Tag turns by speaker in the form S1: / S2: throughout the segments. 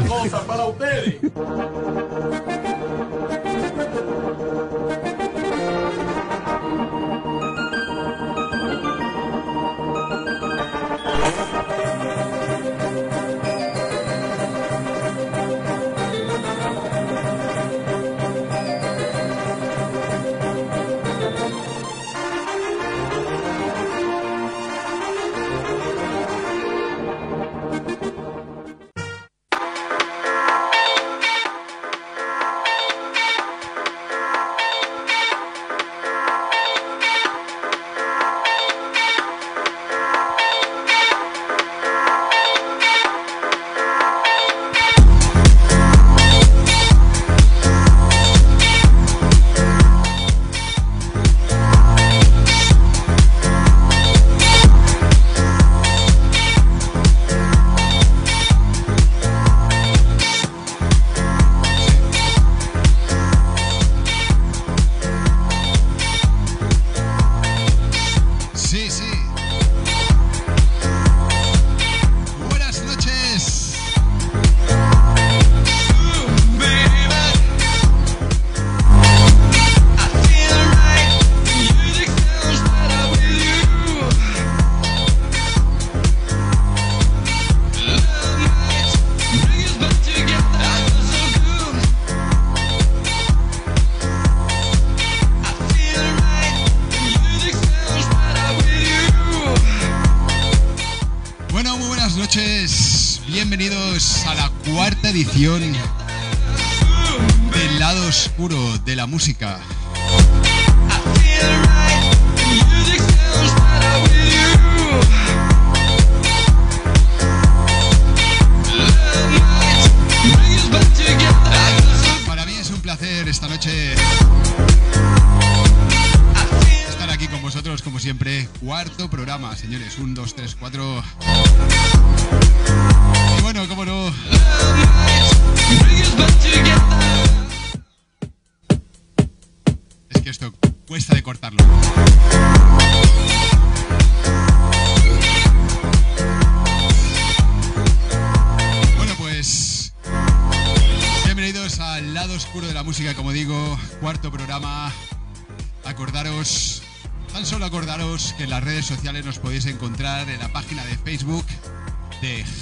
S1: una cosa para ustedes.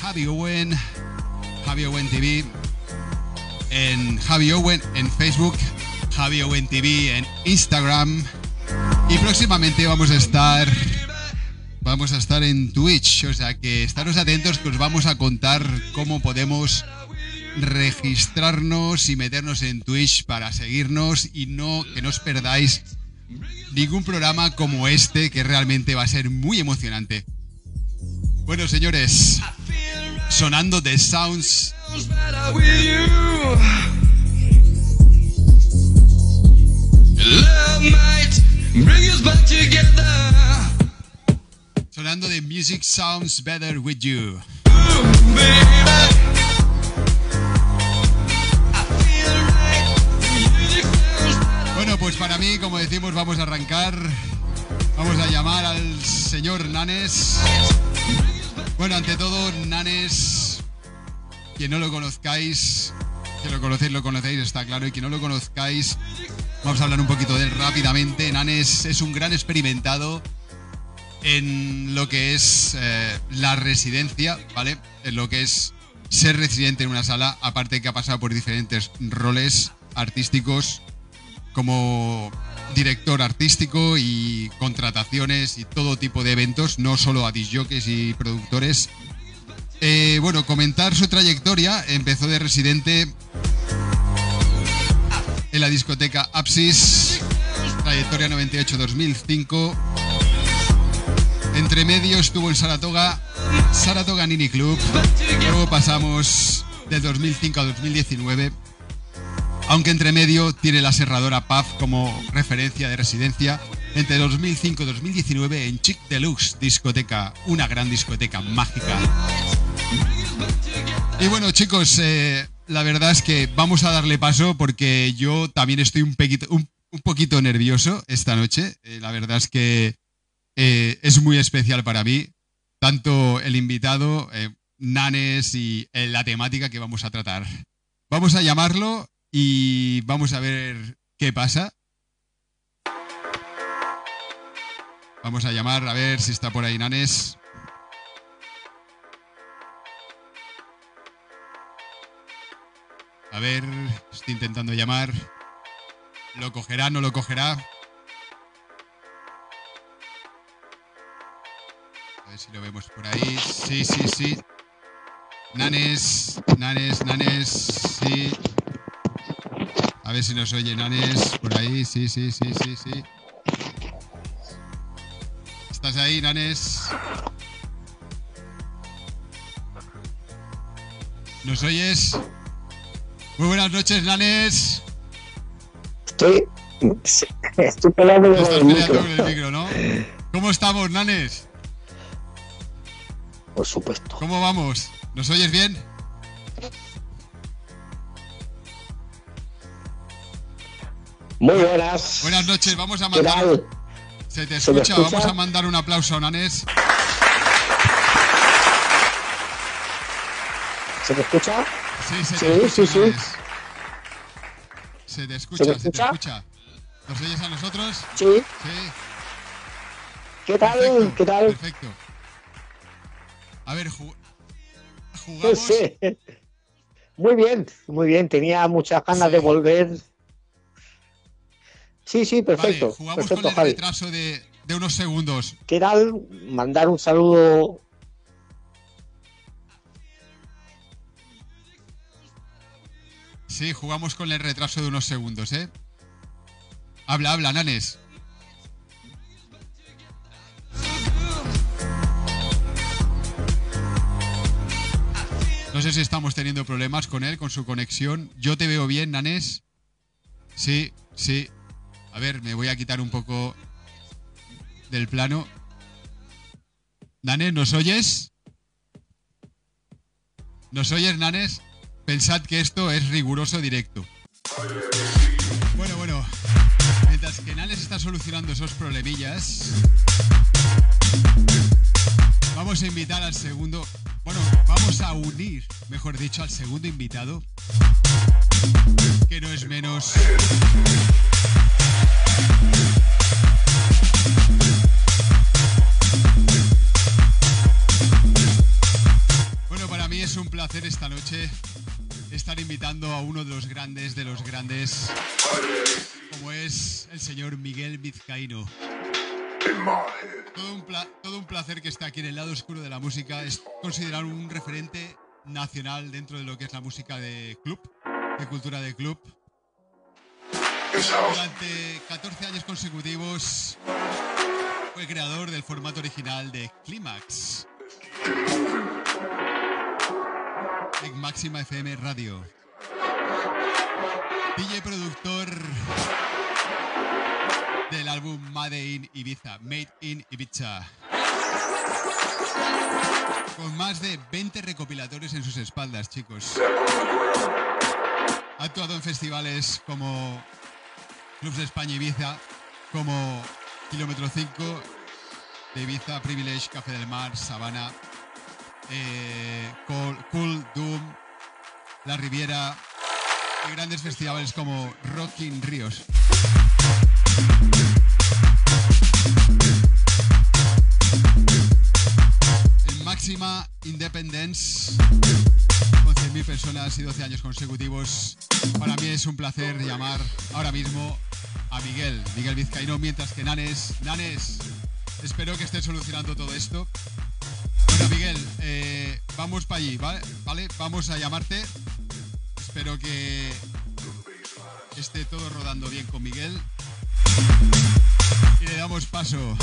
S2: Javi Owen, Javi Owen TV, en Javi Owen en Facebook, Javi Owen TV en Instagram y próximamente vamos a estar vamos a estar en Twitch, o sea que estaros atentos que os vamos a contar cómo podemos registrarnos y meternos en Twitch para seguirnos y no que no os perdáis ningún programa como este que realmente va a ser muy emocionante. Bueno, señores, sonando The Sounds sonando de Music Sounds Better With You. Bueno, pues para mí, como decimos, vamos a arrancar. Vamos a llamar al señor Nanes. Bueno, ante todo, Nanes, quien no lo conozcáis, que lo conocéis, lo conocéis, está claro, y quien no lo conozcáis, vamos a hablar un poquito de él rápidamente. Nanes es un gran experimentado en lo que es eh, la residencia, ¿vale? En lo que es ser residente en una sala, aparte que ha pasado por diferentes roles artísticos como director artístico y contrataciones y todo tipo de eventos, no solo a disjockeys y productores. Eh, bueno, comentar su trayectoria. Empezó de residente en la discoteca Apsis, trayectoria 98-2005. Entre medio estuvo en Saratoga, Saratoga Nini Club. Luego pasamos del 2005 a 2019 aunque entre medio tiene la serradora PAF como referencia de residencia entre 2005 y 2019 en Chic Deluxe Discoteca, una gran discoteca mágica. Y bueno chicos, eh, la verdad es que vamos a darle paso porque yo también estoy un, poquito nervioso esta noche. Eh, la verdad es que eh, es muy especial para mí, tanto el invitado, Nanes y la temática que vamos a tratar. Vamos a llamarlo y vamos a ver qué pasa. Vamos a llamar a ver si está por ahí Nanes. A ver, estoy intentando llamar. ¿Lo cogerá? ¿No lo cogerá? A ver si lo vemos por ahí. Sí, sí, sí. Nanes, Nanes, Nanes, sí. A ver si nos oye Nanes por ahí. Sí, sí, sí, sí, sí. ¿Estás ahí, Nanes? ¿Nos oyes? Muy buenas noches, Nanes.
S1: Estoy, estoy peleando con el micro.
S2: con el micro, ¿no? ¿Cómo estamos, Nanes?
S1: Por supuesto.
S2: ¿Cómo vamos? ¿Nos oyes bien?
S1: Muy buenas.
S2: Buenas noches, vamos a
S1: ¿Qué
S2: mandar. ¿Se te
S1: ¿Se me
S2: escucha?
S1: escucha?
S2: Vamos a mandar un aplauso a.
S1: ¿Se me escucha?
S2: Sí, se te
S1: Sí,
S2: escucha,
S1: sí, sí.
S2: Se te escucha, se, te
S1: escucha?
S2: escucha. ¿Nos oyes a nosotros?
S1: Sí.
S2: Sí.
S1: ¿Qué tal?
S2: Perfecto,
S1: ¿Qué tal?
S2: Perfecto. A ver, ju-
S1: Pues
S2: jugamos.
S1: sí. Muy bien, muy bien. Tenía muchas ganas
S2: Sí.
S1: de volver. Sí, sí,
S2: Vale,
S1: perfecto.
S2: jugamos
S1: perfecto,
S2: con el
S1: Javi.
S2: retraso de, de unos segundos.
S1: ¿Qué tal? Mandar un saludo.
S2: Sí, jugamos con el retraso de unos segundos, ¿eh? Habla, habla, Nanes. No sé si estamos teniendo problemas con él, con su conexión. Yo te veo bien, Nanes. Sí, sí. A ver, me voy a quitar un poco del plano. Nanes, ¿nos oyes? ¿Nos oyes, Nanes? Pensad que esto es riguroso directo. Bueno, bueno. Mientras que Nanes está solucionando esos problemillas, vamos a invitar al segundo. Bueno, vamos a unir, mejor dicho, al segundo invitado, que no es menos. Bueno, para mí es un placer esta noche estar invitando a uno de los grandes de los grandes, como es el señor Miguel Vizcaíno. Todo un, todo un placer que esté aquí en el lado oscuro de la música. Es considerado un referente nacional dentro de lo que es la música de club, de cultura de club. Durante 14 años consecutivos fue creador del formato original de Climax. en Máxima FM Radio. DJ productor del álbum Made in Ibiza, Made in Ibiza. Con más de 20 recopilatorios en sus espaldas, chicos. Ha actuado en festivales como Clubs de España Ibiza, como Kilómetro 5 de Ibiza, Privilege, Café del Mar, Sabana, eh, Cool, Doom, La Riviera y grandes festivales como Rockin' Ríos. Máxima Independence, con 100.000 personas y 12 años consecutivos, para mí es un placer llamar ahora mismo a Miguel, Miguel Vizcaíno, mientras que Nanes, Nanes, espero que estés solucionando todo esto. Bueno, Miguel, eh, vamos para allí, ¿vale? ¿vale? Vamos a llamarte. Espero que esté todo rodando bien con Miguel. Y le damos paso.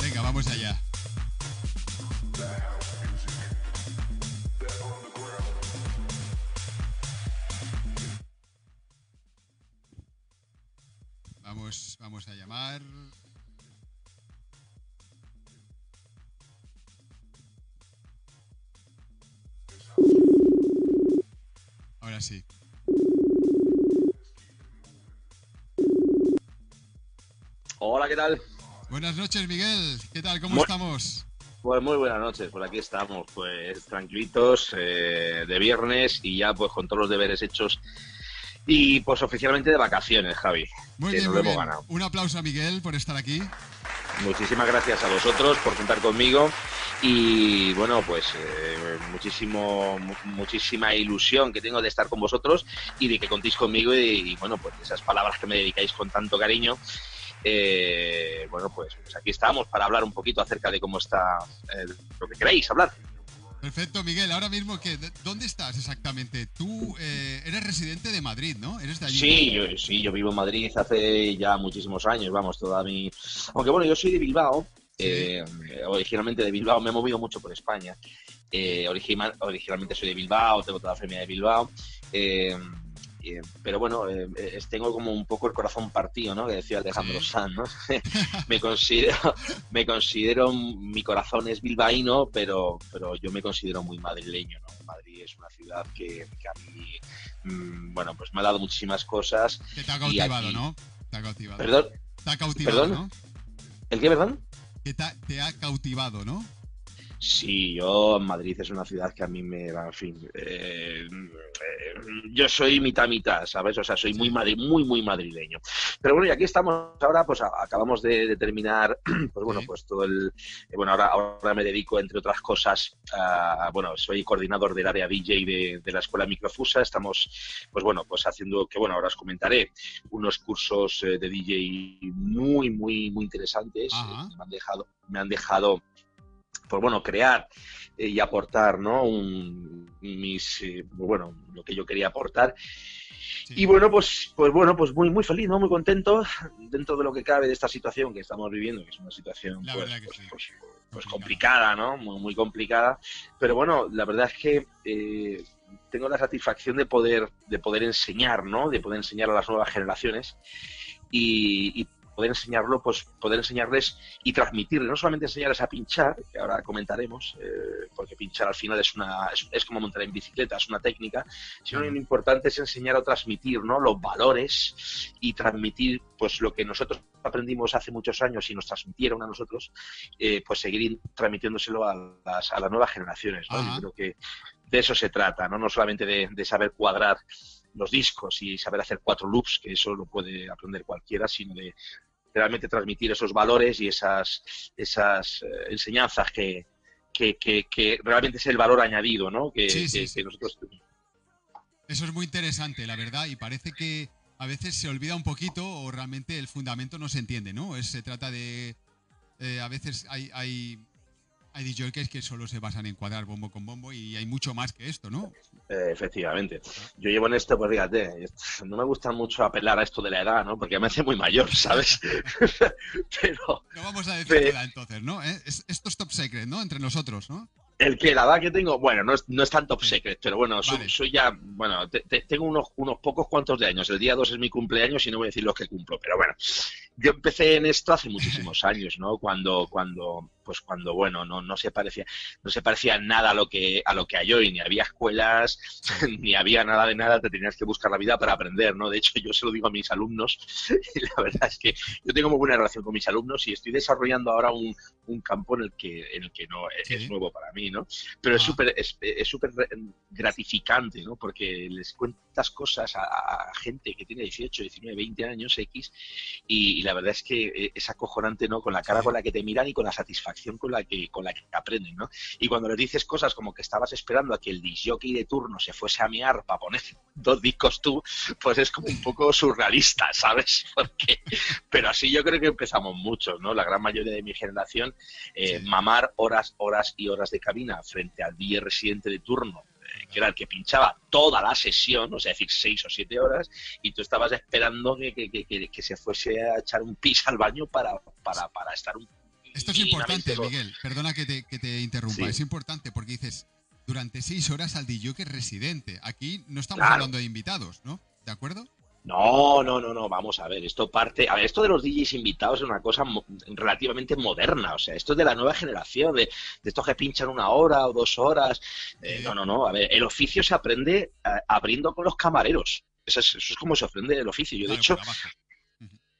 S2: Venga, vamos allá. Vamos, a llamar. Ahora sí.
S3: Hola, ¿qué tal?
S2: Buenas noches, Miguel. ¿Qué tal? ¿Cómo estamos?
S3: Pues muy buenas noches, por aquí estamos, pues tranquilitos, eh, de viernes y ya pues con todos los deberes hechos y pues oficialmente de vacaciones, Javi.
S2: Muy bien, muy bien. Un aplauso a Miguel por estar aquí.
S3: Muchísimas gracias a vosotros por contar conmigo y bueno, pues eh, muchísimo, muchísima ilusión que tengo de estar con vosotros y de que contéis conmigo y, bueno, pues esas palabras que me dedicáis con tanto cariño. Eh, bueno, pues, pues, aquí estamos para hablar un poquito acerca de cómo está eh, lo que queréis hablar.
S2: Perfecto, Miguel. Ahora mismo, ¿qué, ¿dónde estás exactamente? Tú eres residente de Madrid, ¿no? ¿Eres de allí?
S3: Sí yo, sí, yo vivo en Madrid hace ya muchísimos años, vamos, toda mi... Aunque bueno, yo soy de Bilbao, eh, originalmente de Bilbao, me he movido mucho por España. Eh, originalmente soy de Bilbao, tengo toda la familia de Bilbao. Eh, pero bueno, tengo como un poco el corazón partido, ¿no? Que decía Alejandro Sanz, ¿no? me considero, me considero, mi corazón es bilbaíno, pero, pero yo me considero muy madrileño, ¿no? Madrid es una ciudad que, a mí, mm, bueno, pues me ha dado muchísimas cosas.
S2: Que te ha cautivado, ¿no? Te ha cautivado.
S3: Perdón.
S2: Te ha cautivado,
S3: ¿no? ¿El qué, perdón?
S2: que te ha cautivado, ¿no?
S3: Sí, yo, Madrid es una ciudad que a mí me va, en fin, eh, eh, yo soy mitad mitad, ¿sabes? O sea, soy muy madri muy, muy madrileño. Pero bueno, y aquí estamos ahora, pues acabamos de, terminar, pues bueno, pues todo el, eh, bueno, ahora, ahora me dedico, entre otras cosas, a, bueno, soy coordinador del área DJ de, la Escuela Microfusa, estamos, pues bueno, pues haciendo, que bueno, ahora os comentaré, unos cursos de DJ muy, muy, muy interesantes, me han dejado, me han dejado pues bueno, crear eh, y aportar, ¿no? Un, mis, eh, bueno, lo que yo quería aportar. Y bueno, pues, pues bueno, pues muy, muy feliz, ¿no? Muy contento dentro de lo que cabe de esta situación que estamos viviendo, que es una situación pues, pues, pues, complicada, ¿no? Muy, muy complicada. Pero bueno, la verdad es que eh, tengo la satisfacción de poder, de poder enseñar, ¿no? De poder enseñar a las nuevas generaciones y, y poder enseñarlo, pues poder enseñarles y transmitirles, no solamente enseñarles a pinchar, que ahora comentaremos, eh, porque pinchar al final es una es, como montar en bicicleta, es una técnica, sino lo importante es enseñar a transmitir ¿no? los valores y transmitir pues lo que nosotros aprendimos hace muchos años y nos transmitieron a nosotros, eh, pues seguir transmitiéndoselo a las, a las nuevas generaciones. ¿no? Yo creo que de eso se trata, no, no solamente de, de saber cuadrar los discos y saber hacer cuatro loops, que eso lo puede aprender cualquiera, sino de realmente transmitir esos valores y esas, esas eh, enseñanzas que, que, realmente es el valor añadido, ¿no? Que, nosotros
S2: Eso es muy interesante, la verdad, y parece que a veces se olvida un poquito o realmente el fundamento no se entiende, ¿no? se trata de... Eh, a veces hay, hay hay DJs que solo se basan en cuadrar bombo con bombo y hay mucho más que esto, ¿no?
S3: Eh, efectivamente. Yo llevo en esto, pues fíjate, no me gusta mucho apelar a esto de la edad, ¿no? Porque me hace muy mayor, ¿sabes?
S2: pero... No vamos a decir edad entonces, ¿no? ¿Eh? Esto es top secret, ¿no? Entre nosotros, ¿no?
S3: El que la edad que tengo, bueno, no es, no es tan top secret, pero bueno, soy, ya, bueno, tengo unos, unos pocos cuantos de años. El día 2 es mi cumpleaños y no voy a decir los que cumplo, pero bueno, yo empecé en esto hace muchísimos años, ¿no? Cuando, cuando, pues cuando, bueno, no, no se parecía, no se parecía nada a lo que, a lo que hay hoy, ni había escuelas, ni había nada de nada, te tenías que buscar la vida para aprender, ¿no? De hecho, yo se lo digo a mis alumnos, y la verdad es que yo tengo muy buena relación con mis alumnos y estoy desarrollando ahora un, un campo en el que, en el que no es, nuevo para mí, ¿no? Pero es ah. súper, es, súper gratificante, ¿no? Porque les cuentas cosas a, gente que tiene 18, 19, 20 años X y, la verdad es que eh, es acojonante, ¿no? Con la cara con la que te miran y con la satisfacción con la que con la que aprenden, ¿no? Y cuando les dices cosas como que estabas esperando a que el disjockey de turno se fuese a miar para poner dos discos tú, pues es como un poco surrealista, ¿sabes? Porque, pero así yo creo que empezamos muchos, ¿no? La gran mayoría de mi generación, eh, mamar horas, horas y horas de cabina frente al día residente de turno que era el que pinchaba toda la sesión, o sea, es decir, seis o siete horas, y tú estabas esperando que, que, se fuese a echar un pis al baño para, para, para estar un...
S2: Esto es importante, Miguel, perdona que te, que te interrumpa, es importante porque dices, durante seis horas al DJ que es residente, aquí no estamos hablando de invitados, ¿no? ¿De acuerdo?
S3: No, no, no, no, vamos a ver, esto parte, a ver, esto de los DJs invitados es una cosa relativamente moderna, o sea, esto es de la nueva generación, de, estos que pinchan una hora o dos horas, eh, no, no, no, a ver, el oficio se aprende eh, abriendo con los camareros, eso es, eso es como se aprende el oficio, yo de hecho,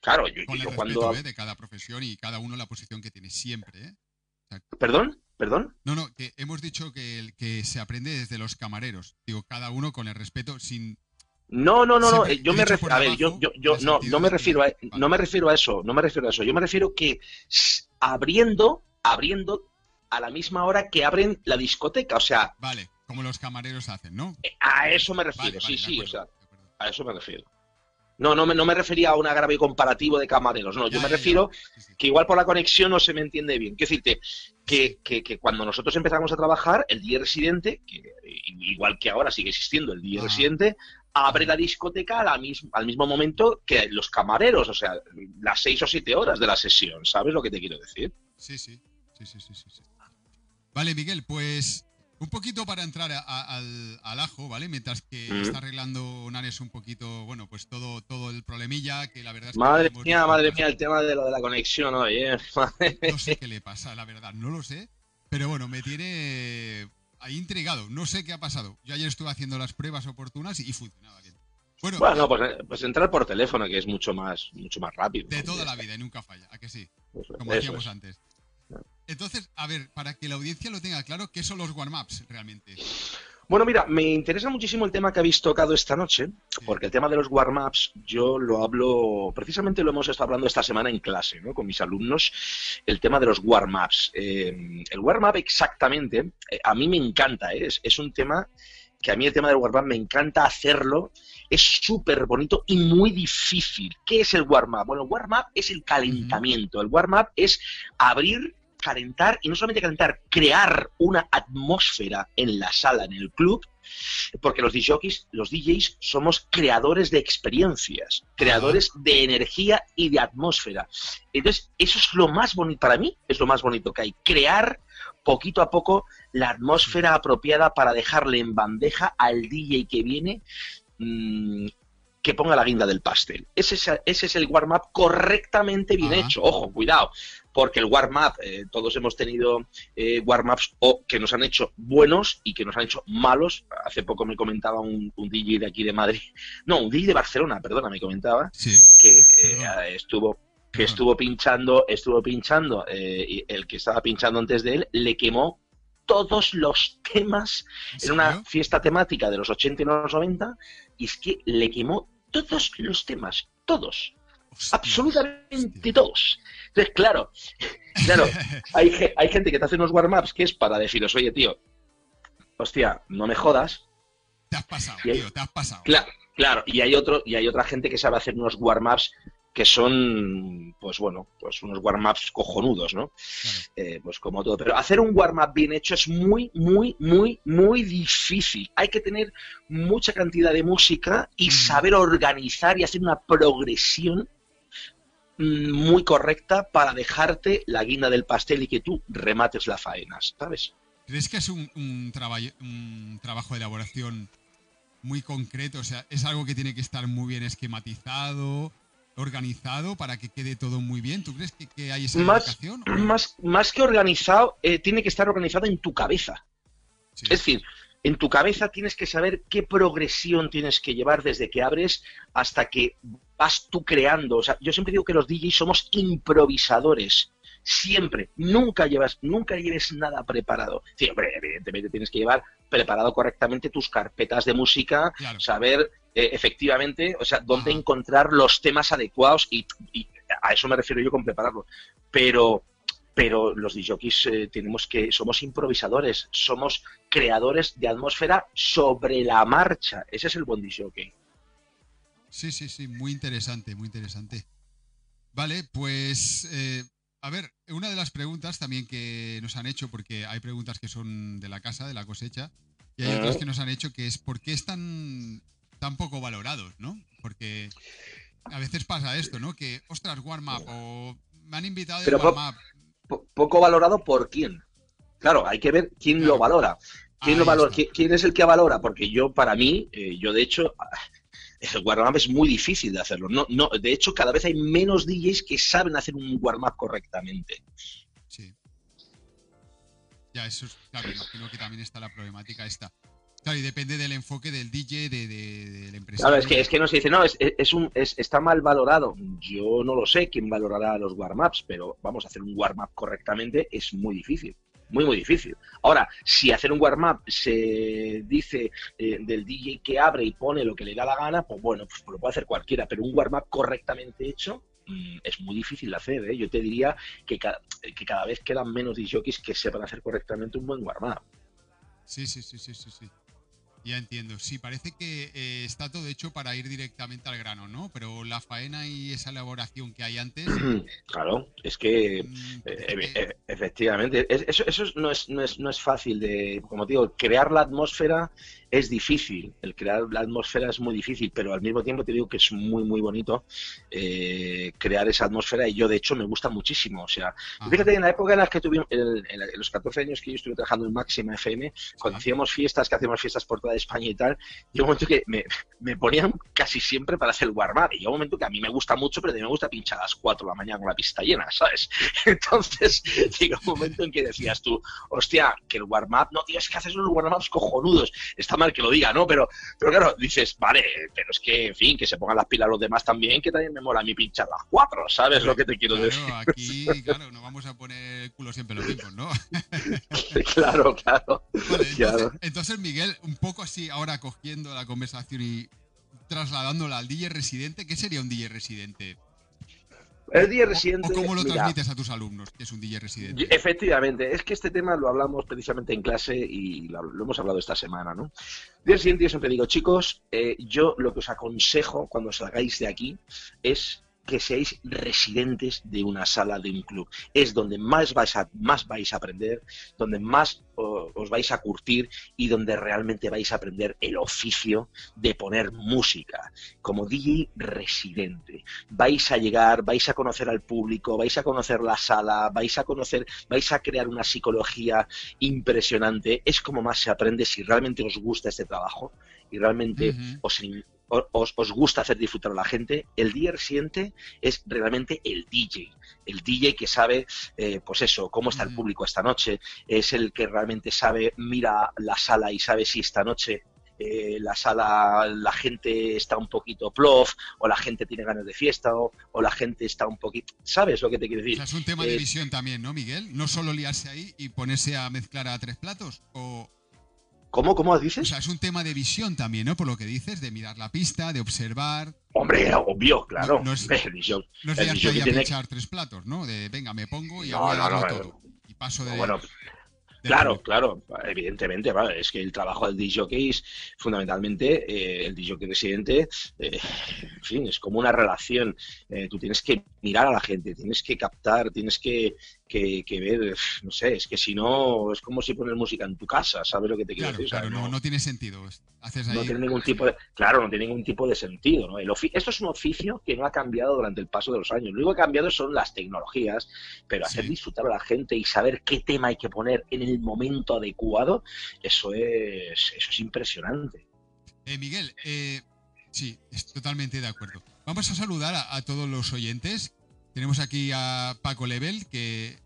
S3: Claro, yo,
S2: con el
S3: yo
S2: respeto
S3: cuando...
S2: ¿eh? de cada profesión y cada uno la posición que tiene siempre. ¿eh?
S3: ¿Perdón? ¿Perdón?
S2: No, no, que hemos dicho que, el, que se aprende desde los camareros. Digo, cada uno con el respeto, sin,
S3: No, no, no, no. Eh, Yo me refiero, a ver, yo, yo, yo no, no me refiero a,
S2: vale.
S3: no me refiero a eso, no me refiero a eso. Yo me refiero que abriendo, abriendo a la misma hora que abren la discoteca, o sea,
S2: Vale, como los camareros hacen, ¿no?
S3: a eso me refiero,
S2: Vale,
S3: sí,
S2: vale,
S3: sí, o sea, a eso me refiero. No, no me, no me refería a un agravio comparativo de camareros, no, yo me
S2: ya.
S3: refiero que igual por la conexión no se me entiende bien. Quiero decirte que, que, que cuando nosotros empezamos a trabajar, el día residente, que igual que ahora sigue existiendo el día
S2: Ajá.
S3: residente, abre la discoteca a la mis- al mismo momento que los camareros, o sea, las seis o siete horas de la sesión, ¿sabes lo que te quiero decir?
S2: Sí, sí, sí, sí, sí, sí, sí. Vale, Miguel, pues un poquito para entrar a- a- al, al ajo, ¿vale? Mientras que
S3: Mm.
S2: está arreglando Nanes un poquito, bueno, pues todo, todo el problemilla, que la verdad es que
S3: Madre mía, madre mía, el tema de lo de la conexión hoy, ¿eh?
S2: No sé qué le pasa, la verdad, no lo sé. Pero bueno, me tiene ahí intrigado. No sé qué ha pasado. Yo ayer estuve haciendo las pruebas oportunas y funcionaba bien. Bueno,
S3: Bueno, pues, eh, pues entrar por teléfono, que es mucho más, mucho más rápido.
S2: de toda la vida y nunca falla, ¿a que sí? Como
S3: es.
S2: antes. Entonces, a ver, para que la audiencia lo tenga claro, ¿qué son los warm-ups realmente?
S3: Bueno, mira, me interesa muchísimo el tema que habéis tocado esta noche, porque el tema de los warm-ups yo lo hablo, precisamente lo hemos estado hablando esta semana en clase, ¿no? Con mis alumnos, el tema de los warm-ups. Eh, el warm-up exactamente, eh, a mí me encanta, ¿eh? es, es un tema que a mí el tema del warm-up me encanta hacerlo, es súper bonito y muy difícil. ¿Qué es el warm-up? Bueno, el warm-up es el calentamiento, el warm-up es abrir calentar y no solamente calentar, crear una atmósfera en la sala, en el club, porque los DJs, los DJs somos creadores de experiencias, creadores de energía y de atmósfera. Entonces, eso es lo más bonito, para mí es lo más bonito que hay, crear poquito a poco la atmósfera apropiada para dejarle en bandeja al DJ que viene mmm, que ponga la guinda del pastel. Ese es, ese es el warm-up correctamente bien
S2: Ajá.
S3: hecho. Ojo, cuidado, porque el warm-up, eh, todos hemos tenido eh, warm-ups o que nos han hecho buenos y que nos han hecho malos. Hace poco me comentaba un, un DJ de aquí de Madrid, no, un DJ de Barcelona, perdona, me comentaba,
S2: Sí.
S3: que eh, estuvo que estuvo pinchando, estuvo pinchando, eh, y el que estaba pinchando antes de él le quemó todos los temas
S2: ¿En
S3: en una fiesta temática de los 80 y los 90 y es que le quemó todos los temas, todos,
S2: Hostia,
S3: absolutamente
S2: hostia.
S3: todos. Entonces, claro, claro, hay, hay gente que te hace unos warm-ups que es para deciros, oye, tío, hostia, no me jodas.
S2: Te has pasado,
S3: hay-
S2: tío, te has pasado.
S3: Claro, claro, y hay otro, y hay otra gente que sabe hacer unos warm-ups que son, pues bueno, pues unos warm-ups cojonudos, ¿no?
S2: Claro.
S3: Eh, pues como todo. Pero hacer un warm-up bien hecho es muy, muy, muy, muy difícil. Hay que tener mucha cantidad de música y
S2: Ujú.
S3: saber organizar y hacer una progresión mm, muy correcta para dejarte la guinda del pastel y que tú remates la faena, ¿sabes?
S2: ¿Crees que es un, un, traba- un trabajo de elaboración muy concreto? O sea, es algo que tiene que estar muy bien esquematizado, organizado para que quede todo muy bien. ¿Tú crees que, que hay esa
S3: Más- Más, más que organizado, eh, tiene que estar organizado en tu cabeza.
S2: Sí.
S3: Es decir, en tu cabeza tienes que saber qué progresión tienes que llevar desde que abres hasta que vas tú creando. O sea, yo siempre digo que los DJs somos improvisadores. Siempre. Nunca llevas, nunca lleves nada preparado. Sí, hombre, evidentemente tienes que llevar preparado correctamente tus carpetas de música,
S2: Claro.
S3: saber eh, efectivamente, o sea, dónde
S2: Ajá.
S3: encontrar los temas adecuados y, y a eso me refiero yo con prepararlo. Pero pero los DJs eh, tenemos que somos improvisadores, somos creadores de atmósfera sobre la marcha. Ese es el buen DJ.
S2: Sí, sí, sí, muy interesante, muy interesante. Vale, pues, eh, a ver, una de las preguntas también que nos han hecho, porque hay preguntas que son de la casa, de la cosecha, y hay otras que nos han hecho que es ¿por qué están tan poco valorados, no? Porque a veces pasa esto, ¿no? Que, ostras, warm-up, o me han invitado de warm-up.
S3: Po- poco valorado por quién. Claro, hay que ver quién lo valora. ¿Quién, lo valora?
S2: está.
S3: ¿Quién, quién es el que valora? Porque yo, para mí, eh, yo de hecho, el warm-up es muy difícil de hacerlo. No, no, de hecho, cada vez hay menos DJs que saben hacer un warm-up correctamente.
S2: Sí. Ya, eso es, claro, imagino que también está la problemática esta. Claro, y depende del enfoque del DJ, de, de, del empresario.
S3: Claro, es que, es que no se dice, no, es, es un, es, está mal valorado. Yo no lo sé quién valorará los warm-ups, pero vamos a hacer un warm-up correctamente es muy difícil. Muy, muy difícil. Ahora, si hacer un warm-up se dice eh, del DJ que abre y pone lo que le da la gana, pues bueno, pues lo puede hacer cualquiera, pero un warm-up correctamente hecho mm, es muy difícil de hacer. ¿eh? Yo te diría que cada, que cada vez quedan menos DJs que sepan hacer correctamente un buen warm-up.
S2: Sí, sí, sí, sí, sí, sí. Ya entiendo. Sí, parece que eh, está todo hecho para ir directamente al grano, ¿no? Pero la faena y esa elaboración que hay antes.
S3: Claro, es que mm, eh, e, efectivamente, eso, eso no, es, no, es, no es fácil de, como digo, crear la atmósfera es difícil, el crear la atmósfera es muy difícil, pero al mismo tiempo te digo que es muy, muy bonito eh, crear esa atmósfera y yo de hecho me gusta muchísimo. O sea, fíjate, en la época en la que tuvimos, en, los 14 años que yo estuve trabajando en Máxima FM, cuando hacíamos fiestas, que hacíamos fiestas por toda España y tal, yo un momento que me, me ponían casi siempre para hacer el warm-up y yo un momento que a mí me gusta mucho, pero a mí me gusta pinchar a las 4 de la mañana con la pista llena, ¿sabes? Entonces, llega un momento en que decías tú, hostia, que el warm-up, no, tío, es que haces unos warm-ups cojonudos, que lo diga, ¿no? Pero, pero claro, dices, vale, pero es que, en fin, que se pongan las pilas los demás también, que también me mola a mí pinchar las cuatro, ¿sabes lo que te quiero decir?
S2: Aquí, claro, no vamos a poner culo siempre los mismos, ¿no?
S3: claro, claro,
S2: entonces, Miguel, un poco así, ahora cogiendo la conversación y trasladándola al DJ residente, ¿qué sería un DJ residente?
S3: El DJ residente.
S2: ¿O cómo lo transmites a tus alumnos, que es un DJ residente?
S3: Efectivamente, es que este tema lo hablamos precisamente en clase y lo, hemos hablado esta semana, ¿no? DJ residente, yo siempre digo, chicos, eh, yo lo que os aconsejo cuando salgáis de aquí es que seáis residentes de una sala de un club. Es donde más vais a, más vais a aprender, donde más os vais a curtir y donde realmente vais a aprender el oficio de poner música. Como DJ residente, vais a llegar, vais a conocer al público, vais a conocer la sala, vais a conocer, vais a crear una psicología impresionante. Es como más se aprende si realmente os gusta este trabajo y realmente os, os, os, gusta hacer disfrutar a la gente, el DJ residente es realmente el DJ. El DJ que sabe, eh, pues eso, cómo está el público esta noche, es el que realmente sabe, mira la sala y sabe si esta noche eh, la sala, la gente está un poquito plof, o la gente tiene ganas de fiesta, o, la gente está un poquito. ¿Sabes lo que te quiero decir?
S2: es un tema de visión también, ¿no, Miguel? No solo liarse ahí y ponerse a mezclar a tres platos, o,
S3: ¿Cómo, cómo dices?
S2: O sea, es un tema de visión también, ¿no? Por lo que dices, de mirar la pista, de observar.
S3: Hombre, obvio, claro. No,
S2: es, visión, no es de tiene... tres platos, ¿no? De venga, me pongo y no, hago todo. Y paso de.
S3: Bueno, Claro, claro, evidentemente, vale, es que el trabajo del DJ es fundamentalmente eh, el DJ residente, eh, en fin, es como una relación. Eh, tú tienes que mirar a la gente, tienes que captar, tienes que, que, ver, no sé, es que si no, es como si poner música en tu casa, ¿sabes lo que te quiero decir?
S2: Claro, no, no, tiene sentido. Haces
S3: No tiene ningún tipo de, claro, no tiene ningún tipo de sentido. ¿no? El esto es un oficio que no ha cambiado durante el paso de los años. Lo único que ha cambiado son las tecnologías, pero hacer disfrutar a la gente y saber qué tema hay que poner en el momento adecuado, eso es, eso es impresionante.
S2: Eh, Miguel, eh, sí, estoy totalmente de acuerdo. Vamos a saludar a, a todos los oyentes tenemos aquí a Paco Level, que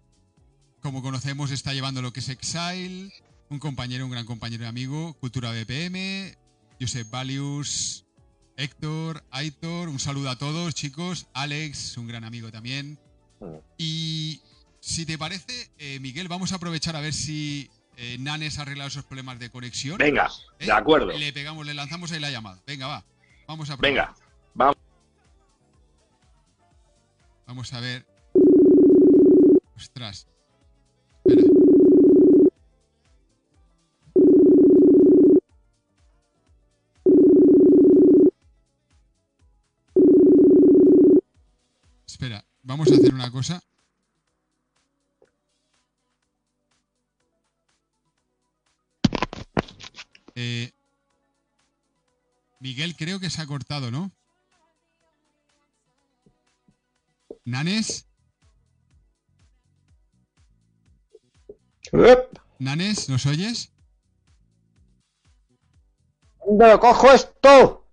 S2: como conocemos está llevando lo que es Exile, un compañero, un gran compañero y amigo, Cultura BPM, Josep Valius, Héctor, Aitor, un saludo a todos chicos, Alex, un gran amigo también. Y si te parece, eh, Miguel, vamos a aprovechar a ver si eh, Nanes ha arreglado esos problemas de conexión.
S3: Venga, de acuerdo.
S2: Le pegamos, le lanzamos ahí la llamada. Venga, va. Vamos a
S3: probar. Venga, vamos.
S2: Vamos a ver. Ostras. Espera. Espera, vamos a hacer una cosa. Eh, Miguel creo que se ha cortado, ¿no? ¿Nanes? ¿Nanes, nos oyes?
S1: ¿Dónde lo cojo esto?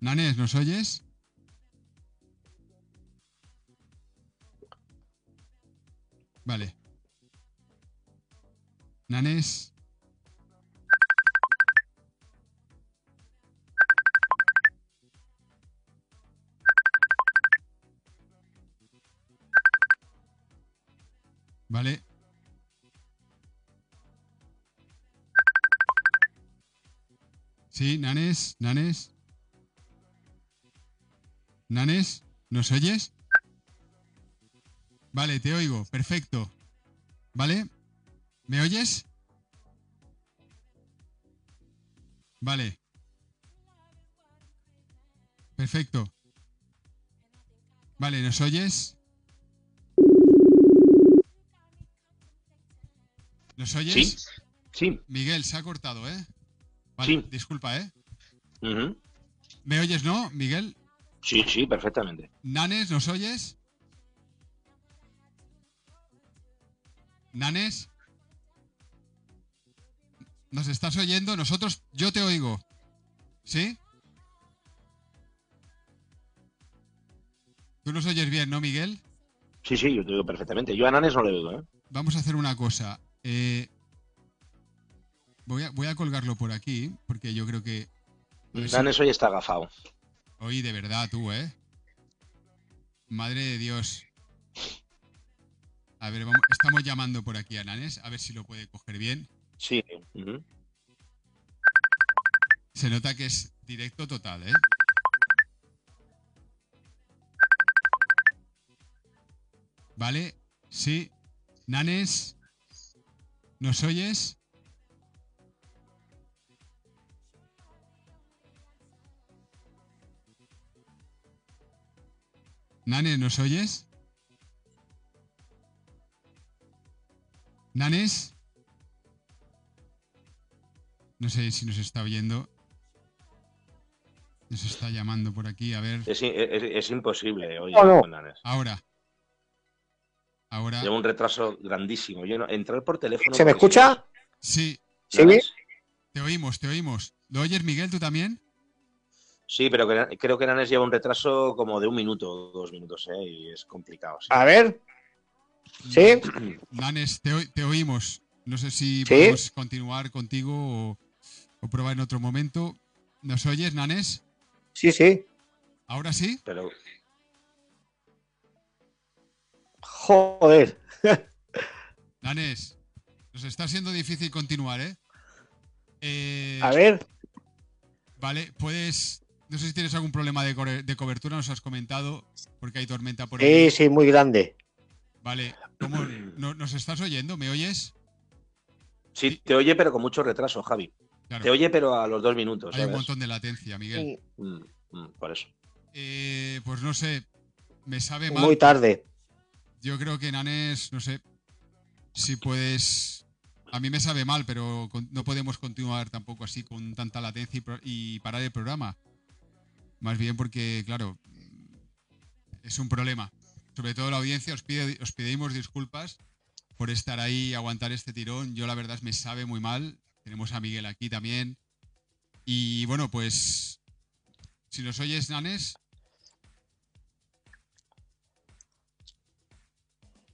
S2: ¿Nanes, nos oyes? Vale. Nanes. Vale. Sí, Nanes, Nanes. Nanes, ¿nos oyes? Vale, te oigo, perfecto. ¿Vale? ¿Me oyes? Vale. Perfecto. Vale, ¿nos oyes? ¿Nos oyes?
S3: Sí, sí.
S2: Miguel, se ha cortado, ¿eh? Vale,
S3: Sí.
S2: disculpa, ¿eh? ¿Me oyes, no, Miguel?
S3: Sí, sí, perfectamente.
S2: Nanes, ¿nos oyes? Nanes. ¿Nos estás oyendo? Nosotros, yo te oigo. ¿Sí? Tú nos oyes bien, ¿no, Miguel?
S3: Sí, sí, yo te digo perfectamente. Yo a Nanes no le oigo, ¿eh?
S2: Vamos a hacer una cosa. Eh, voy, a, voy a colgarlo por aquí, porque yo creo que... Pues sí.
S3: Nanes hoy está agafado.
S2: Oye, de verdad, tú, ¿eh? Madre de Dios. A ver, vamos, estamos llamando por aquí a Nanes, a ver si lo puede coger bien.
S3: Sí.
S2: Se nota que es directo total, ¿eh? Vale, sí. Nanes, ¿nos oyes? Nanes, ¿nos oyes? Nanes. No sé si nos está oyendo. Nos está llamando por aquí, a ver.
S3: Es, es- es imposible hoy
S1: No, no.
S3: con Nanes.
S2: Ahora. Ahora.
S3: Lleva un retraso grandísimo. Yo no- entrar por teléfono.
S1: ¿Se me escucha?
S2: Sí,
S1: ¿Sí?
S2: te oímos, te oímos. ¿Lo oyes, Miguel, tú también?
S3: Sí, pero que- creo que Nanes lleva un retraso como de un minuto o dos minutos, ¿eh? Y es complicado. sí.
S1: A ver. ¿Sí?
S2: Nanes, te, te oímos. No sé si
S1: ¿Sí?
S2: podemos continuar contigo o, o probar en otro momento. ¿Nos oyes, Nanes?
S1: Sí, sí.
S2: ¿Ahora sí?
S3: Pero
S1: Joder.
S2: Nanes, nos está siendo difícil continuar, ¿eh? Eh,
S1: A ver.
S2: Vale, puedes... No sé si tienes algún problema de, de cobertura, nos has comentado, porque hay tormenta por
S1: Sí,
S2: ahí.
S1: sí, muy grande.
S2: Vale, ¿cómo, no- ¿nos estás oyendo? ¿Me oyes?
S3: sí, te oye, pero con mucho retraso, Javi.
S2: Claro,
S3: Te oye, pero a los dos minutos.
S2: hay un montón de latencia, Miguel.
S3: Mm, mm, por eso.
S2: Eh, pues no sé, me sabe mal.
S1: Muy tarde.
S2: Yo creo que Nanes, no sé, si puedes... A mí me sabe mal, pero no podemos continuar tampoco así con tanta latencia y, y parar el programa. Más bien porque, claro, es un problema. Sobre todo la audiencia, os, pide, os pedimos disculpas por estar ahí y aguantar este tirón. Yo la verdad me sabe muy mal. Tenemos a Miguel aquí también. Y bueno, pues si nos oyes, Nanes.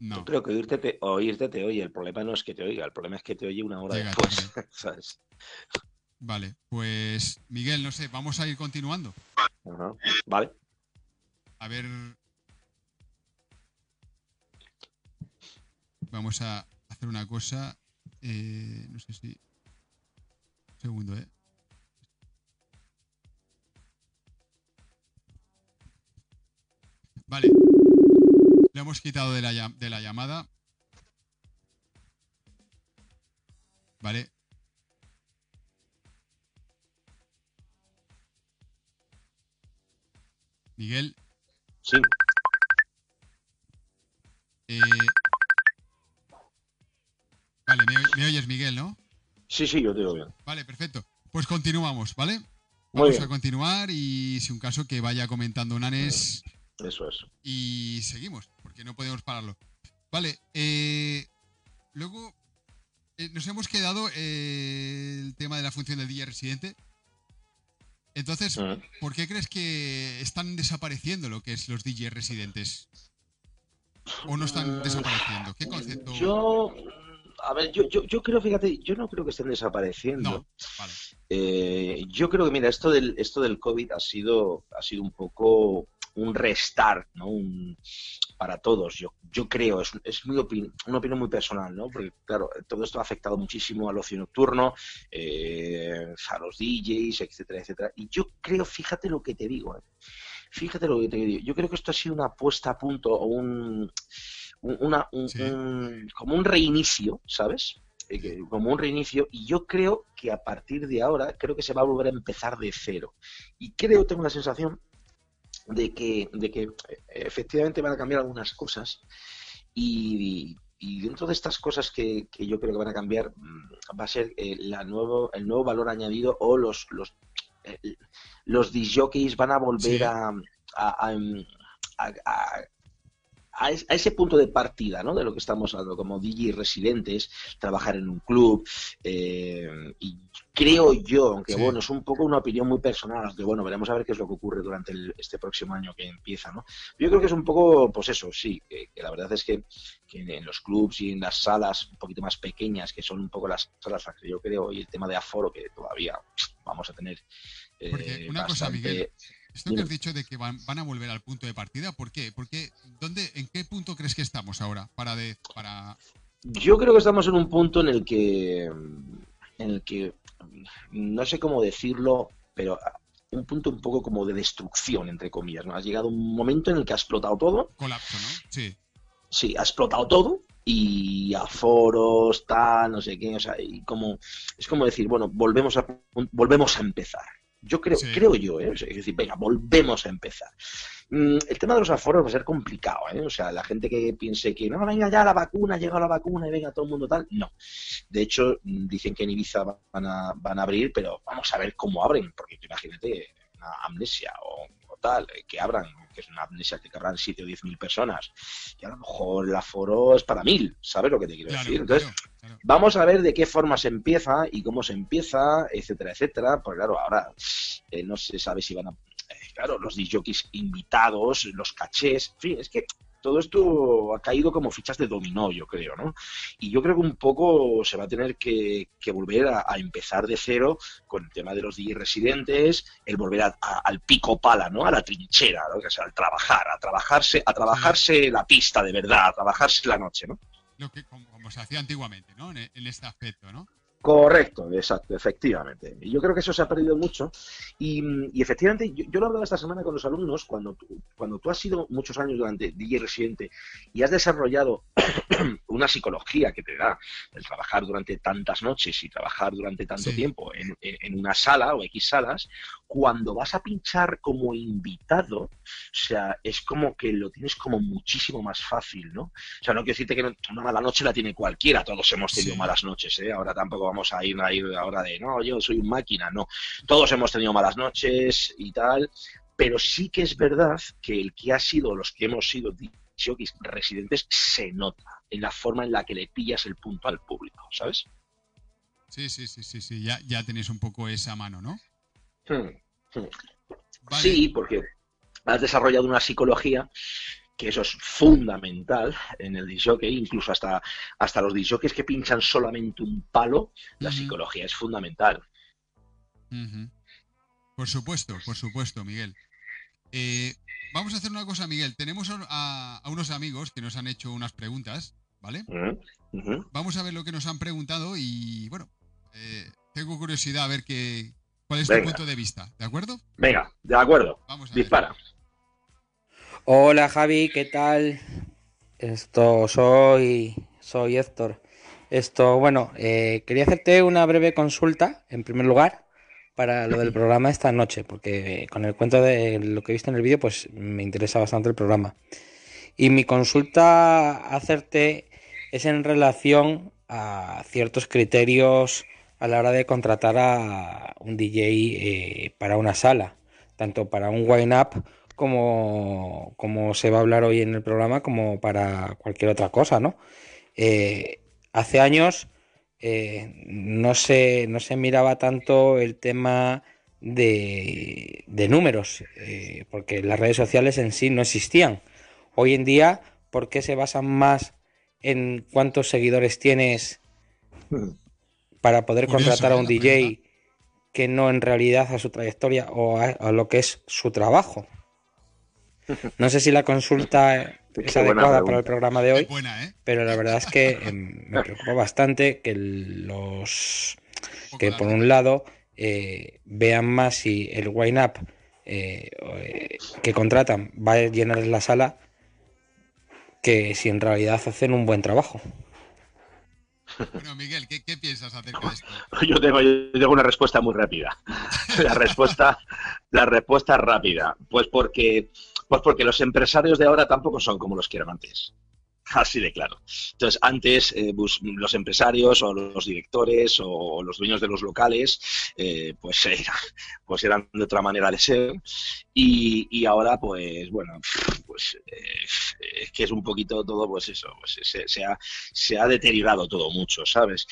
S2: No.
S3: Yo creo que oírte te, oírte te oye. El problema no es que te oiga, el problema es que te oye una hora
S2: Llega
S3: después.
S2: Vale, pues Miguel, no sé, vamos a ir continuando.
S3: Vale.
S2: A ver. Vamos a hacer una cosa. eh, no sé si. Un segundo, ¿eh? Vale. Lo hemos quitado de la, de la llamada. Vale. Miguel,
S3: Sí.
S2: eh... Vale, me, oy- me oyes, Miguel, ¿no?
S3: Sí, sí, yo te digo bien.
S2: Vale, perfecto. Pues continuamos, ¿vale?
S3: Muy
S2: Vamos
S3: bien.
S2: a continuar y si un caso que vaya comentando Nanes
S3: Eso es.
S2: y seguimos, porque no podemos pararlo. Vale, eh, luego eh, nos hemos quedado eh, el tema de la función del DJ residente. Entonces,
S3: Ujú.
S2: ¿por qué crees que están desapareciendo lo que es los DJ residentes? ¿O no están desapareciendo? ¿Qué concepto?
S3: Yo, a ver, yo, yo, yo creo, fíjate, yo no creo que estén desapareciendo.
S2: No, vale.
S3: Eh, yo creo que, mira, esto del, esto del COVID ha sido, ha sido un poco un restart, ¿no? Un, para todos. Yo, yo creo, es, es una opinión muy personal, ¿no? Porque, claro, todo esto ha afectado muchísimo al ocio nocturno, eh, a los DJs, etcétera, etcétera. Y yo creo, fíjate lo que te digo, ¿eh? fíjate lo que te digo. Yo creo que esto ha sido una puesta a punto o un, una, como un reinicio, ¿sabes? Eh, como un reinicio y yo creo que a partir de ahora creo que se va a volver a empezar de cero y creo tengo la sensación de que, de que eh, efectivamente van a cambiar algunas cosas y, dentro de estas cosas que, yo creo que van a cambiar mm, va a ser eh, la nuevo, el nuevo valor añadido o los los, eh, los disjockeys van a volver a, a, a, ese punto de partida, ¿no? De lo que estamos hablando, como DJ residentes, trabajar en un club, eh, y creo yo, aunque bueno, es un poco una opinión muy personal, aunque bueno, veremos a ver qué es lo que ocurre durante este próximo año que empieza, ¿no? Yo creo que es un poco, pues eso, sí, que, la verdad es que, en los clubs y en las salas un poquito más pequeñas, que son un poco las salas que yo creo, y el tema de aforo, que todavía vamos a tener
S2: eh, una cosa, Miguel, esto que has dicho de que van, a volver al punto de partida, ¿por qué? Porque, ¿dónde, ¿En qué punto crees que estamos ahora? Para de, para...
S3: Yo creo que estamos en un punto en el que, en el que, no sé cómo decirlo, pero un punto un poco como de destrucción, entre comillas, ¿no? Ha llegado un momento en el que ha explotado todo.
S2: Colapso, ¿no? Sí.
S3: Sí, ha explotado todo y a foros, tal, no sé qué, o sea, y como, es como decir, bueno, volvemos a, volvemos a empezar. Yo creo, creo yo, ¿eh? es decir, venga, volvemos a empezar. Mm, el tema de los aforos va a ser complicado, ¿eh? O sea, la gente que piense que no, venga ya la vacuna, llega la vacuna y venga todo el mundo tal, no. De hecho, mm, dicen que en Ibiza van a, van a abrir, pero vamos a ver cómo abren, porque imagínate una amnesia o tal, eh, que abran, que es una amnesia que cabrán 7 o 10 mil personas, y a lo mejor el aforo es para mil, ¿sabes lo que te quiero decir? Entonces, vamos a ver de qué forma se empieza y cómo se empieza, etcétera, etcétera, porque claro, ahora eh, no se sabe si van a... Eh, claro, los DJs invitados, los cachés, en fin, es que todo esto ha caído como fichas de dominó, yo creo, ¿no? Y yo creo que un poco se va a tener que, volver a, empezar de cero con el tema de los DJ residentes, el volver al pico pala, ¿no? A la trinchera, ¿no? Que sea, al trabajar, a trabajarse, a trabajarse la pista de verdad, a trabajarse la noche, ¿no?
S2: Lo que como, se hacía antiguamente, ¿no? en este aspecto, ¿no?
S3: Correcto, exacto, efectivamente. Y yo creo que eso se ha perdido mucho. Y, efectivamente, yo, lo he hablado esta semana con los alumnos, cuando tú, cuando tú has sido muchos años durante DJ residente y has desarrollado una psicología que te da el trabajar durante tantas noches y trabajar durante tanto tiempo en, en, una sala o X salas, cuando vas a pinchar como invitado, o sea, es como que lo tienes como muchísimo más fácil, ¿no? O sea, no quiero decirte que una mala noche la tiene cualquiera, todos hemos tenido malas noches, ¿eh? Ahora tampoco vamos a ir, a ir ahora de, no, yo soy un máquina, no. Todos hemos tenido malas noches y tal, pero sí que es verdad que el que ha sido, los que hemos sido residentes, se nota en la forma en la que le pillas el punto al público, ¿sabes?
S2: Sí, sí, sí, sí, sí, ya, ya tenéis un poco esa mano, ¿no?
S3: Hmm, hmm. Sí, porque has desarrollado una psicología que eso es fundamental en el disjockey, incluso hasta, hasta los disjockeys que pinchan solamente un palo, la psicología es fundamental.
S2: Por supuesto, por supuesto, Miguel. Eh, vamos a hacer una cosa, Miguel. Tenemos a, unos amigos que nos han hecho unas preguntas, ¿vale? Vamos a ver lo que nos han preguntado y, bueno, eh, tengo curiosidad a ver qué, ¿Cuál es tu punto de vista? ¿De acuerdo?
S3: Venga, de acuerdo. Vamos a Dispara.
S4: Hola Javi, ¿qué tal? Esto soy soy Héctor. Esto, bueno, eh, quería hacerte una breve consulta, en primer lugar, para lo del programa esta noche, porque con el cuento de lo que he visto en el vídeo, pues me interesa bastante el programa. Y mi consulta a hacerte es en relación a ciertos criterios a la hora de contratar a un DJ eh, para una sala, tanto para un wine-up como, como se va a hablar hoy en el programa, como para cualquier otra cosa, ¿no? Eh, hace años eh, no, se, no se miraba tanto el tema de, de números, porque las redes sociales en sí no existían. Hoy en día, ¿por qué se basan más en cuántos seguidores tienes para poder contratar a un DJ que no en realidad a su trayectoria o a, lo que es su trabajo. No sé si la consulta es adecuada para el programa de hoy,
S2: buena, ¿eh?
S4: pero la verdad es que em, me preocupa bastante que los que por un lado eh, vean más si el wine up eh, eh, que contratan va a llenar la sala que si en realidad hacen un buen trabajo.
S2: Bueno, Miguel, ¿qué, qué piensas acerca de esto?
S3: Yo tengo, yo tengo, una respuesta muy rápida. La respuesta, la respuesta rápida. Pues porque, pues porque los empresarios de ahora tampoco son como los que eran antes. Así de claro. Entonces, antes eh, los empresarios o los directores o los dueños de los locales, eh, pues, pues eran de otra manera de ser. Y, y ahora, pues, bueno, pues eh, es que es un poquito todo, pues eso, pues se, se, ha, se ha deteriorado todo mucho, ¿sabes?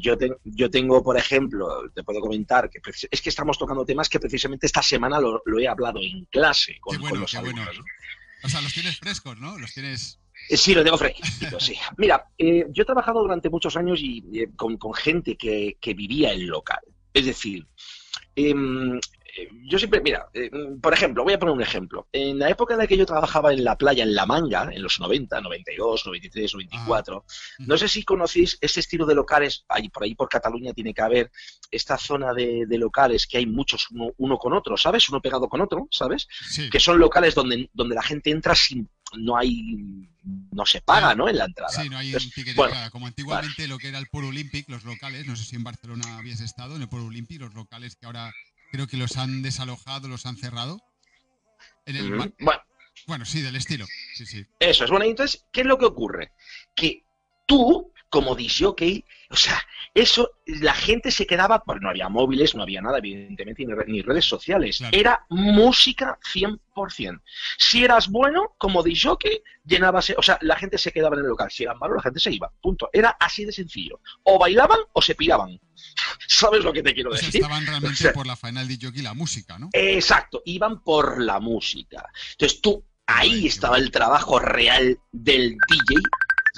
S3: yo, te, yo tengo, por ejemplo, te puedo comentar que es que estamos tocando temas que precisamente esta semana lo, lo he hablado en clase con,
S2: bueno,
S3: con los alumnos.
S2: Bueno. O sea, los tienes frescos, ¿no? Los tienes...
S3: Sí, lo tengo fresquito, sí. Mira, eh, yo he trabajado durante muchos años y, eh, con, con, gente que, que, vivía en local. Es decir, eh, yo siempre, mira, eh, por ejemplo, voy a poner un ejemplo. En la época en la que yo trabajaba en la playa, en La Manga, en los 90, 92, 93, 94, ah. no sé si conocéis ese estilo de locales, ahí, por ahí por Cataluña tiene que haber esta zona de, de locales que hay muchos uno, uno, con otro, ¿sabes? Uno pegado con otro, ¿sabes?
S2: Sí.
S3: Que son locales donde, donde la gente entra sin, no hay, no se paga, ¿no? En la entrada.
S2: Sí, no hay
S3: Entonces,
S2: un ticket de
S3: bueno,
S2: entrada. Como antiguamente lo que era el Polo Olympic, los locales, no sé si en Barcelona habías estado, en el Polo Olympic, los locales que ahora creo que los han desalojado, los han cerrado. En el mar-
S3: bueno,
S2: Bueno, sí, del estilo. Sí, sí.
S3: Eso es. Bueno, entonces, ¿qué es lo que ocurre? Que tú, como disjockey, o sea, eso, la gente se quedaba, pues no había móviles, no había nada, evidentemente, ni, re- ni redes sociales.
S2: Claro.
S3: Era música 100%. Si eras bueno, como disjockey, llenabas, o sea, la gente se quedaba en el local. Si eras malo, la gente se iba. Punto. Era así de sencillo. O bailaban o se piraban. ¿Sabes lo que te quiero
S2: O sea,
S3: decir?
S2: estaban realmente
S3: O sea,
S2: por la final de jockey la música, ¿no?
S3: Exacto, iban por la música. Entonces tú, ahí estaba el trabajo real del DJ,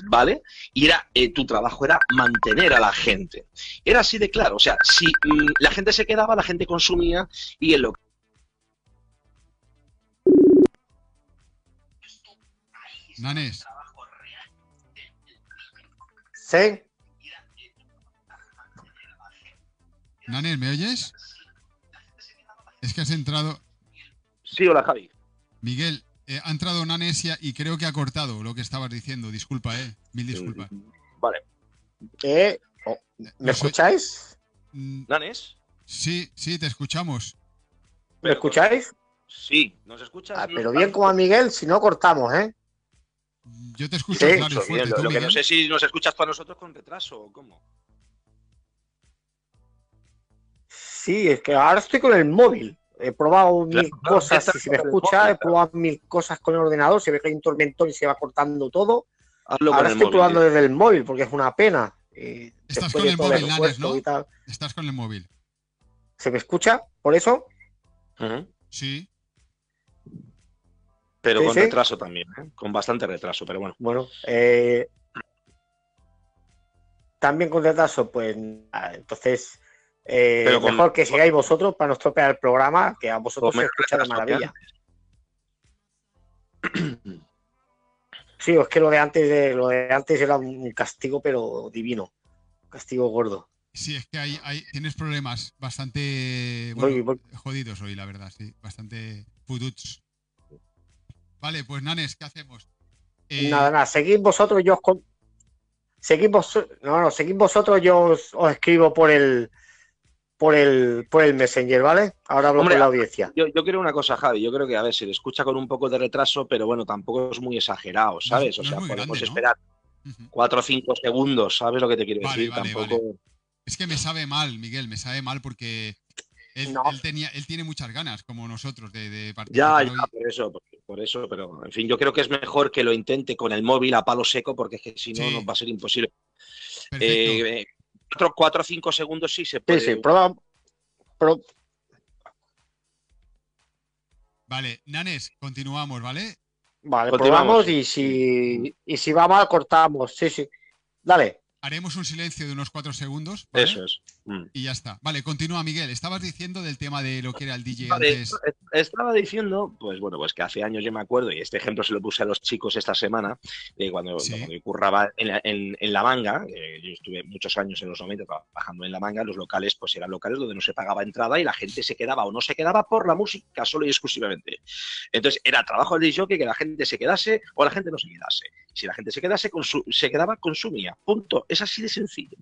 S3: ¿vale? Y era, eh, tu trabajo era mantener a la gente. Era así de claro, o sea, si mm, la gente se quedaba, la gente consumía y en lo
S2: Nanes,
S1: ¿Sí?
S2: Nanes, ¿me oyes? Es que has entrado.
S3: Sí, hola Javi.
S2: Miguel, eh, ha entrado Nanes y, ha- y creo que ha cortado lo que estabas diciendo. Disculpa, eh. Mil disculpas.
S3: Vale.
S1: Eh, oh, ¿Me escucháis?
S2: Mm,
S3: ¿Nanes?
S2: Sí, sí, te escuchamos.
S1: ¿Me escucháis?
S3: Sí, ¿nos escuchas?
S1: Ah, pero bien como a Miguel, si no cortamos, ¿eh?
S2: Yo te escucho
S1: Sí,
S2: claro fuerte.
S3: bien, lo,
S2: ¿Tú,
S3: lo que no sé si nos escuchas tú a nosotros con retraso o cómo.
S1: Sí, es que ahora estoy con el móvil. He probado
S3: Claro,
S1: mil
S3: claro,
S1: cosas y se me escucha.
S3: móvil,
S1: He probado mil cosas con el ordenador. Se ve que hay un tormentón y se va cortando todo.
S3: Hazlo
S1: ahora estoy
S3: móvil,
S1: probando
S3: tío.
S1: desde el móvil porque es una pena. Eh,
S2: Estás con
S1: de
S2: el
S1: todo
S2: móvil, ¿no? Estás con el móvil.
S1: ¿Se me escucha? ¿Por eso?
S2: Sí.
S3: Pero
S1: Sí,
S3: con
S1: sí.
S3: retraso también, ¿eh? con bastante retraso, pero bueno.
S1: Bueno, eh, también con retraso, pues nada, entonces eh,
S3: Pero con-
S1: mejor que sigáis vosotros para no estropear el programa, que a vosotros se escucha de maravilla. Sí, es que lo de antes de, lo de antes era un castigo, pero divino. Un castigo gordo.
S2: Sí, es que hay, hay, tienes problemas bastante bueno,
S1: Voy- voy.
S2: jodidos hoy, la verdad, sí. Bastante fuduts. Vale, pues Nanes, ¿qué hacemos? Eh,
S1: Nada, nada, seguid vosotros, yo os con- seguid vos... no, no, seguid vosotros, yo os, os escribo por el por el por el Messenger, ¿vale? Ahora hablo
S3: Hombre,
S1: con la audiencia.
S3: Yo, yo creo una cosa, Javi. Yo creo que, a ver, se le escucha con un poco de retraso, pero bueno, tampoco es muy exagerado, ¿sabes?
S2: no
S3: o sea, podemos
S2: grande, ¿no?
S3: esperar cuatro o cinco segundos, ¿sabes lo que te quiero
S2: Vale,
S3: decir?
S2: vale,
S3: Tampoco.
S2: Es que me sabe mal, Miguel, me sabe mal porque él,
S1: No.
S2: él tenía, él tiene muchas ganas, como nosotros, de, de
S3: Ya,
S2: participar
S3: ya,
S2: hoy.
S3: por eso, por, por eso, pero en fin, yo creo que es mejor que lo intente con el móvil a palo seco, porque es que si no,
S2: Sí.
S3: nos va a ser imposible.
S2: Perfecto.
S3: Eh, eh, cuatro, cuatro o cinco segundos sí se
S1: Sí,
S3: puede.
S1: sí, prueba, pro-
S2: Vale, Nanes, continuamos, ¿vale?
S1: Vale,
S3: Continuamos.
S1: probamos y si, y si va mal, cortamos. Sí, sí. Dale.
S2: Haremos un silencio de unos cuatro segundos. ¿vale?
S3: Eso es. Mm.
S2: Y ya está. Vale, continúa, Miguel. Estabas diciendo del tema de lo que era el DJ
S3: Vale,
S2: antes.
S3: estaba diciendo, pues bueno, pues que hace años yo me acuerdo, y este ejemplo se lo puse a los chicos esta semana, de cuando,
S2: Sí.
S3: cuando yo curraba en la, en- en la manga, eh, yo estuve muchos años en los 90 trabajando en la manga, los locales pues eran locales donde no se pagaba entrada y la gente se quedaba o no se quedaba por la música solo y exclusivamente. Entonces era trabajo del jockey que la gente se quedase o la gente no se quedase. Si la gente se quedase, se quedaba, consumía. Punto. Es así de sencillo.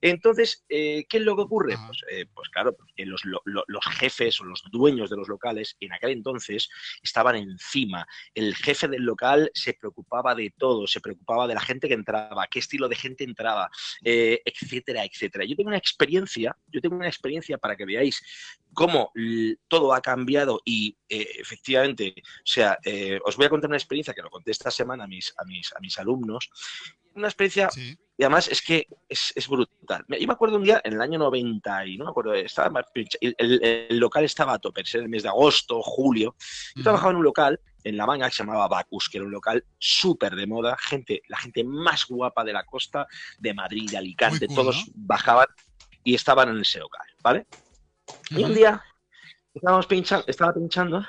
S3: Entonces, eh, ¿qué es lo que ocurre? Pues, eh, pues claro, porque los, lo- lo- los jefes o los dueños de los locales en aquel entonces estaban encima. El jefe del local se preocupaba de todo, se preocupaba de la gente que entraba, qué estilo de gente entraba, eh, etcétera, etcétera. Yo tengo una experiencia, yo tengo una experiencia para que veáis cómo todo ha cambiado y efectivamente, o sea, os voy a contar una experiencia que lo conté esta semana a mis, a mis, a mis alumnos. Una experiencia
S2: Sí.
S3: y además es que es, es brutal. Yo me acuerdo un día, en el año 90, y no me acuerdo, estaba, el, el- local estaba a tope, era el mes de agosto, julio. Yo trabajaba en un local en La Manga que se llamaba Bacus, que era un local súper de moda, gente, la gente más guapa de la costa, de Madrid, de Alicante,
S2: cool,
S3: todos
S2: ¿no?
S3: bajaban y estaban en ese local, ¿vale? Y un día estábamos pinchando, estaba pinchando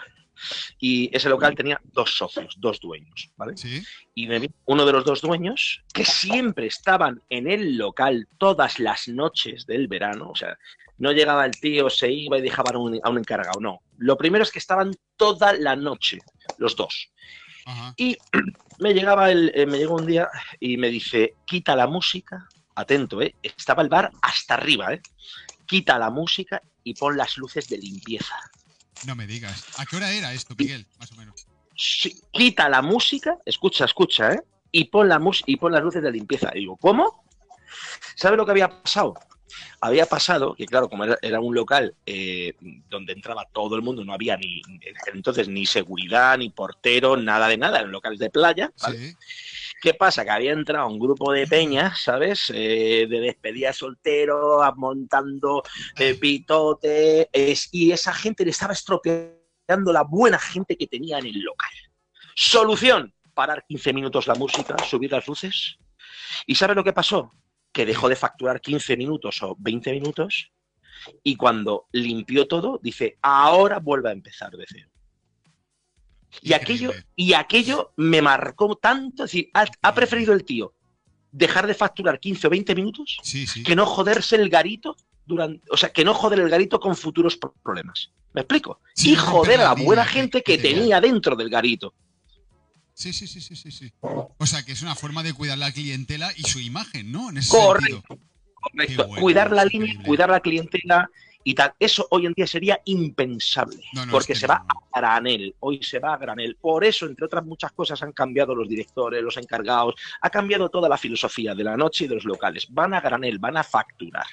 S3: y ese local tenía dos socios, dos dueños, ¿vale?
S2: Sí.
S3: y me vi uno de los dos dueños que siempre estaban en el local todas las noches del verano, o sea, no llegaba el tío, se iba y dejaba a un, a un encargado, no. Lo primero es que estaban toda la noche, los dos.
S2: Ajá.
S3: Y me llegaba el, eh, me llegó un día y me dice, quita la música, atento, ¿eh? estaba el bar hasta arriba, ¿eh? quita la música y pon las luces de limpieza.
S2: No me digas. ¿A qué hora era esto, Miguel? Más o menos.
S3: Sí, quita la música, escucha, escucha, ¿eh? Y pon, la mus y pon las luces de limpieza. Y digo, ¿cómo? ¿Sabe lo que había pasado? Había pasado que, claro, como era, era un local eh, donde entraba todo el mundo, no había ni entonces ni seguridad, ni portero, nada de nada, eran locales de playa. ¿vale?
S2: Sí.
S3: ¿Qué pasa? Que había entrado un grupo de peñas, ¿sabes? Eh, de despedida de soltero, montando eh, pitote, y esa gente le estaba estropeando la buena gente que tenía en el local. Solución, parar 15 minutos la música, subir las luces. ¿Y sabe lo que pasó? Que dejó de facturar 15 minutos o 20 minutos y cuando limpió todo, dice, ahora vuelve a empezar de cero. Y aquello, y aquello me marcó tanto, es decir, ha, ha preferido el tío dejar de facturar 15 o 20 minutos
S2: Sí, sí.
S3: que no joderse el garito durante, o sea, que no joder el garito con futuros pro- problemas. ¿Me explico?
S2: Sí,
S3: y joder a
S2: la
S3: buena gente
S2: que tenía.
S3: dentro del garito.
S2: Sí, sí, sí, sí, sí, sí. O sea, que es una forma de cuidar la clientela y su imagen, ¿no? En ese
S3: Correcto.
S2: sentido.
S3: Correcto.
S2: Bueno,
S3: cuidar la línea, cuidar la clientela y tal. Eso hoy en día sería impensable.
S2: No, no,
S3: porque
S2: es que
S3: se
S2: no,
S3: va a granel. Hoy se va a granel. Por eso, entre otras muchas cosas, han cambiado los directores, los encargados. Ha cambiado toda la filosofía de la noche y de los locales. Van a granel, van a facturar.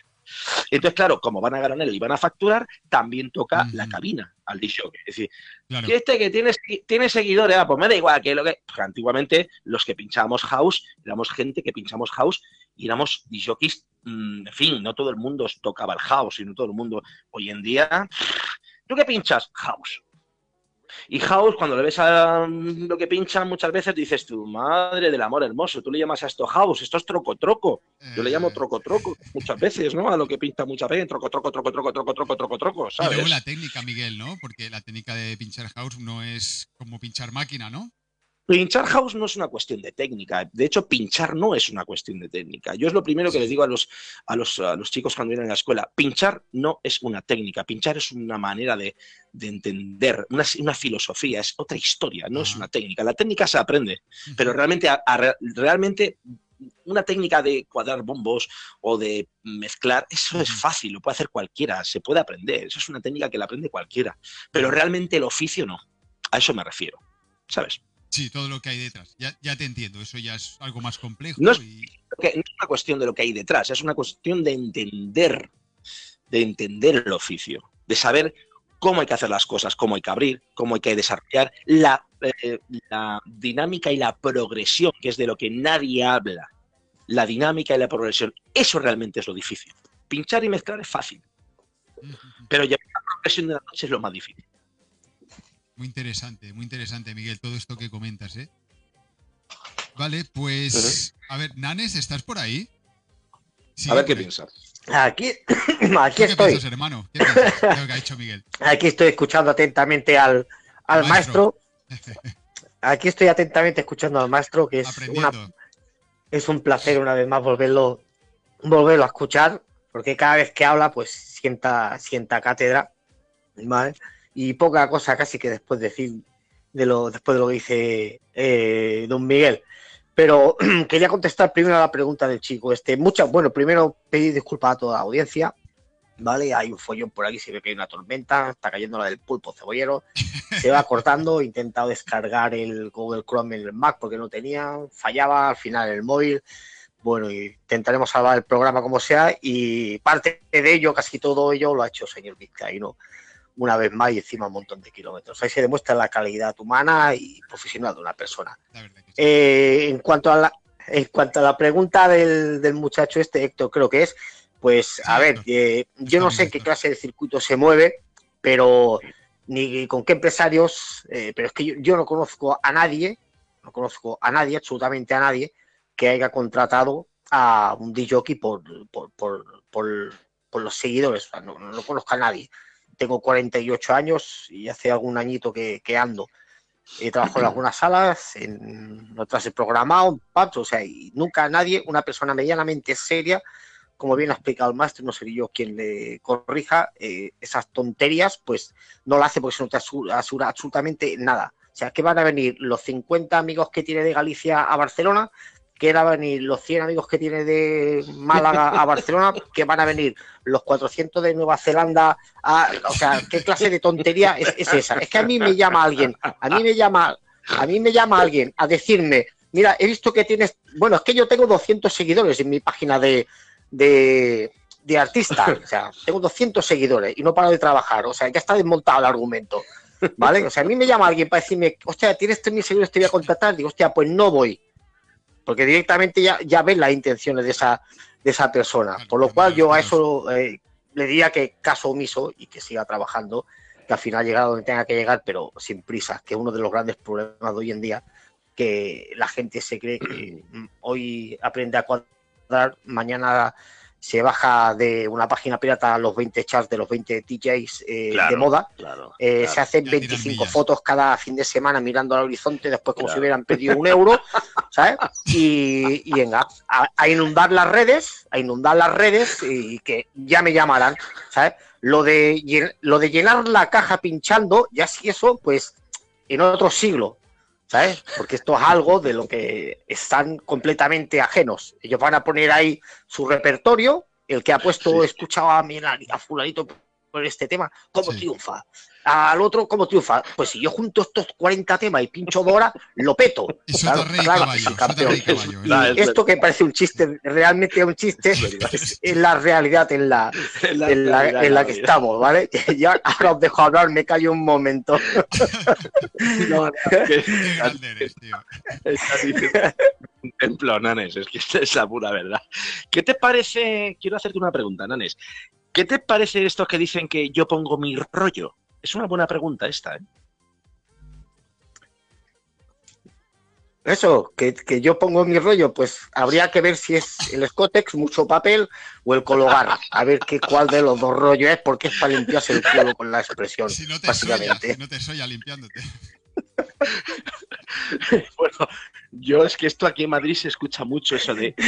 S3: Entonces, claro, como van a granel y van a facturar, también toca la cabina al disc jockey. Es decir,
S2: Claro.
S3: y este que tiene, tiene seguidores, ah, pues me da igual que lo que. Porque antiguamente los que pinchábamos house éramos gente que pinchamos house y éramos jockeys, mm, en fin, no todo el mundo tocaba el house y no todo el mundo. Hoy en día, ¿tú qué pinchas? House. Y House, cuando le ves a mm, lo que pinchan muchas veces, dices tu madre del amor hermoso, tú le llamas a esto House, esto es troco-troco. Yo le llamo
S2: eh.
S3: troco-troco muchas veces, ¿no? A lo que pinta muchas veces, troco-troco, troco-troco, troco-troco, troco-troco, ¿sabes?
S2: Y luego la técnica, Miguel, ¿no? Porque la técnica de pinchar House no es como pinchar máquina, ¿no?
S3: Pinchar house no es una cuestión de técnica. De hecho, pinchar no es una cuestión de técnica. Yo es lo primero que les digo a los, a, los, a los chicos cuando vienen a la escuela. Pinchar no es una técnica. Pinchar es una manera de, de entender, una, una filosofía, es otra historia, no es una técnica. La técnica se aprende, pero realmente, a- a re- realmente una técnica de cuadrar bombos o de mezclar, eso es fácil, lo puede hacer cualquiera, se puede aprender. Eso es una técnica que la aprende cualquiera. Pero realmente el oficio no. A eso me refiero. ¿Sabes?
S2: Sí, todo lo que hay detrás. Ya, ya te entiendo, eso ya es algo más complejo.
S3: No es-
S2: y-
S3: que no es una cuestión de lo que hay detrás, es una cuestión de entender, de entender el oficio, de saber cómo hay que hacer las cosas, cómo hay que abrir, cómo hay que desarrollar la, eh, la dinámica y la progresión, que es de lo que nadie habla. La dinámica y la progresión, eso realmente es lo difícil. Pinchar y mezclar es fácil, pero llevar la progresión de la noche es lo más difícil.
S2: Muy interesante, muy interesante, Miguel, todo esto que comentas, ¿eh? Vale, pues. A ver, Nanes, ¿estás por ahí? Sí,
S3: A ver qué piensas.
S1: Aquí, aquí estoy.
S2: hermano? ¿Qué ¿Qué ha hecho Miguel?
S1: Aquí estoy escuchando atentamente al, al maestro. Aquí estoy atentamente escuchando al maestro, que es, una, es un placer una vez más volverlo, volverlo a escuchar, porque cada vez que habla, pues sienta, sienta cátedra, ¿vale? Y poca cosa casi que después decir de lo, después de lo que dice eh, don Miguel. Pero quería contestar primero a la pregunta del chico. Este, muchas, bueno, primero pedir disculpas a toda la audiencia. ¿Vale? Hay un follón por aquí, se ve que hay una tormenta, está cayendo la del pulpo cebollero, se va cortando, intentado descargar el Google Chrome en el Mac porque no tenía, fallaba, al final el móvil, bueno, intentaremos salvar el programa como sea y parte de ello, casi todo ello, lo ha hecho el señor Vizcaíno una vez más y encima un montón de kilómetros. Ahí se demuestra la calidad humana y profesional de una persona. Eh, en, cuanto a la, en cuanto a la pregunta del, muchacho este, Héctor, creo que es, pues a ver, eh, yo no sé qué clase de circuito se mueve, pero ni con qué empresarios, eh, pero es que yo, no conozco a nadie, no conozco a nadie, absolutamente a nadie, que haya contratado a un DJ por, por, por, por, los seguidores, no, no conozco a nadie tengo 48 años y hace algún añito que, ando. He trabajado en algunas salas, en otras he programado, o sea, y nunca nadie, una persona medianamente seria, como bien ha explicado el máster, no seré yo quien le corrija, eh, esas tonterías, pues no lo hace porque eso no te asura, absolutamente nada. O sea, que van a venir los 50 amigos que tiene de Galicia a Barcelona, que van a venir los 100 amigos que tiene de Málaga a Barcelona, que van a venir los 400 de Nueva Zelanda a... O sea, ¿qué clase de tontería es, esa? Es que a mí me llama alguien, a mí me llama, a mí me llama alguien a decirme, mira, he visto que tienes... Bueno, es que yo tengo 200 seguidores en mi página de, de, de artista, o sea, tengo 200 seguidores y no paro de trabajar, o sea, ya está desmontado el argumento. ¿Vale? O sea, a mí me llama alguien para decirme, hostia, tienes 3.000 seguidores, te voy a contratar. Digo, hostia, pues no voy porque directamente ya, ya ven las intenciones de esa, de esa persona. Por lo cual yo a eso eh, le diría que caso omiso y que siga trabajando, que al final llegado donde tenga que llegar, pero sin prisa, que es uno de los grandes problemas de hoy en día, que la gente se cree que hoy aprende a cuadrar, mañana se baja de una página pirata a los 20 charts de los 20 DJs eh, de moda, eh, se hacen 25 fotos cada fin de semana mirando al horizonte, después como si hubieran pedido un euro, ¿sabes? Y, y venga, a, inundar las redes, a inundar las redes y que ya me llamarán, ¿sabes? Lo de, lo de llenar la caja pinchando, ya si eso, pues en otro siglo, ¿sabes? Porque esto es algo de lo que están completamente ajenos. Ellos van a poner ahí su repertorio, el que ha puesto, escuchado a, a fulanito por este tema, cómo triunfa al otro, ¿cómo triunfa? Pues si yo junto estos 40 temas y pincho dos horas, lo peto. claro, esto que parece un chiste, realmente un chiste, es, la realidad en la, en la, que estamos, ¿vale? Ya ahora os dejo hablar, me callo un momento. no,
S3: un templo, Nanes, es que es la pura verdad. ¿Qué te parece? Quiero hacerte una pregunta, Nanes. ¿Qué te parece esto que dicen que yo pongo mi rollo? Es una buena pregunta esta, ¿eh?
S1: Eso, que, yo pongo mi rollo, pues habría que ver si es el Scotex, mucho papel, o el Cologar. A ver qué cuál de los dos rollos es, porque es para limpiarse el culo con la expresión, si no te básicamente.
S2: no te soy limpiándote.
S3: bueno, yo es que esto aquí en Madrid se escucha mucho eso de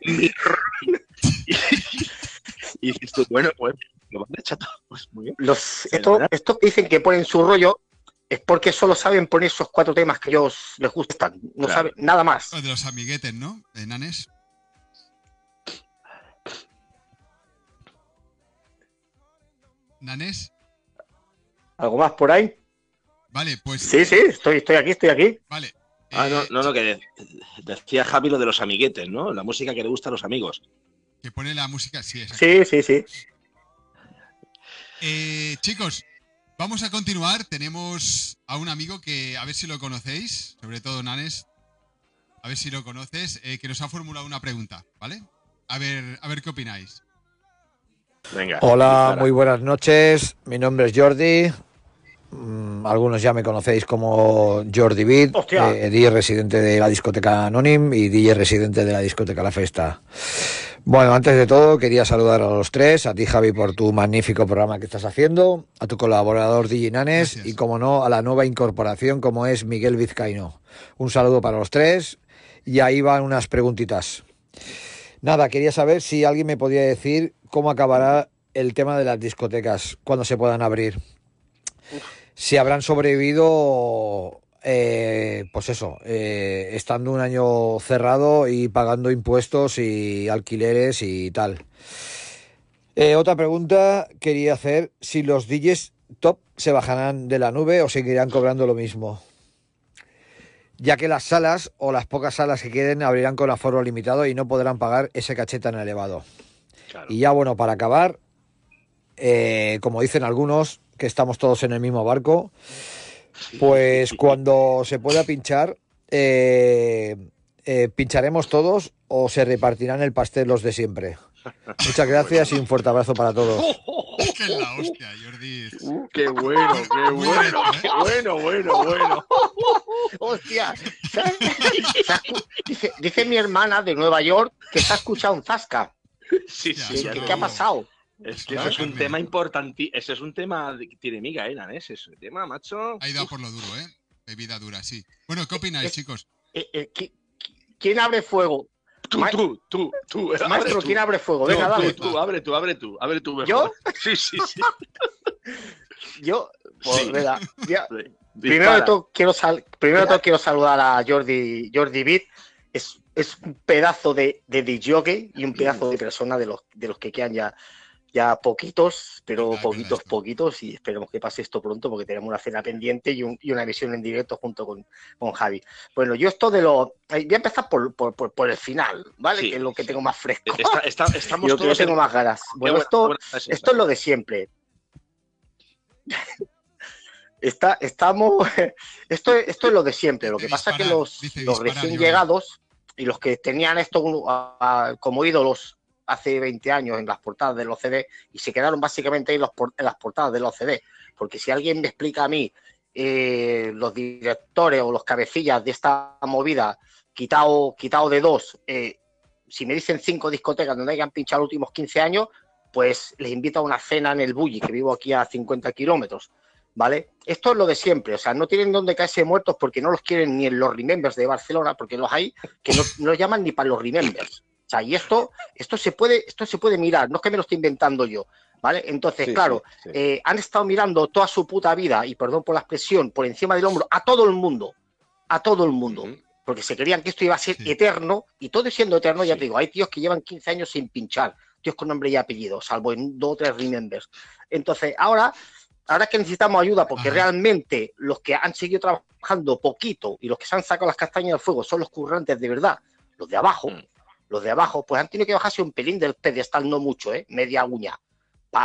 S3: y dices tú, bueno, pues pues
S1: Los, esto, esto que dicen que ponen su rollo es porque solo saben poner esos cuatro temas que ellos les gustan. No saben nada más.
S2: de los amiguetes, ¿no? De Nanes. ¿Nanes?
S1: ¿Algo más por ahí?
S2: Vale, pues.
S1: Sí, sí, estoy, estoy aquí, estoy aquí.
S2: Vale.
S3: Ah, no, no, no, que decía Javi lo de los amiguetes, ¿no? La música que le gusta a los amigos.
S2: Que pone la música, sí,
S1: Sí, sí, sí.
S2: Eh, chicos, vamos a continuar. Tenemos a un amigo que a ver si lo conocéis, sobre todo Nanes. A ver si lo conoces, eh, que nos ha formulado una pregunta, ¿vale? A ver, a ver qué opináis.
S5: Venga. Hola, muy buenas noches. Mi nombre es Jordi. Mm, algunos ya me conocéis como Jordi Beat, eh, DJ residente de la discoteca Anonym y DJ residente de la discoteca La Festa. Bueno, antes de todo quería saludar a los tres, a ti Javi por tu magnífico programa que estás haciendo, a tu colaborador Diginanes y como no a la nueva incorporación como es Miguel Vizcaíno. Un saludo para los tres y ahí van unas preguntitas. Nada, quería saber si alguien me podía decir cómo acabará el tema de las discotecas cuando se puedan abrir. Si habrán sobrevivido eh, pues eso, eh, estando un año cerrado y pagando impuestos y alquileres y tal. Eh, otra pregunta quería hacer, si los DJs top se bajarán de la nube o seguirán cobrando lo mismo. Ya que las salas o las pocas salas que queden abrirán con aforo limitado y no podrán pagar ese caché tan elevado. Y ya bueno, para acabar, como dicen algunos, que estamos todos en el mismo barco, pues cuando se pueda pinchar, eh, eh, pincharemos todos o se repartirán el pastel los de siempre. Muchas gracias y un fuerte abrazo para todos.
S2: ¡Qué la hostia, Jordi!
S3: Uh, ¡Qué bueno, qué bueno, qué bueno, bueno, bueno!
S1: ¡Hostia! Dice, dice, mi hermana de Nueva York que se ha escuchado un zasca.
S3: Sí, sí.
S1: ¿Qué, ha pasado?
S3: Es que eso es un tema importante. Ese es un tema que tiene miga, ¿eh, Nanés? Es un tema, macho.
S2: Ha ido por lo duro, ¿eh? Bebida dura, sí. Bueno, ¿qué opináis, chicos?
S1: Eh, eh, ¿Quién abre fuego?
S3: Tú, tú, tú, tú.
S1: Maestro, ¿quién abre fuego? Venga, dale.
S3: Tú, abre tú, abre tú, abre tú. Mejor.
S1: ¿Yo?
S3: Sí, sí, sí.
S1: Yo, pues, venga, Primero de todo, quiero, Primero todo quiero saludar a Jordi, Jordi Beat. Es, es un pedazo de, de y un pedazo de persona de los, de los que quedan ya ya poquitos, pero poquitos, poquitos, y esperemos que pase esto pronto porque tenemos una cena pendiente y, una emisión en directo junto con, con, Javi. Bueno, yo esto de lo... Voy a empezar por, por, por, el final, ¿vale? Que es lo que tengo más fresco.
S3: estamos
S1: lo que yo tengo más ganas. Bueno, esto, esto es lo de siempre. Está, estamos... Esto, esto es lo de siempre. Lo que pasa es que los, los recién llegados y los que tenían esto como ídolos hace 20 años en las portadas de los y se quedaron básicamente ahí en las portadas de los. Porque si alguien me explica a mí eh, los directores o los cabecillas de esta movida, quitado, quitado de dos, eh, si me dicen cinco discotecas donde hayan pinchado los últimos 15 años, pues les invito a una cena en el Bulli, que vivo aquí a 50 kilómetros. ¿Vale? Esto es lo de siempre, o sea, no tienen donde caerse muertos porque no los quieren ni en los Remembers de Barcelona, porque los hay que no, no los llaman ni para los Remembers y esto, esto se puede, esto se puede mirar, no es que me lo esté inventando yo, ¿vale? Entonces, claro, eh, han estado mirando toda su puta vida, y perdón por la expresión, por encima del hombro, a todo el mundo, a todo el mundo, porque se creían que esto iba a ser eterno, y todo siendo eterno, ya te digo, hay tíos que llevan 15 años sin pinchar, tíos con nombre y apellido, salvo en dos o tres remembers. Entonces, ahora, ahora que necesitamos ayuda, porque realmente los que han seguido trabajando poquito y los que se han sacado las castañas del fuego son los currantes de verdad, los de abajo, mm los de abajo, pues han tenido que bajarse un pelín del pedestal, no mucho, ¿eh? media uña,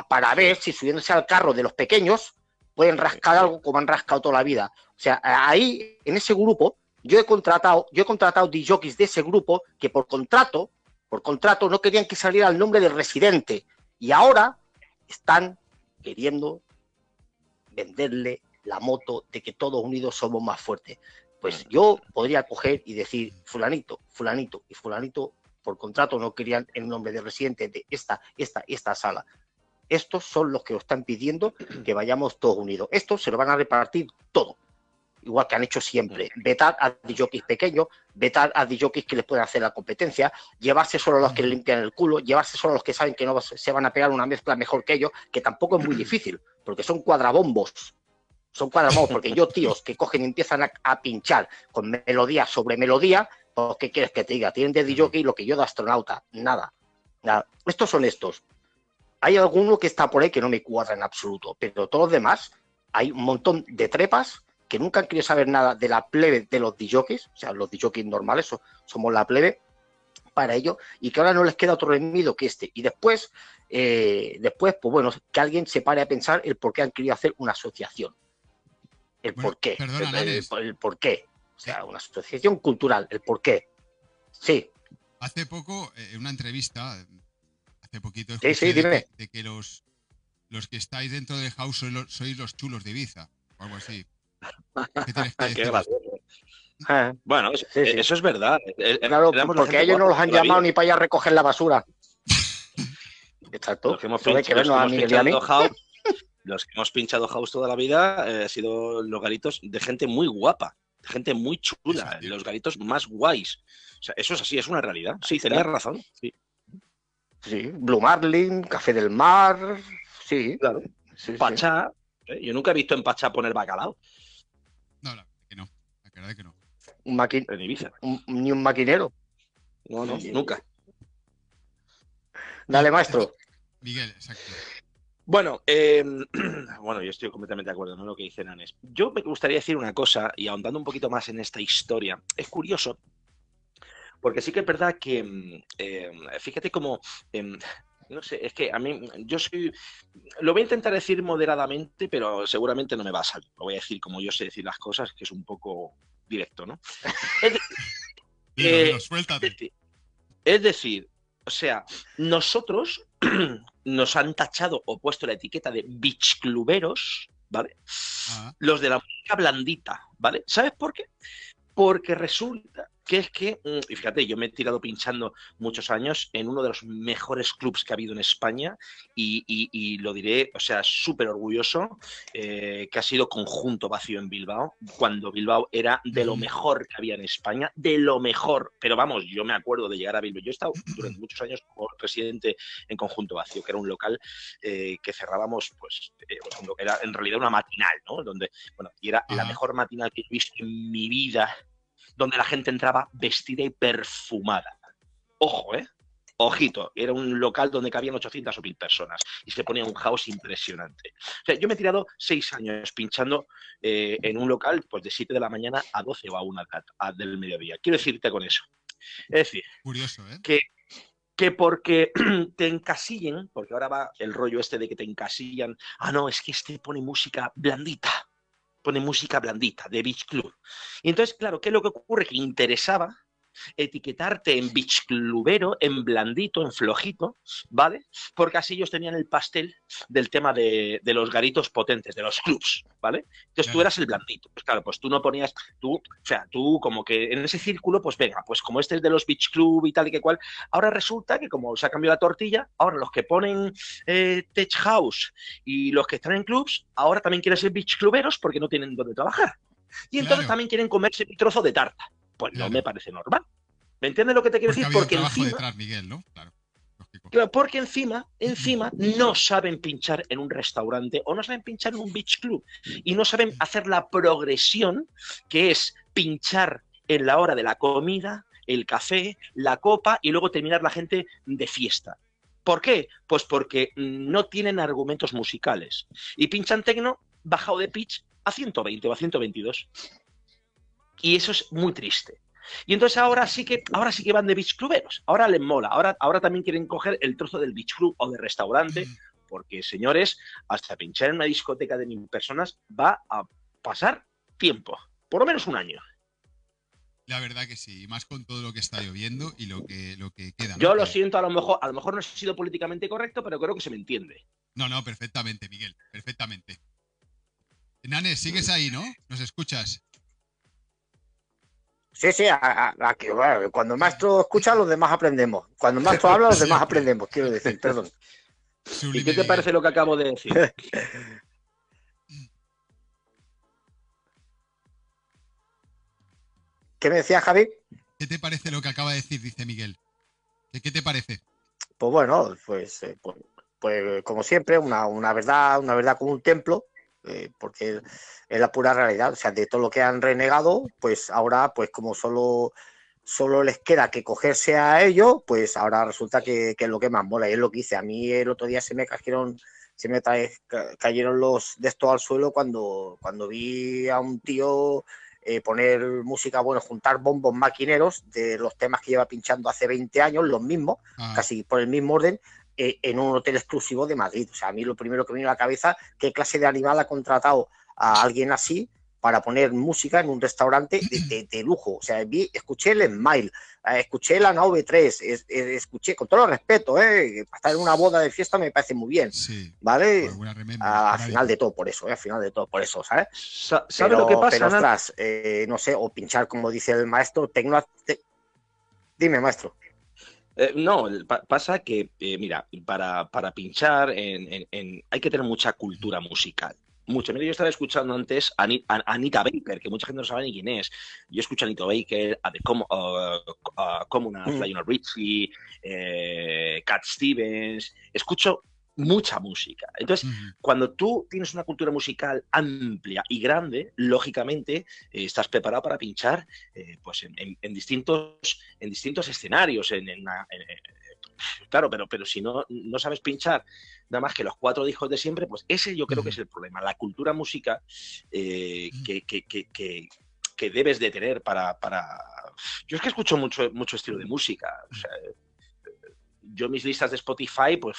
S1: para ver si subiéndose al carro de los pequeños pueden rascar algo como han rascado toda la vida. O sea, ahí, en ese grupo, yo he contratado, yo he contratado DJs de ese grupo que por contrato, por contrato, no querían que saliera el nombre del residente. Y ahora están queriendo venderle la moto de que todos unidos somos más fuertes. Pues yo podría coger y decir, fulanito, fulanito y fulanito por contrato no querían el nombre de residente de esta, esta, esta sala. Estos son los que os están pidiendo que vayamos todos unidos. Estos se lo van a repartir todo, igual que han hecho siempre. Vetar a DJs pequeños, vetar a DJs que les pueden hacer la competencia, llevarse solo a los que limpian el culo, llevarse solo a los que saben que no se van a pegar una mezcla mejor que ellos, que tampoco es muy difícil, porque son cuadrabombos. Son cuadrabombos, porque yo, tíos, que cogen y empiezan a pinchar con melodía sobre melodía, ¿Qué quieres que te diga? Tienen de DJ lo que yo de astronauta. Nada. Nada. Estos son estos. Hay alguno que está por ahí que no me cuadra en absoluto, pero todos los demás, hay un montón de trepas que nunca han querido saber nada de la plebe de los DJs, o sea, los DJs normales, somos la plebe para ello, y que ahora no les queda otro remedio que este. Y después, eh, después, pues bueno, que alguien se pare a pensar el por qué han querido hacer una asociación. El por qué. el, por qué. O sea, una asociación cultural. ¿El por qué? Sí.
S2: Hace poco, en eh, una entrevista, hace poquito,
S1: sí, sí, dime.
S2: De, que los, los que estáis dentro del house sois los, chulos de Ibiza, o algo así.
S3: ¿Qué tienes que ah. bueno, eso, es verdad.
S1: Claro, porque ellos no los han llamado ni para ir a recoger la basura. Exacto.
S3: Los que hemos pinchado, house, los que hemos pinchado house toda la vida eh, han sido los garitos de gente muy guapa, de gente muy chula, los garitos más guays. O sea, eso es así, es una realidad. Sí, tenías razón. Sí.
S1: sí, Blue Marlin, Café del Mar, sí.
S3: Claro. Pachá, ¿eh? yo nunca he visto en Pachá poner bacalao.
S2: No, la que no. La verdad que no.
S1: Un ni un maquinero.
S3: No, no, nunca.
S1: Dale, maestro.
S2: Miguel, exacto.
S3: Bueno, eh, bueno, yo estoy completamente de acuerdo con lo que dice Nanes. Yo me gustaría decir una cosa, y ahondando un poquito más en esta historia. Es curioso, porque sí que es verdad que, mm, eh, fíjate cómo, em, no sé, es que a mí, yo soy, lo voy a intentar decir moderadamente, pero seguramente no me va a salir. Lo voy a decir como yo sé decir las cosas, que es un poco directo, ¿no?
S2: Eh,
S3: es decir, o sea, nosotros nos han tachado o puesto la etiqueta de beach cluberos, ¿vale? Ah. Los de la música blandita, ¿vale? ¿Sabes por qué? Porque resulta que es que, mm, y fíjate, yo me he tirado pinchando muchos años en uno de los mejores clubs que ha habido en España y, lo diré, o sea, súper orgulloso, eh, que ha sido conjunto vacío en Bilbao, cuando Bilbao era de lo mejor que había en España, de lo mejor, pero vamos, yo me acuerdo de llegar a Bilbao, yo he estado durante muchos años como residente en conjunto vacío, que era un local eh, que cerrábamos, pues, eh, era en realidad una matinal, ¿no? Donde, bueno, y era la mejor matinal que he visto en mi vida donde la gente entraba vestida y perfumada. Ojo, ¿eh? Ojito, era un local donde cabían 800 o 1000 personas y se ponía un house impresionante. O sea, yo me he tirado seis años pinchando eh, en un local pues de 7 de la mañana a 12 o a 1 del mediodía. Quiero decirte con eso. Es decir,
S2: Curioso, ¿eh?
S3: que, que porque te encasillen, porque ahora va el rollo este de que te encasillan, ah, no, es que este pone música blandita pone música blandita, de Beach Club. Y entonces, claro, ¿qué es lo que ocurre? Que interesaba etiquetarte en beach clubero, en blandito, en flojito, ¿vale? Porque así ellos tenían el pastel del tema de, los garitos potentes, de los clubs, ¿vale? Entonces tú eras el blandito. Pues claro, pues tú no ponías, tú, o sea, tú como que en ese círculo, pues venga, pues como este es de los beach club y tal y que cual, ahora resulta que como se ha cambiado la tortilla, ahora los que ponen eh, tech house y los que están en clubs, ahora también quieren ser beach cluberos porque no tienen dónde trabajar. Y entonces también quieren comerse un trozo de tarta. Pues no me parece normal. ¿Me entiendes lo que te quiero decir?
S2: Porque encima, Miguel, ¿no?
S3: Claro. porque encima, encima no saben pinchar en un restaurante o no saben pinchar en un beach club y no saben hacer la progresión que es pinchar en la hora de la comida, el café, la copa y luego terminar la gente de fiesta. ¿Por qué? Pues porque no tienen argumentos musicales y pinchan tecno bajado de pitch a 120 o a 122. Y eso es muy triste. Y entonces ahora sí que, ahora sí que van de beach cluberos. Ahora les mola. Ahora, ahora también quieren coger el trozo del beach club o de restaurante. Porque, señores, hasta pinchar en una discoteca de mil personas va a pasar tiempo. Por lo menos un año.
S2: La verdad que sí, más con todo lo que está lloviendo y lo que, lo que queda.
S3: Yo lo siento, a lo mejor, a lo mejor no he sido políticamente correcto, pero creo que se me entiende.
S2: No, no, perfectamente, Miguel, perfectamente. Nanes, sigues ahí, ¿no? ¿Nos escuchas?
S1: Sí, sí, cuando el maestro escucha, los demás aprendemos. Cuando el maestro habla, los demás aprendemos, quiero decir, perdón.
S3: ¿Y qué te parece lo que acabo de decir?
S1: ¿Qué me decía Javi?
S2: ¿Qué te parece lo que acaba de decir, dice Miguel? ¿Qué, te parece?
S1: Pues bueno, pues, eh, pues, pues, como siempre, una, una verdad, una verdad como un templo, eh, porque es la pura realidad. O sea, de todo lo que han renegado, pues ahora, pues como solo, solo les queda que cogerse a ello, pues ahora resulta que, es lo que más mola. Y es lo que hice. A mí el otro día se me cayeron, se me cayeron los de esto al suelo cuando, cuando vi a un tío eh, poner música, bueno, juntar bombos maquineros de los temas que lleva pinchando hace 20 años, los mismos, ah. casi por el mismo orden, en un hotel exclusivo de Madrid. O sea, a mí lo primero que me vino a la cabeza, ¿qué clase de animal ha contratado a alguien así para poner música en un restaurante de, lujo. O sea, vi, escuché el Smile, eh, escuché la Nave 3, escuché, con todo el respeto, ¿eh? estar en una boda de fiesta me parece muy bien, ¿vale? al final de todo por eso, ¿eh? al final de todo por eso, ¿sabes?
S3: ¿Sabes lo que pasa?
S1: Eh, no sé, o pinchar, como dice el maestro, Dime, maestro.
S3: Eh, no, pasa que, eh, mira, para, para pinchar en, hay que tener mucha cultura musical. Mucho. Mira, yo estaba escuchando antes a Anita, Baker, que mucha gente no sabe ni quién es. Yo escucho a Anita Baker, a The Com uh, mm. Lionel Richie, eh, Cat Stevens. Escucho mucha música. Entonces, cuando tú tienes una cultura musical amplia y grande, lógicamente eh, estás preparado para pinchar eh, pues en, distintos, en distintos escenarios. En, claro, pero, pero si no, no sabes pinchar nada más que los cuatro discos de siempre, pues ese yo creo que es el problema. La cultura música eh, que, que, que, que, debes de tener para, para... Yo es que escucho mucho, mucho estilo de música. yo mis listas de Spotify, pues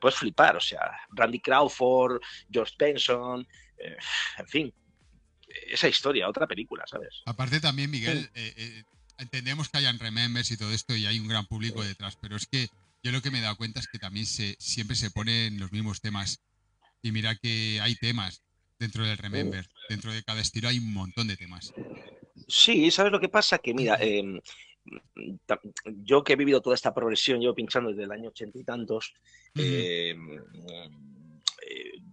S3: puedes flipar, o sea, Randy Crawford, George Benson, eh, en fin, esa historia, otra película, ¿sabes?
S2: Aparte también, Miguel, eh, eh, entendemos que hayan remembers y todo esto y hay un gran público detrás, pero es que yo lo que me he dado cuenta es que también se, siempre se ponen los mismos temas y mira que hay temas dentro del remember, dentro de cada estilo hay un montón de temas.
S3: Sí, ¿sabes lo que pasa? Que mira, yo que he vivido toda esta progresión, yo pinchando desde el año ochenta y tantos, eh,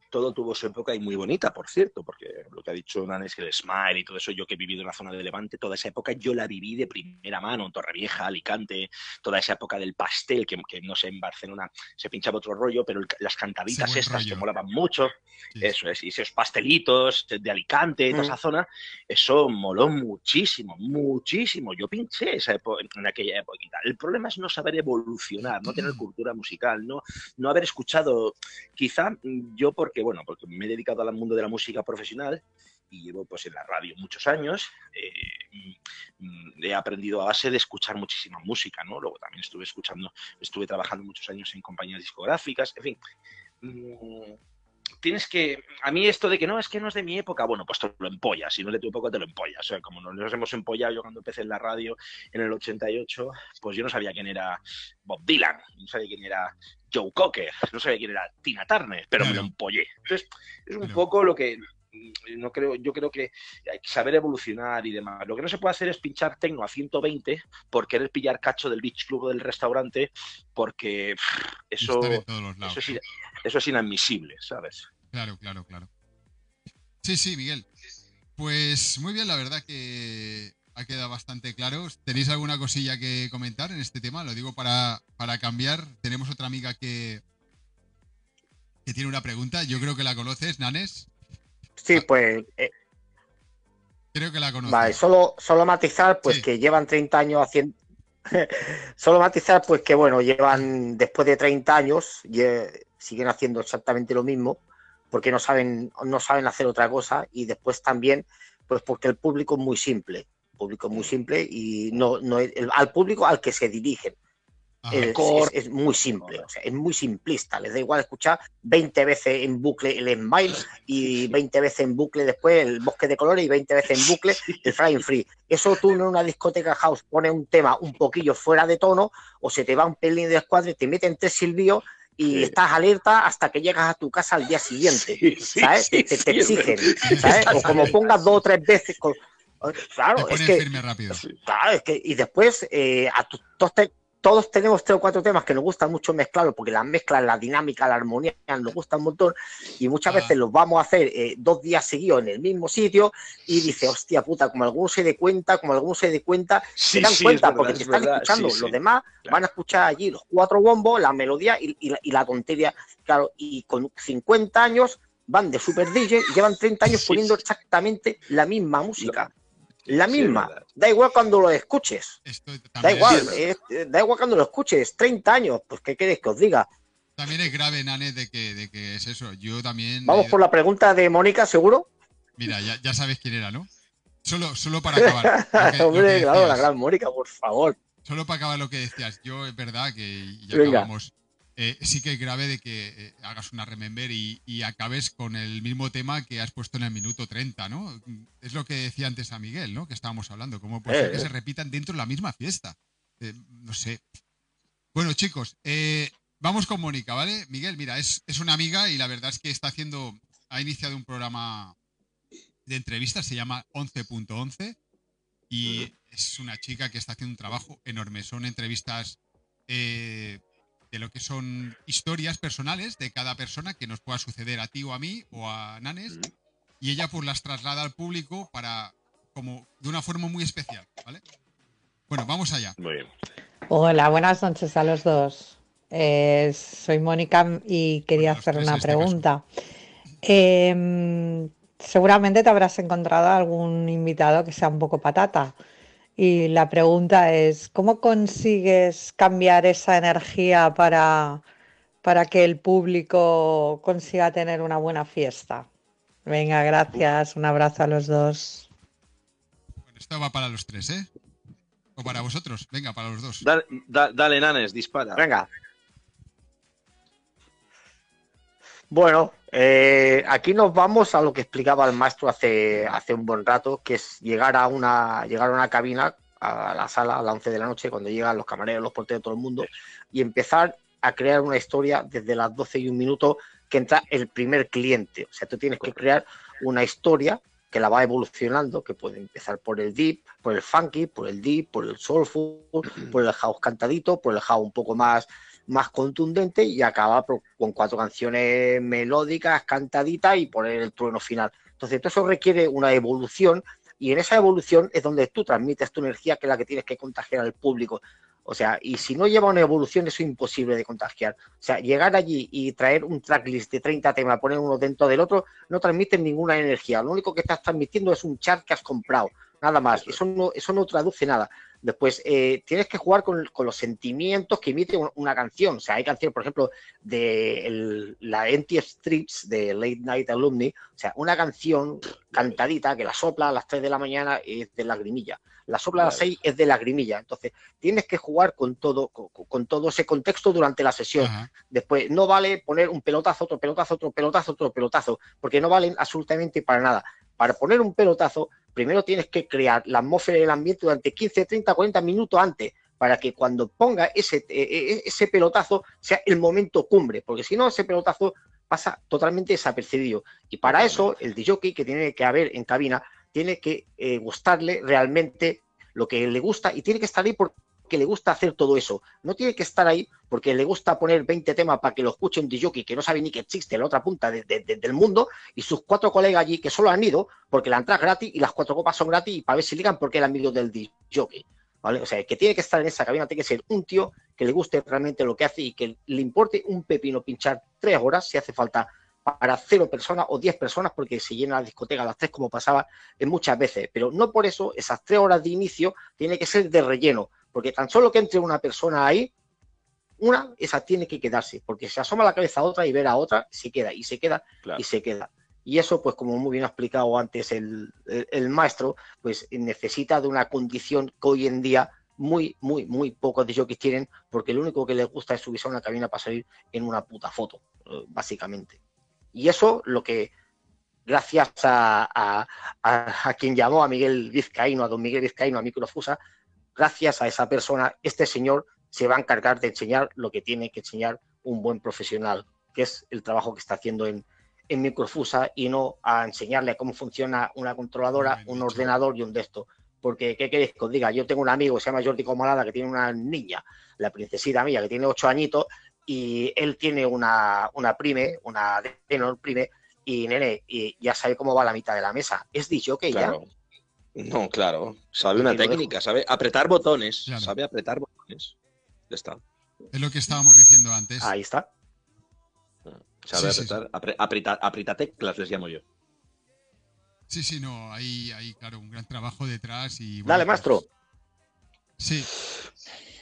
S3: todo tuvo su época y muy bonita, por cierto, porque lo que ha dicho Nanes, el Smile y todo eso, yo que he vivido en la zona de Levante, toda esa época yo la viví de primera mano, en Torrevieja, Alicante, toda esa época del pastel, que, no sé, en Barcelona se pinchaba otro rollo, pero las cantaditas estas que molaban mucho, eso es, y esos pastelitos de Alicante, toda mm. esa zona, eso moló muchísimo, muchísimo. Yo pinché esa en aquella época. El problema es no saber evolucionar, no tener cultura musical, no, no haber escuchado, quizá yo porque bueno, porque me he dedicado al mundo de la música profesional y llevo pues en la radio muchos años, eh, he aprendido a base de escuchar muchísima música, ¿no? Luego también estuve escuchando, estuve trabajando muchos años en compañías discográficas, en fin. Mm, tienes que. A mí esto de que no, es que no es de mi época, bueno, pues te lo empollas. Si no es de tu época, te lo empollas. O sea, como nos hemos empollado yo cuando empecé en la radio en el 88, pues yo no sabía quién era Bob Dylan, no sabía quién era Joe Cocker, no sabía quién era Tina Turner, pero me lo empollé. Entonces, es un poco lo que no creo, yo creo que hay que saber evolucionar y demás. Lo que no se puede hacer es pinchar tecno a 120 por querer pillar cacho del beach club o del restaurante, porque eso, eso, es, inadmisible, ¿sabes?
S2: Claro, claro, claro. Sí, sí, Miguel. Pues muy bien, la verdad que ha quedado bastante claro. ¿Tenéis alguna cosilla que comentar en este tema? Lo digo para, para cambiar. Tenemos otra amiga que, que tiene una pregunta. Yo creo que la conoces, Nanes.
S1: Sí, pues. Eh,
S2: Creo que la conozco.
S1: Vale, solo, solo matizar, pues que llevan 30 años haciendo. solo matizar, pues que bueno, llevan después de 30 años, y, siguen haciendo exactamente lo mismo, porque no saben, no saben hacer otra cosa, y después también, pues porque el público es muy simple. El público es muy simple y no, no al público al que se dirigen es, muy simple, o sea, es muy simplista. Les da igual escuchar 20 veces en bucle el Smile y 20 veces en bucle después el Bosque de Colores y 20 veces en bucle el Flying Free. Eso tú en una discoteca house pones un tema un poquillo fuera de tono o se te va un pelín de escuadra y te meten tres silbios y estás alerta hasta que llegas a tu casa al día siguiente, ¿sabes? te, exigen, ¿sabes? O como pongas dos o tres veces. claro, es que, claro, es que. Y después, eh, a tus todos tenemos tres o cuatro temas que nos gustan mucho mezclarlos porque las mezclas, la dinámica, la armonía nos gustan un montón y muchas ah. veces los vamos a hacer eh, dos días seguidos en el mismo sitio y dice, hostia puta, como alguno se dé cuenta, como alguno se dé cuenta, se dan cuenta porque te están escuchando, los demás van a escuchar allí los cuatro bombos, la melodía y, la, tontería, claro, y con 50 años van de super DJ y llevan 30 años poniendo exactamente la misma música. La misma. da igual cuando lo escuches. Da igual, da igual cuando lo escuches. 30 años, pues ¿qué quieres que os diga?
S2: También es grave, Nane, de que, de que es eso. Yo también.
S1: Vamos por la pregunta de Mónica, ¿seguro?
S2: Mira, ya, ya, sabes quién era, ¿no? Solo, solo para acabar.
S1: Hombre, claro, la gran Mónica, por favor.
S2: Solo para acabar lo que decías. Yo, es verdad que ya acabamos. Eh, sí que es grave de que eh, hagas una remember y, acabes con el mismo tema que has puesto en el minuto 30, ¿no? Es lo que decía antes a Miguel, ¿no? Que estábamos hablando, cómo puede ser que se repitan dentro de la misma fiesta. Eh, no sé. Bueno, chicos, vamos con Mónica, ¿vale? Miguel, mira, es, es, una amiga y la verdad es que está haciendo, ha iniciado un programa de entrevistas, se llama 11.11 y es una chica que está haciendo un trabajo enorme. Son entrevistas eh, de lo que son historias personales de cada persona que nos pueda suceder a ti o a mí o a Nanes. Y ella pues las traslada al público para como de una forma muy especial, ¿vale? Bueno, vamos allá.
S3: Muy bien.
S6: Hola, buenas noches a los dos. Eh, soy Mónica y quería hacer una este pregunta. Em, seguramente te habrás encontrado algún invitado que sea un poco patata. Y la pregunta es, ¿cómo consigues cambiar esa energía para, para que el público consiga tener una buena fiesta? Venga, gracias. Un abrazo a los dos.
S2: Bueno, esto va para los tres, ¿eh? O para vosotros. Venga, para los dos.
S3: Dale, Nanes, dispara.
S1: Venga. Bueno, eh, aquí nos vamos a lo que explicaba el maestro hace, hace un buen rato, que es llegar a una, llegar a una cabina, a la sala a las 11 de la noche, cuando llegan los camareros, los porteros, todo el mundo, y empezar a crear una historia desde las 12 y un minuto que entra el primer cliente. O sea, tú tienes que crear una historia que la va evolucionando, que puede empezar por el deep, por el funky, por el deep, por el soulful, por el house cantadito, por el house un poco más más contundente y acaba con cuatro canciones melódicas, cantaditas y poner el trueno final. Entonces, todo eso requiere una evolución y en esa evolución es donde tú transmites tu energía, que es la que tienes que contagiar al público. O sea, y si no lleva una evolución, eso es imposible de contagiar. O sea, llegar allí y traer un tracklist de 30 temas, poner uno dentro del otro, no transmite ninguna energía. Lo único que estás transmitiendo es un chat que has comprado, nada más. Eso no, eso no traduce nada. Después, eh, tienes que jugar con, los sentimientos que emite una, canción. O sea, hay canciones, por ejemplo, de la Empty Strips de Late Night Alumni. O sea, una canción cantadita que la sopla a las 3 de la mañana es de lagrimilla. La sopla a las 6 es de lagrimilla. Entonces, tienes que jugar con todo, con, todo ese contexto durante la sesión. Después, no vale poner un pelotazo, otro pelotazo, otro pelotazo, otro pelotazo, porque no valen absolutamente para nada. Para poner un pelotazo, primero tienes que crear la atmósfera del ambiente durante 15, 30, 40 minutos antes, para que cuando ponga ese, e, e, ese pelotazo sea el momento cumbre, porque si no, ese pelotazo pasa totalmente desapercibido. Y para eso, el DJ que tiene que haber en cabina tiene que eh, gustarle realmente lo que le gusta y tiene que estar ahí por, que le gusta hacer todo eso. No tiene que estar ahí porque le gusta poner 20 temas para que lo escuche un DJ que no sabe ni que existe en la otra punta del mundo y sus cuatro colegas allí que solo han ido porque la entrada es gratis y las cuatro copas son gratis y para ver si ligan porque eran amigos del DJ. ¿Vale? O sea, que tiene que estar en esa cabina tiene que ser un tío que le guste realmente lo que hace y que le importe un pepino pinchar tres horas si hace falta para cero personas o diez personas porque se llena la discoteca a las tres como pasaba en muchas veces. Pero no por eso esas tres horas de inicio tiene que ser de relleno porque tan solo que entre una persona ahí, una, esa tiene que quedarse, porque se asoma la cabeza a otra y ver a otra, se queda, y se queda, y se queda. Y eso, pues como muy bien ha explicado antes el, maestro, pues necesita de una condición que hoy en día muy, muy, muy pocos de que tienen, porque lo único que les gusta es subirse a una cabina para salir en una puta foto, eh, básicamente. Y eso lo que, gracias a, a, quien llamó a Miguel Vizcaíno, a don Miguel Vizcaíno, a Microfusa, gracias a esa persona, este señor se va a encargar de enseñar lo que tiene que enseñar un buen profesional, que es el trabajo que está haciendo en, en Microfusa y no a enseñarle cómo funciona una controladora, un ordenador y un de esto. Porque, ¿qué queréis que os diga? Yo tengo un amigo que se llama Jordi Comalada que tiene una niña, la princesita mía, que tiene ocho añitos, y él tiene una, una prime, una Denon prime, y nene, y ya sabe cómo va la mitad de la mesa. Es dicho que ya.
S3: No, claro. Sabe una técnica, sabe apretar botones. Sabe apretar botones. Ya está.
S2: Es lo que estábamos diciendo antes.
S1: Ahí está.
S3: Sabe apretar, aprieta, teclas, les llamo yo.
S2: Sí, sí, no, hay, hay, claro, un gran trabajo detrás y...
S1: Dale, pues maestro.
S2: Sí.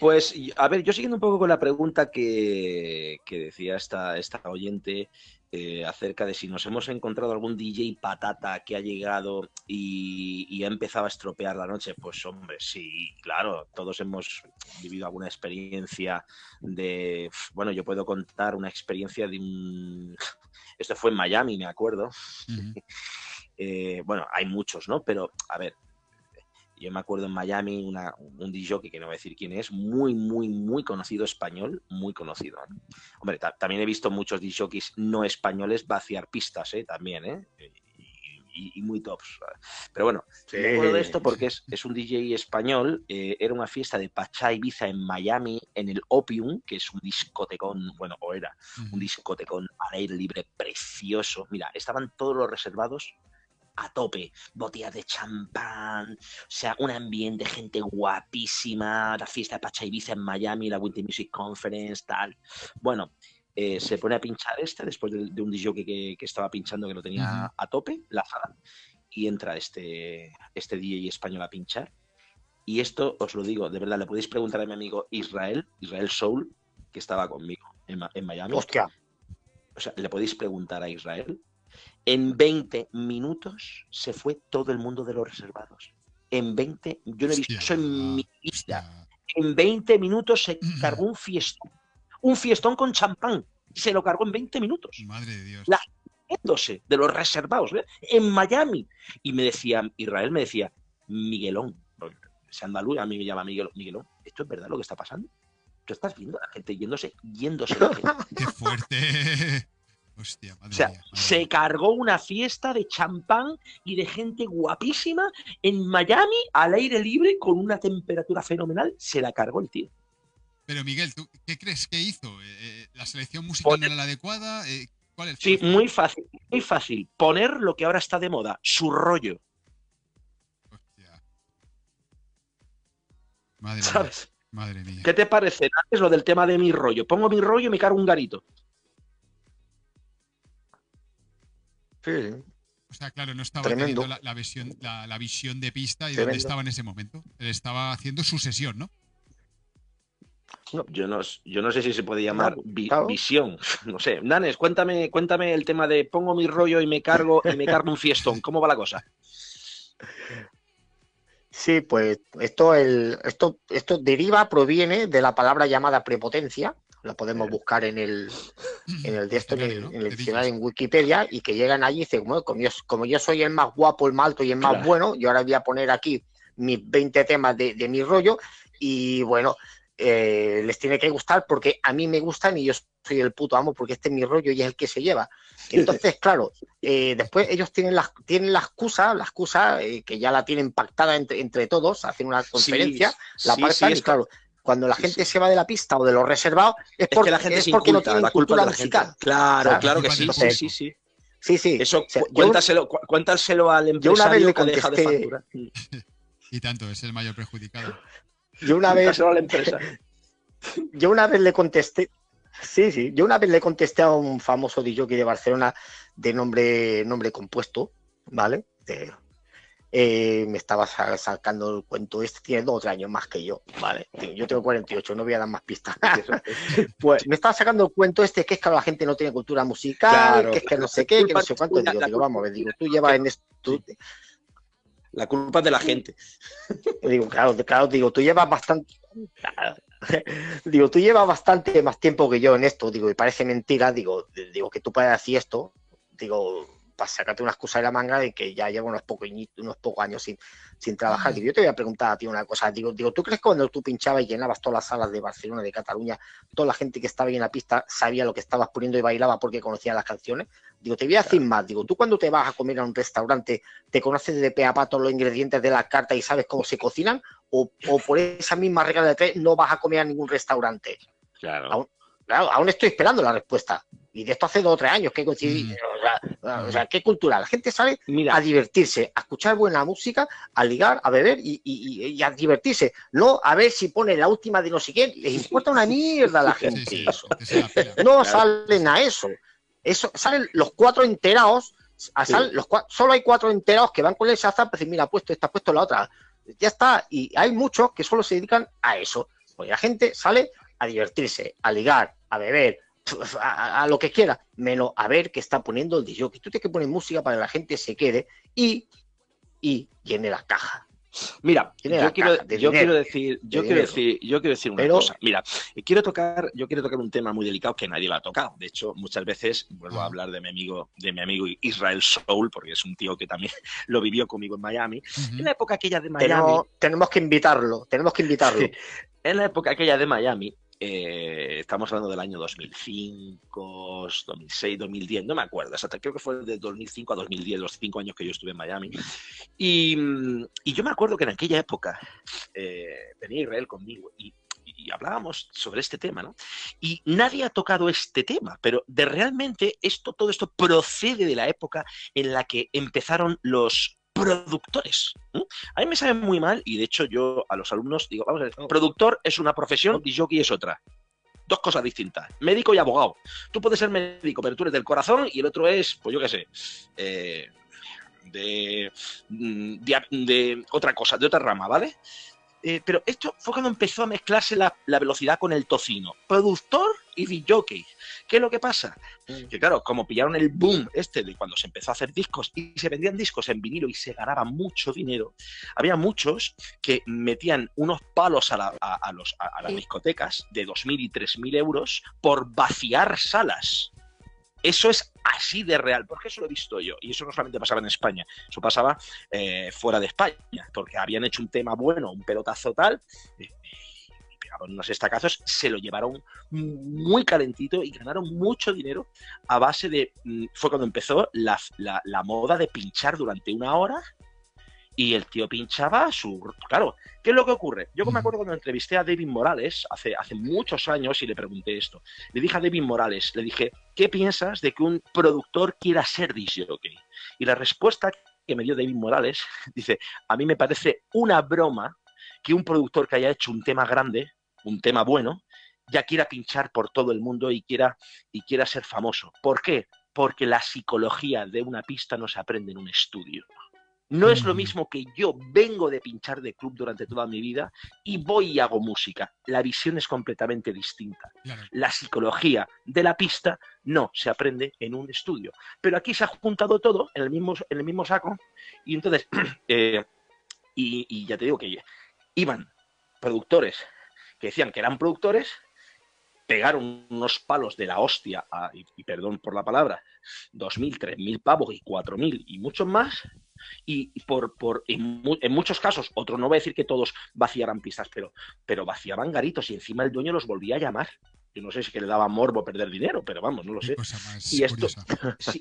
S3: Pues, a ver, yo siguiendo un poco con la pregunta que, que decía esta, esta oyente, eh, acerca de si nos hemos encontrado algún DJ patata que ha llegado y, ha empezado a estropear la noche. Pues hombre, sí, claro, todos hemos vivido alguna experiencia de, bueno, yo puedo contar una experiencia de un... Esto fue en Miami, me acuerdo. Eh, bueno, hay muchos, ¿no? Pero, a ver, yo me acuerdo en Miami una, un DJ que no voy a decir quién es, muy, muy, muy conocido español, muy conocido. Hombre, también he visto muchos DJs no españoles vaciar pistas, ¿eh? También, ¿eh? Y, y, muy tops. Pero bueno, me acuerdo de esto porque es, es un DJ español, eh, era una fiesta de Pachá Ibiza en Miami, en el Opium, que es un discotecón, bueno, o era un discotecón al aire libre precioso. Mira, estaban todos los reservados a tope, botellas de champán, o sea, un ambiente, gente guapísima, la fiesta de Pacha Ibiza en Miami, la Winter Music Conference, tal. Bueno, eh, se pone a pinchar este después de, un DJ que, que, estaba pinchando que lo tenía a tope, la sala, y entra este, este DJ español a pinchar. Y esto os lo digo, de verdad, le podéis preguntar a mi amigo Israel, Israel Soul, que estaba conmigo en, en Miami.
S1: Hostia.
S3: O sea, le podéis preguntar a Israel en 20 minutos se fue todo el mundo de los reservados. En 20, yo no he visto eso en mi vida. En 20 minutos se cargó un fiestón. Un fiestón con champán. Se lo cargó en 20 minutos.
S2: Madre de Dios.
S3: La de los reservados, ¿eh? en Miami. Y me decía, Israel me decía, Miguelón, ese andaluz a mí me llama Miguel, Miguelón, ¿esto es verdad lo que está pasando? Tú estás viendo a la gente yéndose, yéndose.
S2: Qué fuerte
S3: o sea, se cargó una fiesta de champán y de gente guapísima en Miami al aire libre con una temperatura fenomenal. Se la cargó el tío.
S2: Pero Miguel, ¿tú qué crees que hizo? Eh, eh, ¿La selección musical era la adecuada? Eh, ¿Cuál es
S3: sí, muy fácil, muy fácil. Poner lo que ahora está de moda, su rollo. Hostia.
S2: Madre ¿Sabes? Mía. Madre mía.
S3: ¿Qué te parece? Es lo del tema de mi rollo. Pongo mi rollo y me cargo un garito.
S2: O sea, claro, no estaba teniendo la, visión, la, visión de pista y dónde estaba en ese momento. Él estaba haciendo su sesión, ¿no?
S3: yo no, yo no sé si se puede llamar visión. No sé. Nanes, cuéntame, cuéntame el tema de pongo mi rollo y me cargo y me cargo un fiestón. ¿Cómo va la cosa?
S1: Sí, pues esto, el, esto, esto deriva, proviene de la palabra llamada prepotencia, lo podemos buscar en el, en el de esto, en el, diccionario en Wikipedia, y que llegan allí y dicen, como, como, yo, como yo soy el más guapo, el más alto y el más bueno, yo ahora voy a poner aquí mis 20 temas de, de mi rollo, y bueno, eh, les tiene que gustar porque a mí me gustan y yo soy el puto amo porque este es mi rollo y es el que se lleva. Entonces, claro, eh, después ellos tienen la, tienen la excusa, la excusa eh, que ya la tienen pactada entre, entre todos, hacen una conferencia, la sí, y claro, cuando la gente se va de la pista o de lo reservado, es porque, la gente es porque no tiene cultura musical.
S3: Claro, claro, que sí, sí, sí, sí.
S1: Sí, sí.
S3: Eso, cuéntaselo, cuéntaselo al empresario yo una vez le contesté, de
S2: Y tanto, es el mayor perjudicado.
S1: Yo una vez.
S3: A la empresa.
S1: Yo una vez le contesté. Sí, sí. Yo una vez le contesté a un famoso DJ de Barcelona de nombre, nombre compuesto, ¿vale? De, eh, me estaba sacando el cuento este, tiene dos o tres años más que yo, ¿vale? Yo tengo 48, no voy a dar más pistas. pues me estaba sacando el cuento este que es que la gente no tiene cultura musical, que es que no sé qué, que no sé cuánto. Digo, digo, vamos a ver, digo, tú llevas en esto...
S3: La culpa es de la gente.
S1: Digo, claro, claro, digo, tú llevas bastante... digo, tú llevas bastante más tiempo que yo en esto, digo, y parece mentira, digo, digo que tú puedes decir esto, digo, para sacarte una excusa de la manga de que ya llevo unos pocos, unos pocos años sin, sin trabajar. Digo, yo te voy a preguntar a ti una cosa. Digo, digo, ¿tú crees que cuando tú pinchabas y llenabas todas las salas de Barcelona, de Cataluña, toda la gente que estaba ahí en la pista sabía lo que estabas poniendo y bailaba porque conocía las canciones? Digo, te voy a decir más. Digo, tú cuando te vas a comer a un restaurante, ¿te conoces de pe a pa todos los ingredientes de la carta y sabes cómo se cocinan? ¿O, por esa misma regla de tres no vas a comer a ningún restaurante?
S3: Claro.
S1: claro, aún estoy esperando la respuesta. Y de esto hace dos o tres años que coincidí. O, sea, qué cultura. La gente sale a divertirse, a escuchar buena música, a ligar, a beber y, a divertirse. No a ver si pone la última de no sé qué. Les importa una mierda a la gente eso. No salen a eso. Eso salen los cuatro enterados. los solo hay cuatro enterados que van con el Shazam, pues mira, puesto esta, puesto la otra. Ya está. Y hay muchos que solo se dedican a eso. Porque la gente sale a divertirse, a ligar, a beber, a, lo que quiera, menos a ver qué está poniendo el DJ. Tú tienes que poner música para que la gente se quede y, y llene la caja.
S3: Mira, yo, quiero, decir, yo quiero decir, yo quiero decir una cosa. Mira, quiero tocar, yo quiero tocar un tema muy delicado que nadie lo ha tocado. De hecho, muchas veces vuelvo a hablar de mi amigo, de mi amigo Israel Soul, porque es un tío que también lo vivió conmigo en Miami. En la época aquella de Miami.
S1: Tenemos, que invitarlo, tenemos que invitarlo.
S3: en la época aquella de Miami, eh, estamos hablando del año 2005, 2006, 2010, no me acuerdo, hasta creo que fue de 2005 a 2010, los cinco años que yo estuve en Miami. Y, yo me acuerdo que en aquella época eh, venía Israel conmigo y, hablábamos sobre este tema, ¿no? Y nadie ha tocado este tema, pero de realmente esto, todo esto procede de la época en la que empezaron los productores. A mí me sabe muy mal y de hecho yo a los alumnos digo, vamos a ver, productor es una profesión y jockey es otra. Dos cosas distintas, médico y abogado. Tú puedes ser médico, pero tú eres del corazón y el otro es, pues yo qué sé, eh, de, mm, de, de, otra cosa, de otra rama, ¿vale? Eh, pero esto fue cuando empezó a mezclarse la, velocidad con el tocino. Productor y jockey. ¿Qué es lo que pasa? Mm. Que claro, como pillaron el boom este de cuando se empezó a hacer discos y se vendían discos en vinilo y se ganaba mucho dinero, había muchos que metían unos palos a, los, a las discotecas de 2.000 y 3.000 euros por vaciar salas. Eso es así de real, porque eso lo he visto yo. Y eso no solamente pasaba en España, eso pasaba eh, fuera de España, porque habían hecho un tema bueno, un pelotazo tal, y, pegaban unos estacazos, se lo llevaron muy calentito y ganaron mucho dinero a base de. Mm, fue cuando empezó la, la moda de pinchar durante una hora y el tío pinchaba su... Claro, ¿qué es lo que ocurre? Yo me acuerdo cuando entrevisté a David Morales hace, hace muchos años y le pregunté esto. Le dije a David Morales, le dije, ¿qué piensas de que un productor quiera ser DJ? Y la respuesta que me dio David Morales dice, a mí me parece una broma que un productor que haya hecho un tema grande, un tema bueno, ya quiera pinchar por todo el mundo y quiera, y quiera ser famoso. ¿Por qué? Porque la psicología de una pista no se aprende en un estudio. No es lo mismo que yo vengo de pinchar de club durante toda mi vida y voy y hago música. La visión es completamente distinta. La psicología de la pista no se aprende en un estudio. Pero aquí se ha juntado todo en el mismo, en el mismo saco y entonces, eh, y, ya te digo que iban productores que decían que eran productores, pegaron unos palos de la hostia, y, y, perdón por la palabra, dos mil, tres mil pavos y cuatro mil y muchos más, y por, por en, muchos casos, otros no voy a decir que todos vaciaran pistas, pero, pero vaciaban garitos y encima el dueño los volvía a llamar. Yo no sé si que le daba morbo perder dinero, pero vamos, no lo sé. Y esto,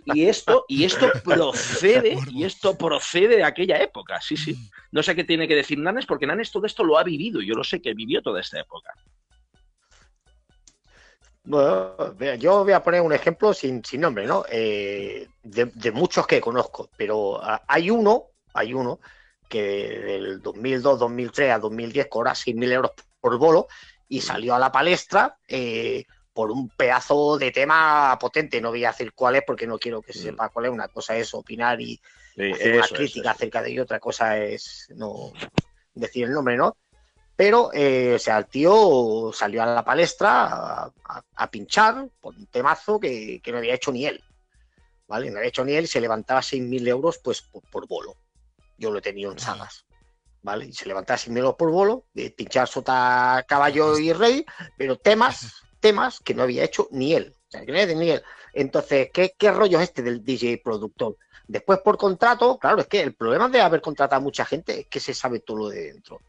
S3: y esto, y esto procede, y esto procede de aquella época, sí, sí. Mm. No sé qué tiene que decir Nanes, porque Nanes todo esto lo ha vivido, yo lo sé que vivió toda esta época.
S1: Bueno, yo voy a poner un ejemplo sin, nombre, ¿no? Eh, de, muchos que conozco, pero hay uno, hay uno que del 2002, 2003 a 2010 cobra 6.000 euros por bolo y salió a la palestra eh, por un pedazo de tema potente. No voy a decir cuál es porque no quiero que se mm. sepa cuál es. Una cosa es opinar y hacer una crítica acerca de ello, otra cosa es no decir el nombre, ¿no? Pero, eh, o sea, el tío salió a la palestra a, pinchar por un temazo que, no había hecho ni él. ¿Vale? No había hecho ni él se levantaba 6.000 euros pues por, bolo. Yo lo he tenido en sagas. ¿Vale? Y se levantaba 6.000 euros por bolo, de pinchar sota, caballo y rey, pero temas, temas que no había hecho ni él. O sea, que no había ni él. Entonces, ¿qué, ¿qué rollo es este del DJ productor? Después por contrato, claro, es que el problema de haber contratado a mucha gente es que se sabe todo lo de dentro.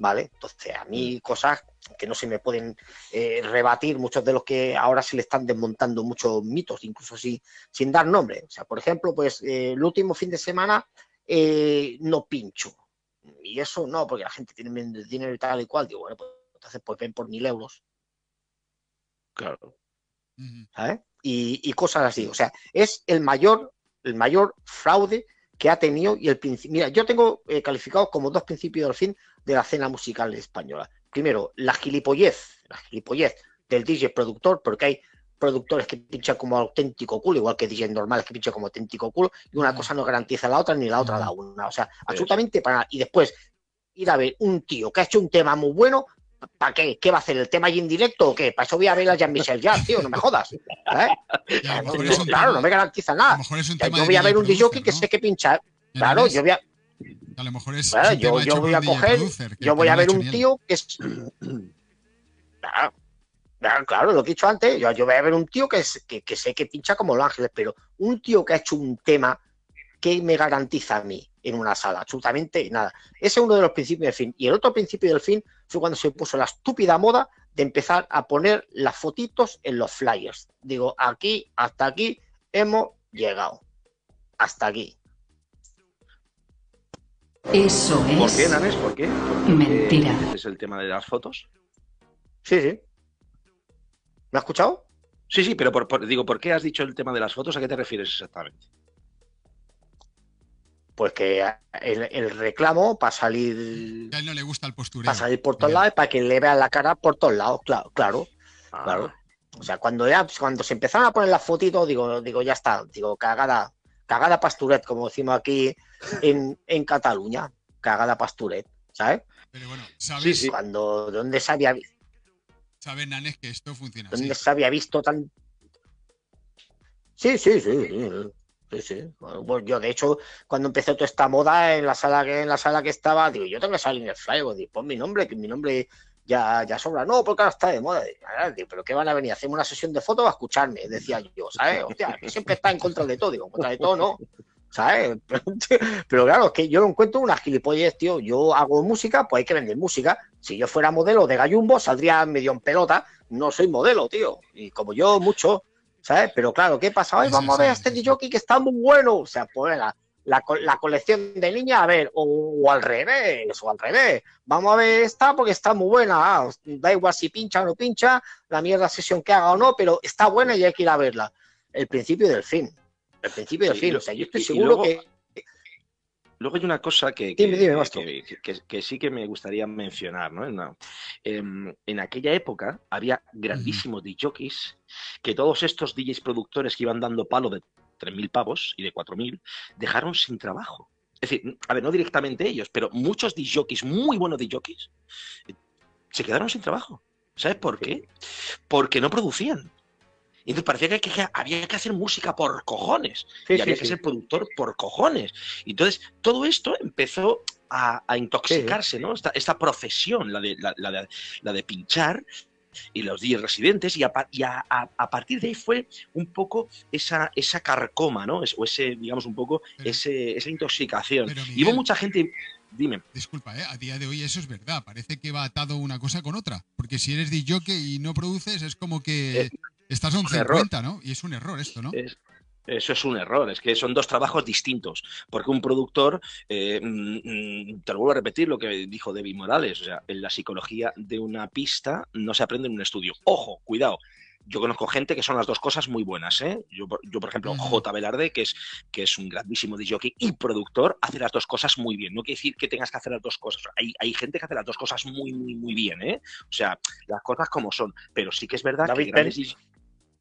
S1: ¿Vale? Entonces, a mí mm. cosas que no se me pueden eh, rebatir, muchos de los que ahora se le están desmontando muchos mitos, incluso sin, sin dar nombre. O sea, por ejemplo, pues eh, el último fin de semana eh, no pincho. Y eso no, porque la gente tiene menos dinero y tal y cual. Digo, bueno, pues entonces pues ven por mil euros. Claro. ¿Sabes? Y, y, cosas así. O sea, es el mayor, el mayor fraude que ha tenido y el principio. Mira, yo tengo eh, calificado como dos principios del fin de la escena musical española. Primero, la gilipollez, la gilipollez del DJ productor, porque hay productores que pinchan como auténtico culo, igual que DJ normales que pinchan como auténtico culo, y una cosa no garantiza la otra ni la otra la una. O sea, absolutamente para Y después ir a ver un tío que ha hecho un tema muy bueno, ¿Para qué? ¿Qué va a hacer? ¿El tema allí en directo o qué? Para eso voy a ver a Jean-Michel ya, tío, no me jodas. ¿eh? claro, no me garantiza nada. yo voy a ver un DJ que sé que pinchar. Claro, yo voy a.
S2: A lo mejor es.
S1: Claro, yo, yo voy a coger. Yo voy a ver un tío que es. Claro, claro, lo que he dicho antes. Yo, yo voy a ver un tío que, es, que, que sé que pincha como Los Ángeles, pero un tío que ha hecho un tema que me garantiza a mí en una sala? Absolutamente nada. Ese es uno de los principios del fin. Y el otro principio del fin fue cuando se puso la estúpida moda de empezar a poner las fotitos en los flyers. Digo, aquí, hasta aquí hemos llegado. Hasta aquí.
S7: Eso es.
S3: ¿Por qué, Nanes? ¿Por qué?
S7: Mentira.
S3: ¿Es el tema de las fotos?
S1: Sí, sí. ¿Me has escuchado?
S3: Sí, sí, pero por, digo, ¿por qué has dicho el tema de las fotos? ¿A qué te refieres exactamente?
S1: Pues que el, reclamo para salir.
S2: A él no le gusta el postureo.
S1: Para salir por todos lados y para que le vean la cara por todos lados, claro, claro. Ah. claro. O sea, cuando ya, cuando se empezaron a poner las fotitos, digo, digo, ya está, digo, cagada, cagada pasturet, como decimos aquí en, en Cataluña, cagada pasturet, ¿sabes?
S2: Pero bueno, ¿sabes?
S1: Sí, Cuando, ¿dónde se había visto?
S2: Saben, Nanes, que esto funciona
S1: ¿Dónde se había visto tan...? Sí, sí, sí, sí. Sí, pues yo, de hecho, cuando empezó toda esta moda en la sala que en la sala que estaba, digo, yo tengo que salir en el flyer, digo, pon mi nombre, que mi nombre ya, ya sobra. No, porque ahora está de moda. Digo, pero ¿qué van a venir? ¿Hacemos una sesión de fotos a escucharme? Decía yo, ¿sabes? Hostia, que siempre está en contra de todo. Digo, en contra de todo no. ¿sabes? Pero, claro, es que yo lo encuentro una gilipollez, tío. Yo hago música, pues hay que vender música. Si yo fuera modelo de gallumbo, saldría medio en pelota. No soy modelo, tío. Y como yo, mucho, ¿sabes? Pero claro, ¿qué pasa? Hoy vamos a ver a este DJ que está muy bueno. O sea, pues la, la, colección de niñas, a ver, o, al revés, o al revés. Vamos a ver esta porque está muy buena. Ah, da igual si pincha o no pincha, la mierda sesión que haga o no, pero está buena y hay que ir a verla. El principio del fin al principio del fin. O sea, yo estoy seguro que.
S3: Luego hay una cosa que, que, sí que me gustaría mencionar, ¿no? Em, en, aquella época había grandísimos DJs que todos estos DJs productores que iban dando palo de 3.000 pavos y de 4.000 dejaron sin trabajo. Es decir, a ver, no directamente ellos, pero muchos DJs, muy buenos DJs, eh, se quedaron sin trabajo. ¿Sabes por qué? Porque no producían. Y entonces parecía que, había que hacer música por cojones. y había que ser productor por cojones. Y entonces todo esto empezó a, intoxicarse, ¿no? Esta, profesión, la de, la, de, pinchar, y los 10 residentes, y, a, partir de ahí fue un poco esa, esa carcoma, ¿no? o ese, digamos, un poco ese, esa intoxicación. y hubo mucha gente. Dime.
S2: Disculpa, ¿eh? a día de hoy eso es verdad. Parece que va atado una cosa con otra. Porque si eres DJ y no produces, es como que. Eh, Estás a un 50, ¿no? Y es un error esto, ¿no?
S3: eso es un error, es que son dos trabajos distintos, porque un productor, eh, mm, mm, te lo vuelvo a repetir lo que dijo David Morales, o sea, en la psicología de una pista no se aprende en un estudio. Ojo, cuidado, yo conozco gente que son las dos cosas muy buenas. ¿eh? Yo, yo, por ejemplo, J. Velarde, que es, que es un grandísimo DJ y productor, hace las dos cosas muy bien. No quiere decir que tengas que hacer las dos cosas. Hay, hay gente que hace las dos cosas muy, muy, muy bien. ¿eh? O sea, las cosas como son. Pero sí que es verdad que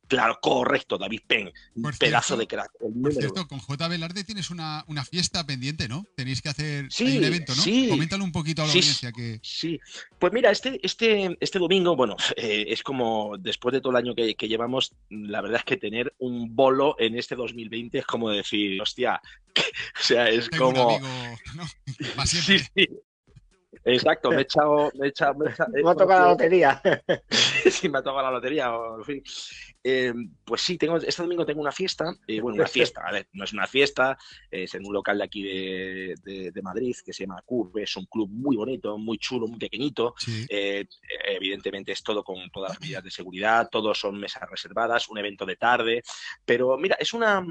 S3: Claro, correcto, David Penn. Un pedazo de crack.
S2: Por cierto, con J. Velarde tienes una, fiesta pendiente, ¿no? Tenéis que hacer un evento, ¿no? Sí, Coméntalo un poquito a la audiencia. Que...
S3: Sí, pues mira, este, este, este domingo, bueno, eh, es como después de todo el año que, llevamos, la verdad es que tener un bolo en este 2020 es como decir, hostia, o sea, es como... Un amigo, ¿no? sí, sí. Exacto, me he echado. Me, he echado, me,
S1: ha tocado la lotería.
S3: sí, me ha tocado la lotería. En fin. Eh, pues sí, tengo, este domingo tengo una fiesta, eh, bueno, una fiesta, a ver, no es una fiesta, es en un local de aquí de, de, Madrid que se llama Curve, es un club muy bonito, muy chulo, muy pequeñito, eh, evidentemente es todo con todas las medidas de seguridad, todos son mesas reservadas, un evento de tarde, pero mira, es una,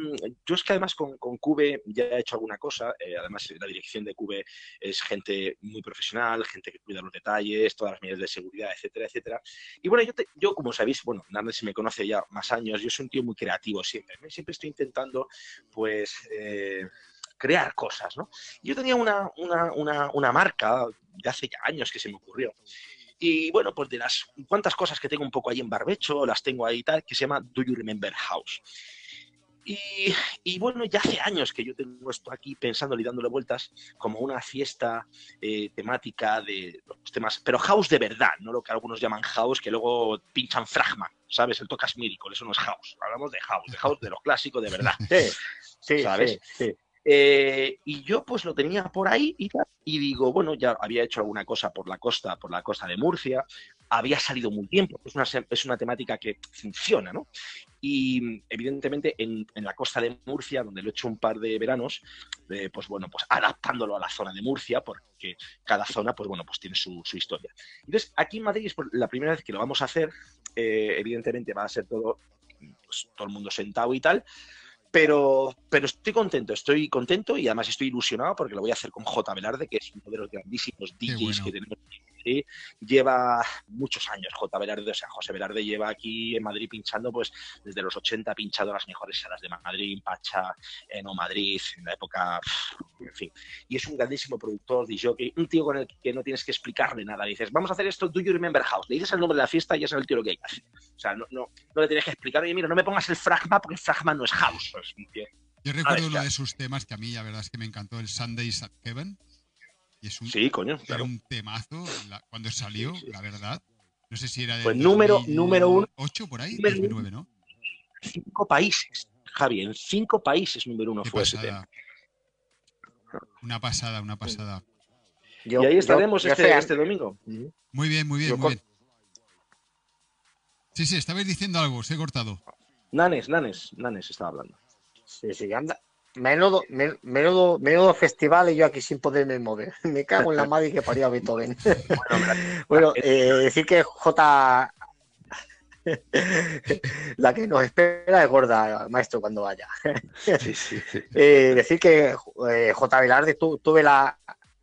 S3: yo es que además con, con Cube ya he hecho alguna cosa, además la dirección de Cube es gente muy profesional, gente que cuida los detalles, todas las medidas de seguridad, etcétera, etcétera, y bueno, yo, yo como sabéis, bueno, nadie se me conoce ya más años, yo soy un tío muy creativo siempre, siempre estoy intentando, pues, eh, crear cosas, ¿no? Yo tenía una, una, marca de hace ya años que se me ocurrió. Y bueno, pues de las cuantas cosas que tengo un poco ahí en barbecho, las tengo ahí tal, que se llama Do You Remember House. Y, bueno, ya hace años que yo tengo esto aquí pensando y dándole vueltas como una fiesta eh, temática de los temas, pero house de verdad, no lo que algunos llaman house, que luego pinchan fragma, ¿sabes? El tocas miracle, eso no es house. Hablamos de house, de house de lo clásico de verdad. Sí, sí, ¿sabes? Sí, eh, y yo pues lo tenía por ahí y, y digo, bueno, ya había hecho alguna cosa por la costa, por la costa de Murcia, había salido muy bien, porque es una, es una temática que funciona, ¿no? Y evidentemente en, la costa de Murcia, donde lo he hecho un par de veranos, eh, pues bueno, pues adaptándolo a la zona de Murcia, porque cada zona, pues bueno, pues tiene su, historia. Entonces, aquí en Madrid es la primera vez que lo vamos a hacer, eh, evidentemente va a ser todo, pues, todo el mundo sentado y tal, pero, pero estoy contento, estoy contento y además estoy ilusionado porque lo voy a hacer con J. Velarde, que es uno de los grandísimos DJs que tenemos lleva muchos años J. Velarde, o sea, José Velarde lleva aquí en Madrid pinchando pues desde los 80 ha pinchado las mejores salas de Madrid, Pacha, en O Madrid, en la época, en fin. Y es un grandísimo productor, DJ, un tío con el que no tienes que explicarle nada. dices, vamos a hacer esto, do you remember house? Le dices el nombre de la fiesta y ya sabe el tío lo que hay que hacer. O sea, no, no, no le tienes que explicar, oye, mira, no me pongas el fragma porque el fragma no es house. Pues,
S2: Yo recuerdo uno de sus temas que a mí, la verdad es que me encantó, el Sundays at Heaven es un,
S3: sí, coño,
S2: Era un temazo cuando salió, la verdad. No sé si era de.
S3: Pues número, número uno.
S2: 8 por ahí, 2009, ¿no?
S3: Cinco países, Javi, en cinco países número uno fue ese tema.
S2: Una pasada, una pasada.
S3: y ahí estaremos este, este, domingo.
S2: Muy bien, muy bien, muy bien. Sí, sí, estabais diciendo algo, se he cortado.
S3: Nanes, Nanes, Nanes estaba hablando.
S1: Sí, sí, anda, Menudo, menudo, menudo festival y yo aquí sin poderme mover. Me cago en la madre que parió a Beethoven. bueno, eh, decir que J. la que nos espera es gorda, maestro, cuando vaya. Eh, decir que eh, J. Velarde tuve, la,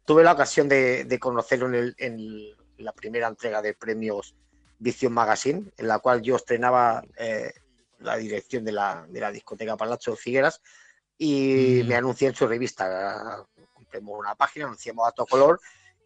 S1: tuve la ocasión de, conocerlo en, la primera entrega de premios Vision Magazine, en la cual yo estrenaba la dirección de la, de la discoteca Palacio Figueras y me anuncié en su revista. Compramos una página, anunciamos a todo color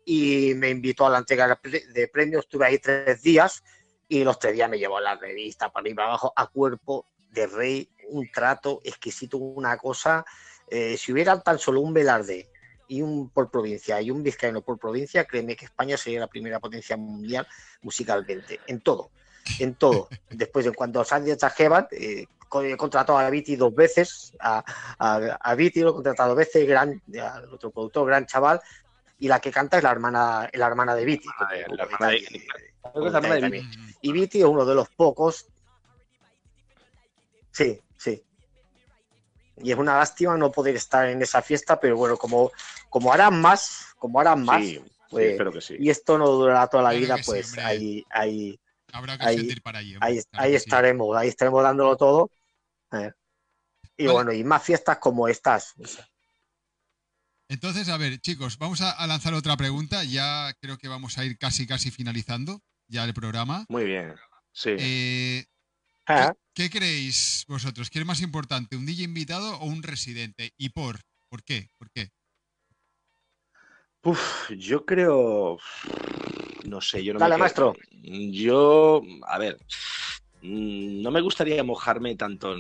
S1: y me invitó a la entrega de premios. Estuve ahí tres días y los tres días me llevó a la revista para arriba abajo a cuerpo de rey, un trato exquisito, una cosa. Eh, si hubiera tan solo un Velarde y un por provincia y un vizcaíno por provincia, créeme que España sería la primera potencia mundial musicalmente, en todo, en todo. Después, en cuanto a Sandy trajeban, eh, he contratado a Viti dos veces, a, a, Viti lo he contratado dos veces, gran, al otro productor, gran chaval, y la que canta es la hermana, la hermana de Viti. Y Viti es uno de los pocos. Sí, sí. Y es una lástima no poder estar en esa fiesta, pero bueno, como, como harán más, como harán más, pues, y esto no durará toda la vida, pues ahí, ahí,
S2: Habrá que para allí.
S1: Ahí, estaremos, ahí estaremos dándolo todo. Eh, y bueno, y más fiestas como estas.
S2: Entonces, a ver, chicos, vamos a, lanzar otra pregunta. Ya creo que vamos a ir casi, casi finalizando ya el programa.
S3: Muy bien. Sí.
S2: Eh, ah. ¿qué, creéis vosotros? ¿Qué es más importante, un DJ invitado o un residente? ¿Y por? ¿Por qué? ¿Por qué?
S3: yo creo. No sé, yo no
S1: Dale, maestro.
S3: Yo, a ver, Mm, no me gustaría mojarme tanto,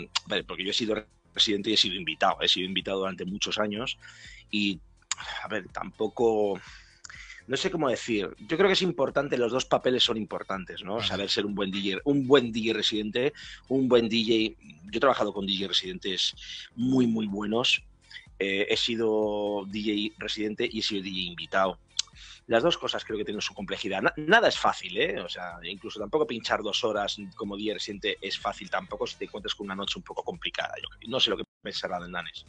S3: porque yo he sido residente y he sido invitado, he sido invitado durante muchos años y, a ver, tampoco, no sé cómo decir, yo creo que es importante, los dos papeles son importantes, ¿no? Saber ser un buen DJ, un buen DJ residente, un buen DJ, yo he trabajado con DJ residentes muy, muy buenos, eh, he sido DJ residente y he sido DJ invitado las dos cosas creo que tienen su complejidad. nada es fácil, ¿eh? O sea, incluso tampoco pinchar dos horas como día reciente es fácil tampoco si te encuentras con una noche un poco complicada. No sé lo que pensará de Nanes.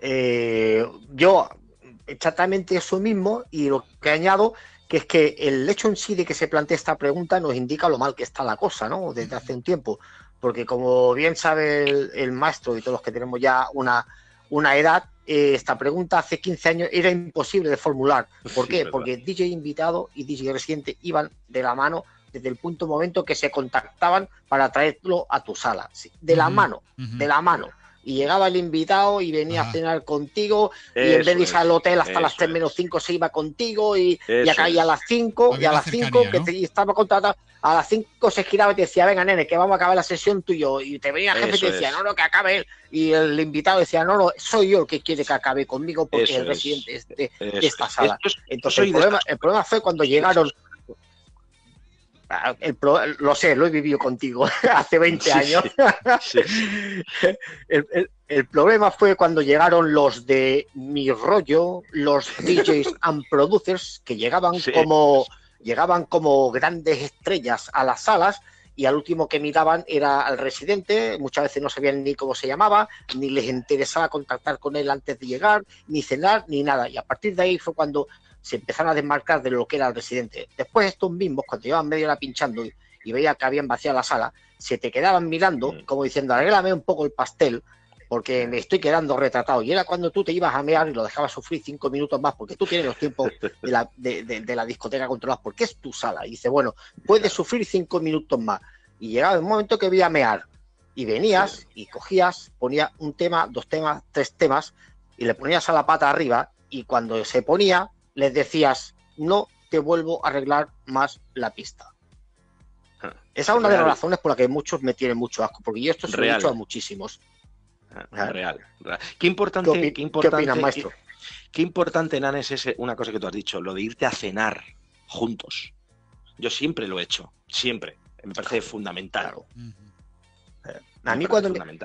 S1: Eh, yo exactamente eso mismo y lo que añado que es que el hecho en sí de que se plantee esta pregunta nos indica lo mal que está la cosa, ¿no? Desde hace un tiempo, porque como bien sabe el maestro y todos los que tenemos ya una una edad, eh, esta pregunta hace 15 años era imposible de formular. ¿Por qué? Porque DJ invitado y DJ residente iban de la mano desde el punto momento que se contactaban para traerlo a tu sala. De la mano, de la mano y llegaba el invitado y venía a cenar contigo y en vez de ir al hotel hasta las 3 menos 5 se iba contigo y, y acá y a las 5 y a las 5 que te, estaba contratado a las 5 se giraba y te decía venga nene que vamos a acabar la sesión tú y yo y te venía el jefe y te decía no no que acabe él y el invitado decía no no soy yo el que quiere que acabe conmigo porque el residente es. de, esta sala entonces el problema, el problema fue cuando llegaron lo sé, lo he vivido contigo hace 20 años. el, El problema fue cuando llegaron los de Mi Rollo, los DJs and Producers, que llegaban como llegaban como grandes estrellas a las salas y al último que miraban era al residente, muchas veces no sabían ni cómo se llamaba, ni les interesaba contactar con él antes de llegar, ni cenar, ni nada. Y a partir de ahí fue cuando se empezaron a desmarcar de lo que era el residente. Después estos mismos, cuando llevaban media hora pinchando y, y veía que habían vaciado la sala, se te quedaban mirando, mm. como diciendo, arréglame un poco el pastel, porque me estoy quedando retratado. Y era cuando tú te ibas a mear y lo dejabas sufrir cinco minutos más, porque tú tienes los tiempos de la, de, la discoteca controlados, porque es tu sala. Y dice, bueno, puedes sufrir cinco minutos más. Y llegaba el momento que voy a mear. Y venías y cogías, ponías un tema, dos temas, tres temas, y le ponías a la pata arriba, y cuando se ponía, les decías, no te vuelvo a arreglar más la pista. Ah, Esa es una de las razones por las que muchos me tienen mucho asco, porque yo esto se lo he dicho a muchísimos.
S3: Real, Qué importante, qué, importante, maestro? Qué, importante, Nanes, es una cosa que tú has dicho, lo de irte a cenar juntos. Yo siempre lo he hecho, siempre. Me parece fundamental.
S1: Eh, a mí cuando Me,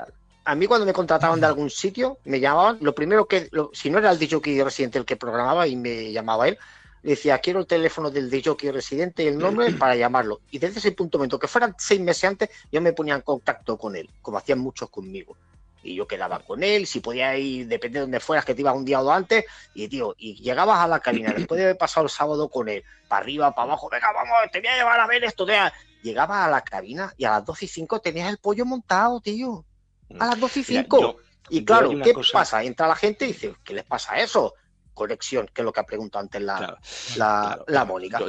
S1: a mí cuando me contrataban de algún sitio, me llamaban, lo primero que, si no era el DJ residente el que programaba y me llamaba él, le decía, quiero el teléfono del DJ residente y el nombre para llamarlo. Y desde ese punto, momento que fueran seis meses antes, yo me ponía en contacto con él, como hacían muchos conmigo y yo quedaba con él, si podía ir, depende de donde fueras, que te ibas un día o antes, y tío, y llegabas a la cabina, después de haber pasado el sábado con él, para arriba, para abajo, venga, vamos, te voy a llevar a ver esto, llegabas a la cabina y a las 12 y 5 tenías el pollo montado, tío, a las 12 y 5. y claro, ¿qué pasa? Entra la gente y dice, ¿qué les pasa a eso? Conexión, que es lo que ha preguntado antes la, la, Mónica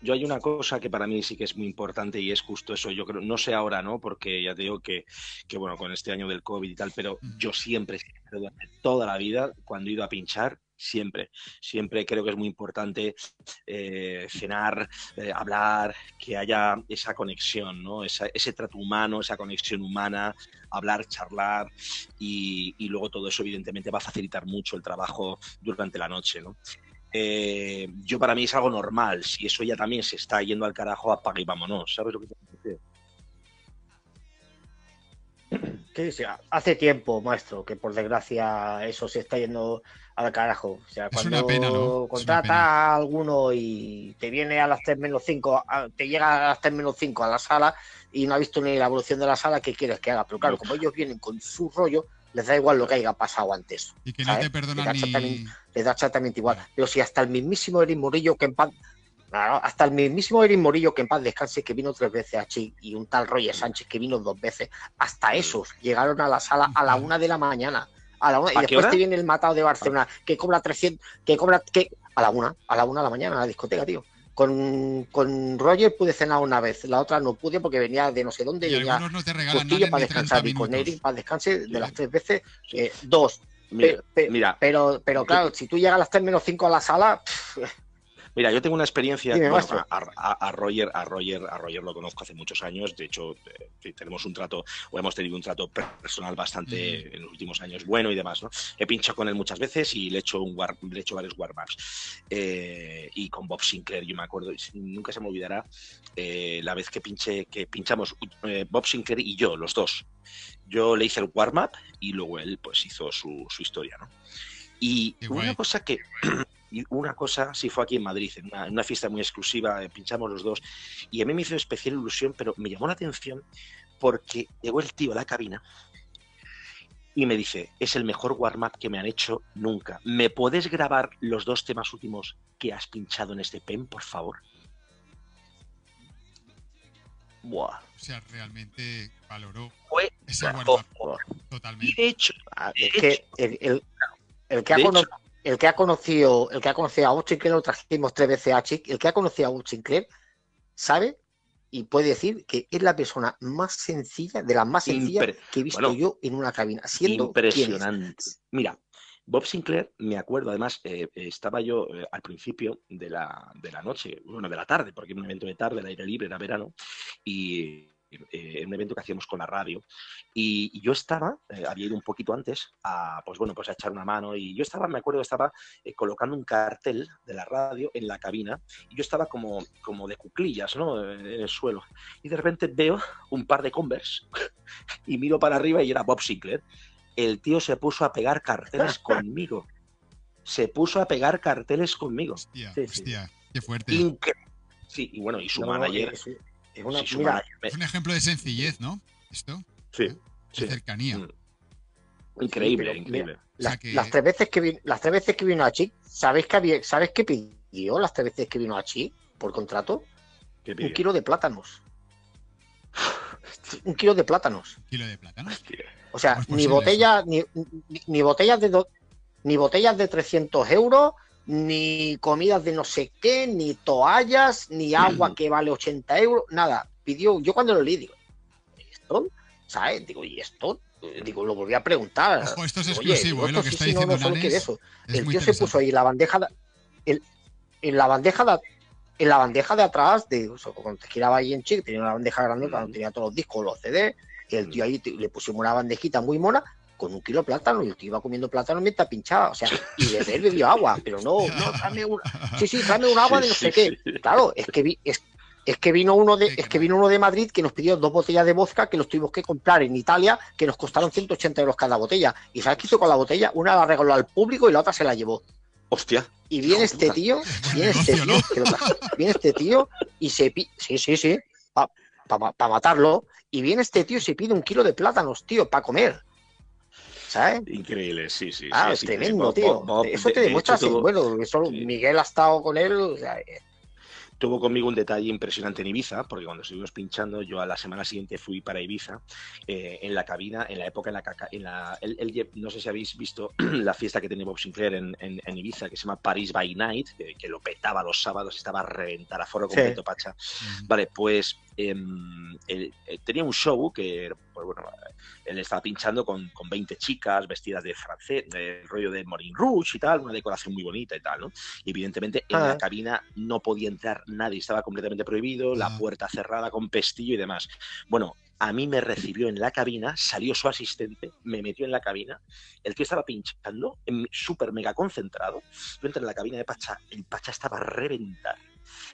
S3: yo hay una cosa que para mí sí que es muy importante y es justo eso. Yo creo, no sé ahora, ¿no? Porque ya te digo que, que bueno, con este año del COVID y tal, pero yo siempre, durante toda la vida, cuando he ido a pinchar, siempre, siempre creo que es muy importante eh, cenar, eh, hablar, que haya esa conexión, ¿no? ese trato humano, esa conexión humana, hablar, charlar y, y, luego todo eso evidentemente va a facilitar mucho el trabajo durante la noche, ¿no? Eh, yo para mí es algo normal. Si eso ya también se está yendo al carajo, apaga y vámonos. ¿Sabes lo que te decir?
S1: Sí, hace tiempo, maestro, que por desgracia eso se está yendo al carajo. O sea, cuando contrata a alguno y te viene a las 3 menos 5, te llega a las 3 menos 5 a la sala y no ha visto ni la evolución de la sala, ¿qué quieres que haga? Pero claro, como ellos vienen con su rollo, les da igual lo que haya pasado antes.
S2: Y que no te perdonan
S1: ni... Les da exactamente igual. Pero si hasta el mismísimo Erin Morillo, que en paz... hasta el mismísimo Erin Morillo, que en paz descanse, que vino tres veces a Chi, y un tal Roger Sánchez, que vino dos veces, hasta esos llegaron a la sala a la una de la mañana. A la una, y después te viene el matado de Barcelona, que cobra 300, que cobra, que a la una, a la una de la mañana, a la discoteca, tío. Con, con, Roger pude cenar una vez, la otra no pude porque venía de no sé dónde, y venía
S2: no te
S1: para descansar y con Eric para descanse de las tres veces, eh, dos. Mira, pero, pero claro, si tú llegas a las tres menos cinco a la sala,
S3: Mira, yo tengo una experiencia. a, Roger, a Roger, a Roger lo conozco hace muchos años. De hecho, eh, tenemos un trato, o hemos tenido un trato personal bastante mm. en los últimos años bueno y demás, ¿no? He pinchado con él muchas veces y le he hecho un le he hecho varios warm-ups. Eh, y con Bob Sinclair, yo me acuerdo, nunca se me olvidará eh, la vez que pinché, que pinchamos Bob Sinclair y yo, los dos. Yo le hice el warm-up y luego él pues hizo su, su historia, ¿no? Y una cosa que y una cosa sí fue aquí en Madrid, en una, fiesta muy exclusiva, eh, pinchamos los dos, y a mí me hizo especial ilusión, pero me llamó la atención porque llegó el tío a la cabina y me dice, es el mejor warm-up que me han hecho nunca. ¿Me puedes grabar los dos temas últimos que has pinchado en este pen, por favor?
S2: Buah. O sea, realmente valoró
S3: fue ese warm-up totalmente. Y de hecho,
S1: ah, es que el, que ha conocido el que ha conocido, el que ha conocido a Bob Sinclair, lo trajimos tres veces a Chick, el que ha conocido a Bob Sinclair sabe y puede decir que es la persona más sencilla, de las más sencillas que he visto yo en una cabina. Siendo
S3: impresionante. Mira, Bob Sinclair, me acuerdo, además, eh, estaba yo eh, al principio de la, de la noche, bueno, de la tarde, porque un evento de tarde, el aire libre, era verano, y en un evento que hacíamos con la radio. Y, yo estaba, eh, había ido un poquito antes a, pues bueno, pues a echar una mano. Y yo estaba, me acuerdo, estaba eh, colocando un cartel de la radio en la cabina. Y yo estaba como, como de cuclillas, ¿no? En el suelo. Y de repente veo un par de Converse y miro para arriba y era Bob Sinclair. el tío se puso a pegar carteles conmigo. Se puso a pegar carteles conmigo.
S2: Hostia, hostia, qué fuerte.
S3: Sí, y bueno, y su manager.
S2: Es, un ejemplo de sencillez, ¿no? Esto.
S3: Sí.
S2: De cercanía. Mm.
S3: Increíble, increíble.
S1: las, tres veces que vino, las tres veces que vino a Chi, ¿sabéis que ¿sabes qué pidió las tres veces que vino a Chi por contrato? Un kilo de plátanos. Un kilo de plátanos.
S2: ¿Un kilo de plátanos?
S1: O sea, ni botella, ni, ni, botellas de ni botellas de 300 euros, ni comidas de no sé qué, ni toallas, ni agua mm. que vale 80 euros, nada. Pidió, yo cuando lo leí digo, ¿esto? ¿Sabes? Digo, ¿y esto? Digo, lo volví a preguntar.
S2: esto es exclusivo, ¿eh? lo que está diciendo no, eso.
S1: El tío se puso ahí la bandeja, en la bandeja de, en la bandeja de atrás, de, cuando te giraba ahí en Chic, tenía una bandeja grande cuando tenía todos los discos, los CD, y el tío ahí le pusimos una bandejita muy mona con un kilo de plátano y el tío iba comiendo plátano mientras pinchaba, o sea, y de él bebió agua, pero no, no, tráeme un, sí, sí, tráeme un agua de no sé qué. Claro, es que vi, es, es que vino uno de es que vino uno de Madrid que nos pidió dos botellas de vodka que los tuvimos que comprar en Italia que nos costaron 180 euros cada botella. Y sabes qué hizo con la botella una la regaló al público y la otra se la llevó.
S3: Hostia.
S1: Y viene este tío viene este tío viene este tío y se pide sí sí sí para matarlo y viene este tío y se pide un kilo de plátanos tío para comer ¿sabes?
S3: Increíble, sí, sí.
S1: Ah, es tremendo, tío. eso te demuestra, bueno, eso, Miguel ha estado con él, o sea, eh,
S3: tuvo conmigo un detalle impresionante en Ibiza, porque cuando estuvimos pinchando, yo a la semana siguiente fui para Ibiza, eh, en la cabina, en la época en la, en la no sé si habéis visto la fiesta que tenía Bob Sinclair en, en, Ibiza, que se llama Paris by Night, que, lo petaba los sábados, estaba a reventar a foro completo, Pacha. Vale, pues em, eh, tenía un show que, pues bueno, él estaba pinchando con, con 20 chicas vestidas de francés, del rollo de Morin Rouge y tal, una decoración muy bonita y tal, ¿no? Y evidentemente en la ah. cabina no podía entrar nadie, estaba completamente prohibido, la ah. puerta cerrada con pestillo y demás. Bueno, a mí me recibió en la cabina, salió su asistente, me metió en la cabina, el tío estaba pinchando, súper mega concentrado, yo entré en la cabina de Pacha, el Pacha estaba a reventar.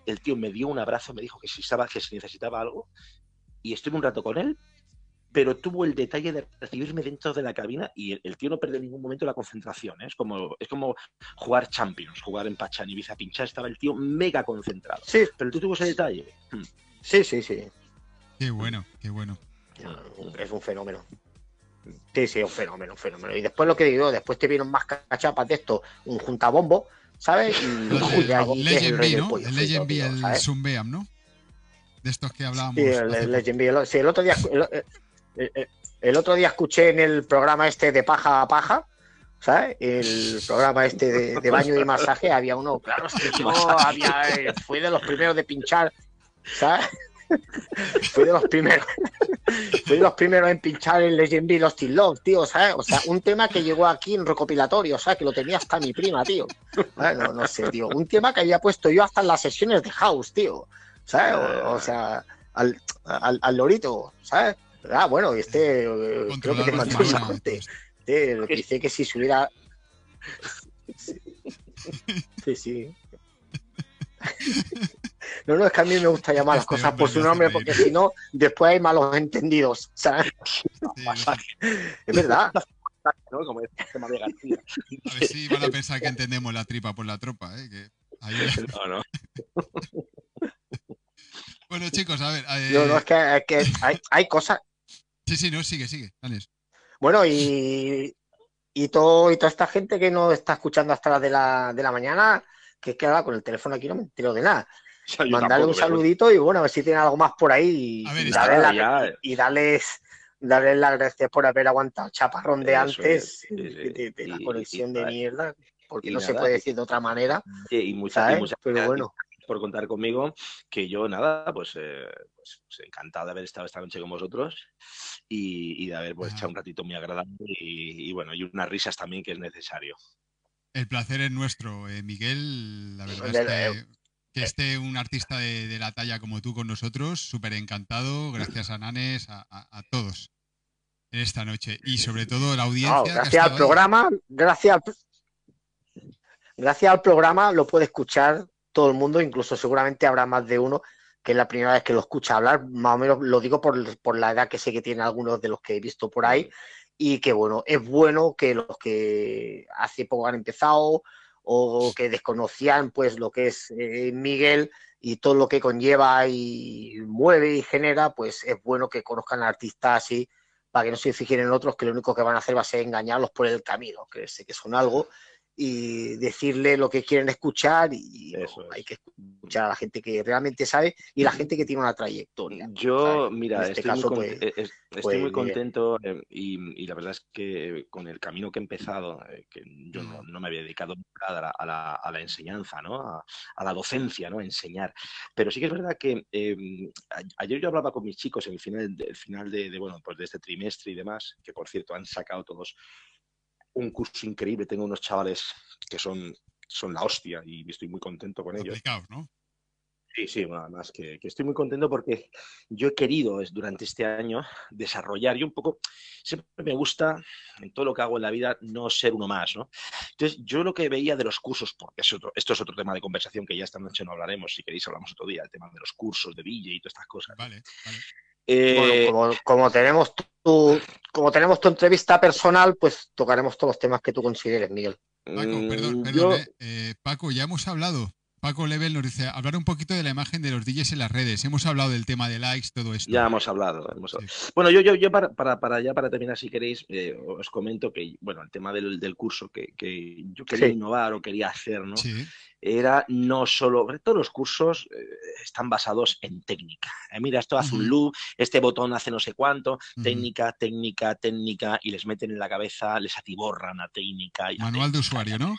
S3: El tío me dio un abrazo, me dijo que si, estaba, que si necesitaba algo, y estuve un rato con él, pero tuvo el detalle de recibirme dentro de la cabina y el, tío no perdió en ningún momento la concentración. ¿eh? Es, como, es como jugar Champions, jugar en Pachan, Ibiza, pinchar, estaba el tío mega concentrado.
S1: Sí.
S3: Pero tú tuvo ese detalle.
S1: Hmm. Sí, sí, sí.
S2: Qué bueno, qué bueno.
S1: Es un fenómeno. Sí, sí, un fenómeno, un fenómeno. Y después lo que digo, después te vieron más cachapas de esto, un juntabombo, ¿sabes? Y,
S2: el, Legend B, ¿no? El Legend B, el Zumbeam, ¿no? De estos que hablábamos.
S1: Sí, el, Legend B. sí, el otro día, eh, eh, el otro día escuché en el programa este de paja a paja, ¿sabes? El programa este de, baño y masaje, había uno, claro, es que yo había, eh, fui de los primeros de pinchar, ¿sabes? fui de los primeros, fui de los primeros en pinchar el Legend Be Lost in Love, tío, ¿sabes? O sea, un tema que llegó aquí en recopilatorio, ¿sabes? Que lo tenía hasta mi prima, tío. No, no sé, tío. Un tema que había puesto yo hasta en las sesiones de house, tío. ¿Sabes? O, sea, al, al, al lorito, ¿sabes? Ah, bueno, este eh, creo que te mandó Este, dice que si se hubiera. Sí, sí. No, no, es que a mí me gusta llamar las este cosas por su nombre porque si no, después hay malos entendidos. ¿sabes? es verdad.
S2: ¿no? Como este tema de García. A ver si van a pensar que entendemos la tripa por la tropa, ¿eh? Que No, no. bueno, chicos, a ver.
S1: Eh... No, no, es que, es que hay, hay, cosas,
S2: Sí, sí, no, sigue, sigue.
S1: Bueno, y, y, todo, y toda esta gente que nos está escuchando hasta las de la, de la mañana, que es que ahora con el teléfono aquí no me entero de nada. Mandarle un saludito y bueno, a ver si tienen algo más por ahí y, darles, las gracias por haber aguantado chaparrón de antes de, la conexión de mierda, porque no se puede decir de otra manera.
S3: y muchas, muchas Pero bueno por contar conmigo, que yo nada, pues, eh, pues, pues, encantado de haber estado esta noche con vosotros y, de haber pues, echado un ratito muy agradable y, bueno, y unas risas también que es necesario.
S2: El placer es nuestro, eh, Miguel. La verdad es que, que esté un artista de, la talla como tú con nosotros, súper encantado. Gracias a Nanes, a, todos en esta noche y sobre todo la audiencia.
S1: gracias al programa, gracias, gracias al programa lo puede escuchar todo el mundo, incluso seguramente habrá más de uno que es la primera vez que lo escucha hablar, más o menos lo digo por, la edad que sé que tiene algunos de los que he visto por ahí, y que bueno, es bueno que los que hace poco han empezado o que desconocían pues lo que es eh, Miguel y todo lo que conlleva y mueve y genera, pues es bueno que conozcan al artista así para que no se fijen en otros que lo único que van a hacer va a ser engañarlos por el camino, que sé que son algo y decirle lo que quieren escuchar y hay que escuchar a la gente que realmente sabe y la gente que tiene una trayectoria.
S3: Yo, mira, este estoy, muy, pues, eh, estoy pues, muy contento eh, y, la verdad es que con el camino que he empezado, eh, que yo no, me había dedicado a la, a la, a la enseñanza, ¿no? A, la docencia, ¿no? A enseñar. Pero sí que es verdad que em, ayer yo hablaba con mis chicos en el final, el final de, de, bueno, pues de este trimestre y demás, que por cierto han sacado todos un curso increíble. Tengo unos chavales que son, son la hostia y estoy muy contento con ellos.
S2: ¿no?
S3: Sí, sí, además que, que, estoy muy contento porque yo he querido durante este año desarrollar y un poco, siempre me gusta en todo lo que hago en la vida no ser uno más, ¿no? Entonces, yo lo que veía de los cursos, porque es otro, esto es otro tema de conversación que ya esta noche no hablaremos, si queréis hablamos otro día, el tema de los cursos de Villa y todas estas cosas.
S2: Vale, vale.
S1: Eh, como, tenemos tu, como tenemos tu entrevista personal, pues tocaremos todos los temas que tú consideres, Miguel.
S2: Paco, perdón, mm, perdón eh, eh, Paco, ya hemos hablado. Paco Level nos dice, hablar un poquito de la imagen de los DJs en las redes. Hemos hablado del tema de likes, todo esto.
S3: Ya hemos hablado. Bueno, yo, yo, yo para, para, ya para terminar, si queréis, os comento que, bueno, el tema del, del curso que, que yo quería innovar o quería hacer, ¿no? Sí era no solo, todos los cursos eh, están basados en técnica. Eh, mira, esto hace un loop, este botón hace no sé cuánto, técnica, técnica, técnica, y les meten en la cabeza, les atiborran a técnica. Y
S2: Manual de usuario, ¿no?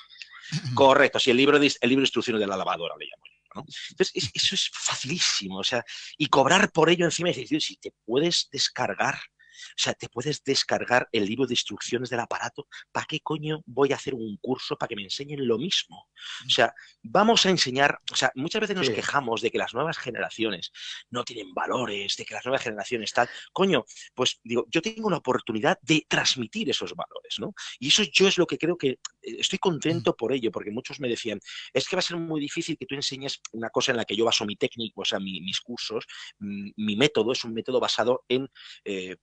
S3: Correcto, sí, el libro de, el libro de instrucciones de la lavadora le llamo. ¿no? Entonces, eso es facilísimo, o sea, y cobrar por ello encima y decir, si te puedes descargar o sea, te puedes descargar el libro de instrucciones del aparato. ¿Para qué coño voy a hacer un curso para que me enseñen lo mismo? O mm. sea, vamos a enseñar, o sea, muchas veces nos quejamos de que las nuevas generaciones no tienen valores, de que las nuevas generaciones tal. Coño, pues digo, yo tengo una oportunidad de transmitir esos valores, ¿no? Y eso yo es lo que creo que eh, estoy mm. contento por ello, porque muchos me decían, es que va a ser muy difícil que tú enseñes una cosa en la que yo baso mi técnico, o sea, mis cursos, mm, mi método es un método basado en eh,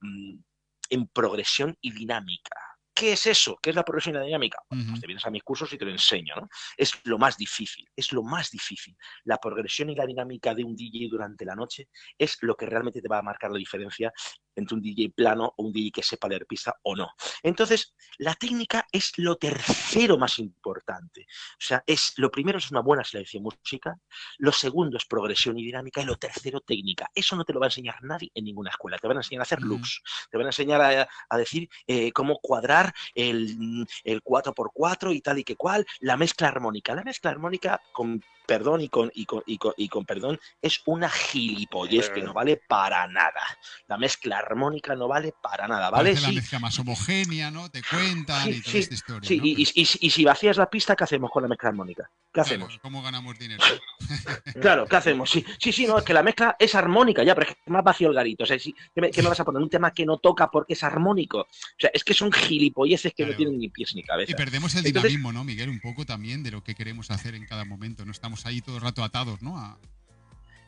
S3: en progresión y dinámica. ¿Qué es eso? ¿Qué es la progresión y la dinámica? pues te vienes a mis cursos y te lo enseño, ¿no? Es lo más difícil, es lo más difícil. La progresión y la dinámica de un DJ durante la noche es lo que realmente te va a marcar la diferencia entre un DJ plano o un DJ que sepa leer pista o no. Entonces, la técnica es lo tercero más importante. O sea, es lo primero es una buena selección musical, lo segundo es progresión y dinámica y lo tercero técnica. Eso no te lo va a enseñar nadie en ninguna escuela. Te van a enseñar a hacer loops, te van a enseñar a, decir eh, cómo cuadrar el, el 4x4 y tal y que cual, la mezcla armónica. La mezcla armónica con perdón y con, y con, y con, perdón, es una gilipollez que no vale para nada. La mezcla armónica no vale para nada, ¿vale?
S2: Sí. La mezcla más homogénea, ¿no? Te cuentan y toda esta historia.
S3: Sí, y, y, si vacías la pista, ¿qué hacemos con la mezcla armónica? ¿Qué hacemos?
S2: ¿Cómo ganamos dinero?
S3: claro, ¿qué hacemos? Sí, sí, sí, no, es que la mezcla es armónica, ya, pero es que más vacío el garito. O sea, ¿qué, me, vas a poner? Un tema que no toca porque es armónico. O sea, es que son gilipolleces que no tienen ni pies ni cabeza.
S2: Y perdemos el dinamismo, ¿no, Miguel? Un poco también de lo que queremos hacer en cada momento. No estamos ahí todo el rato atados, ¿no?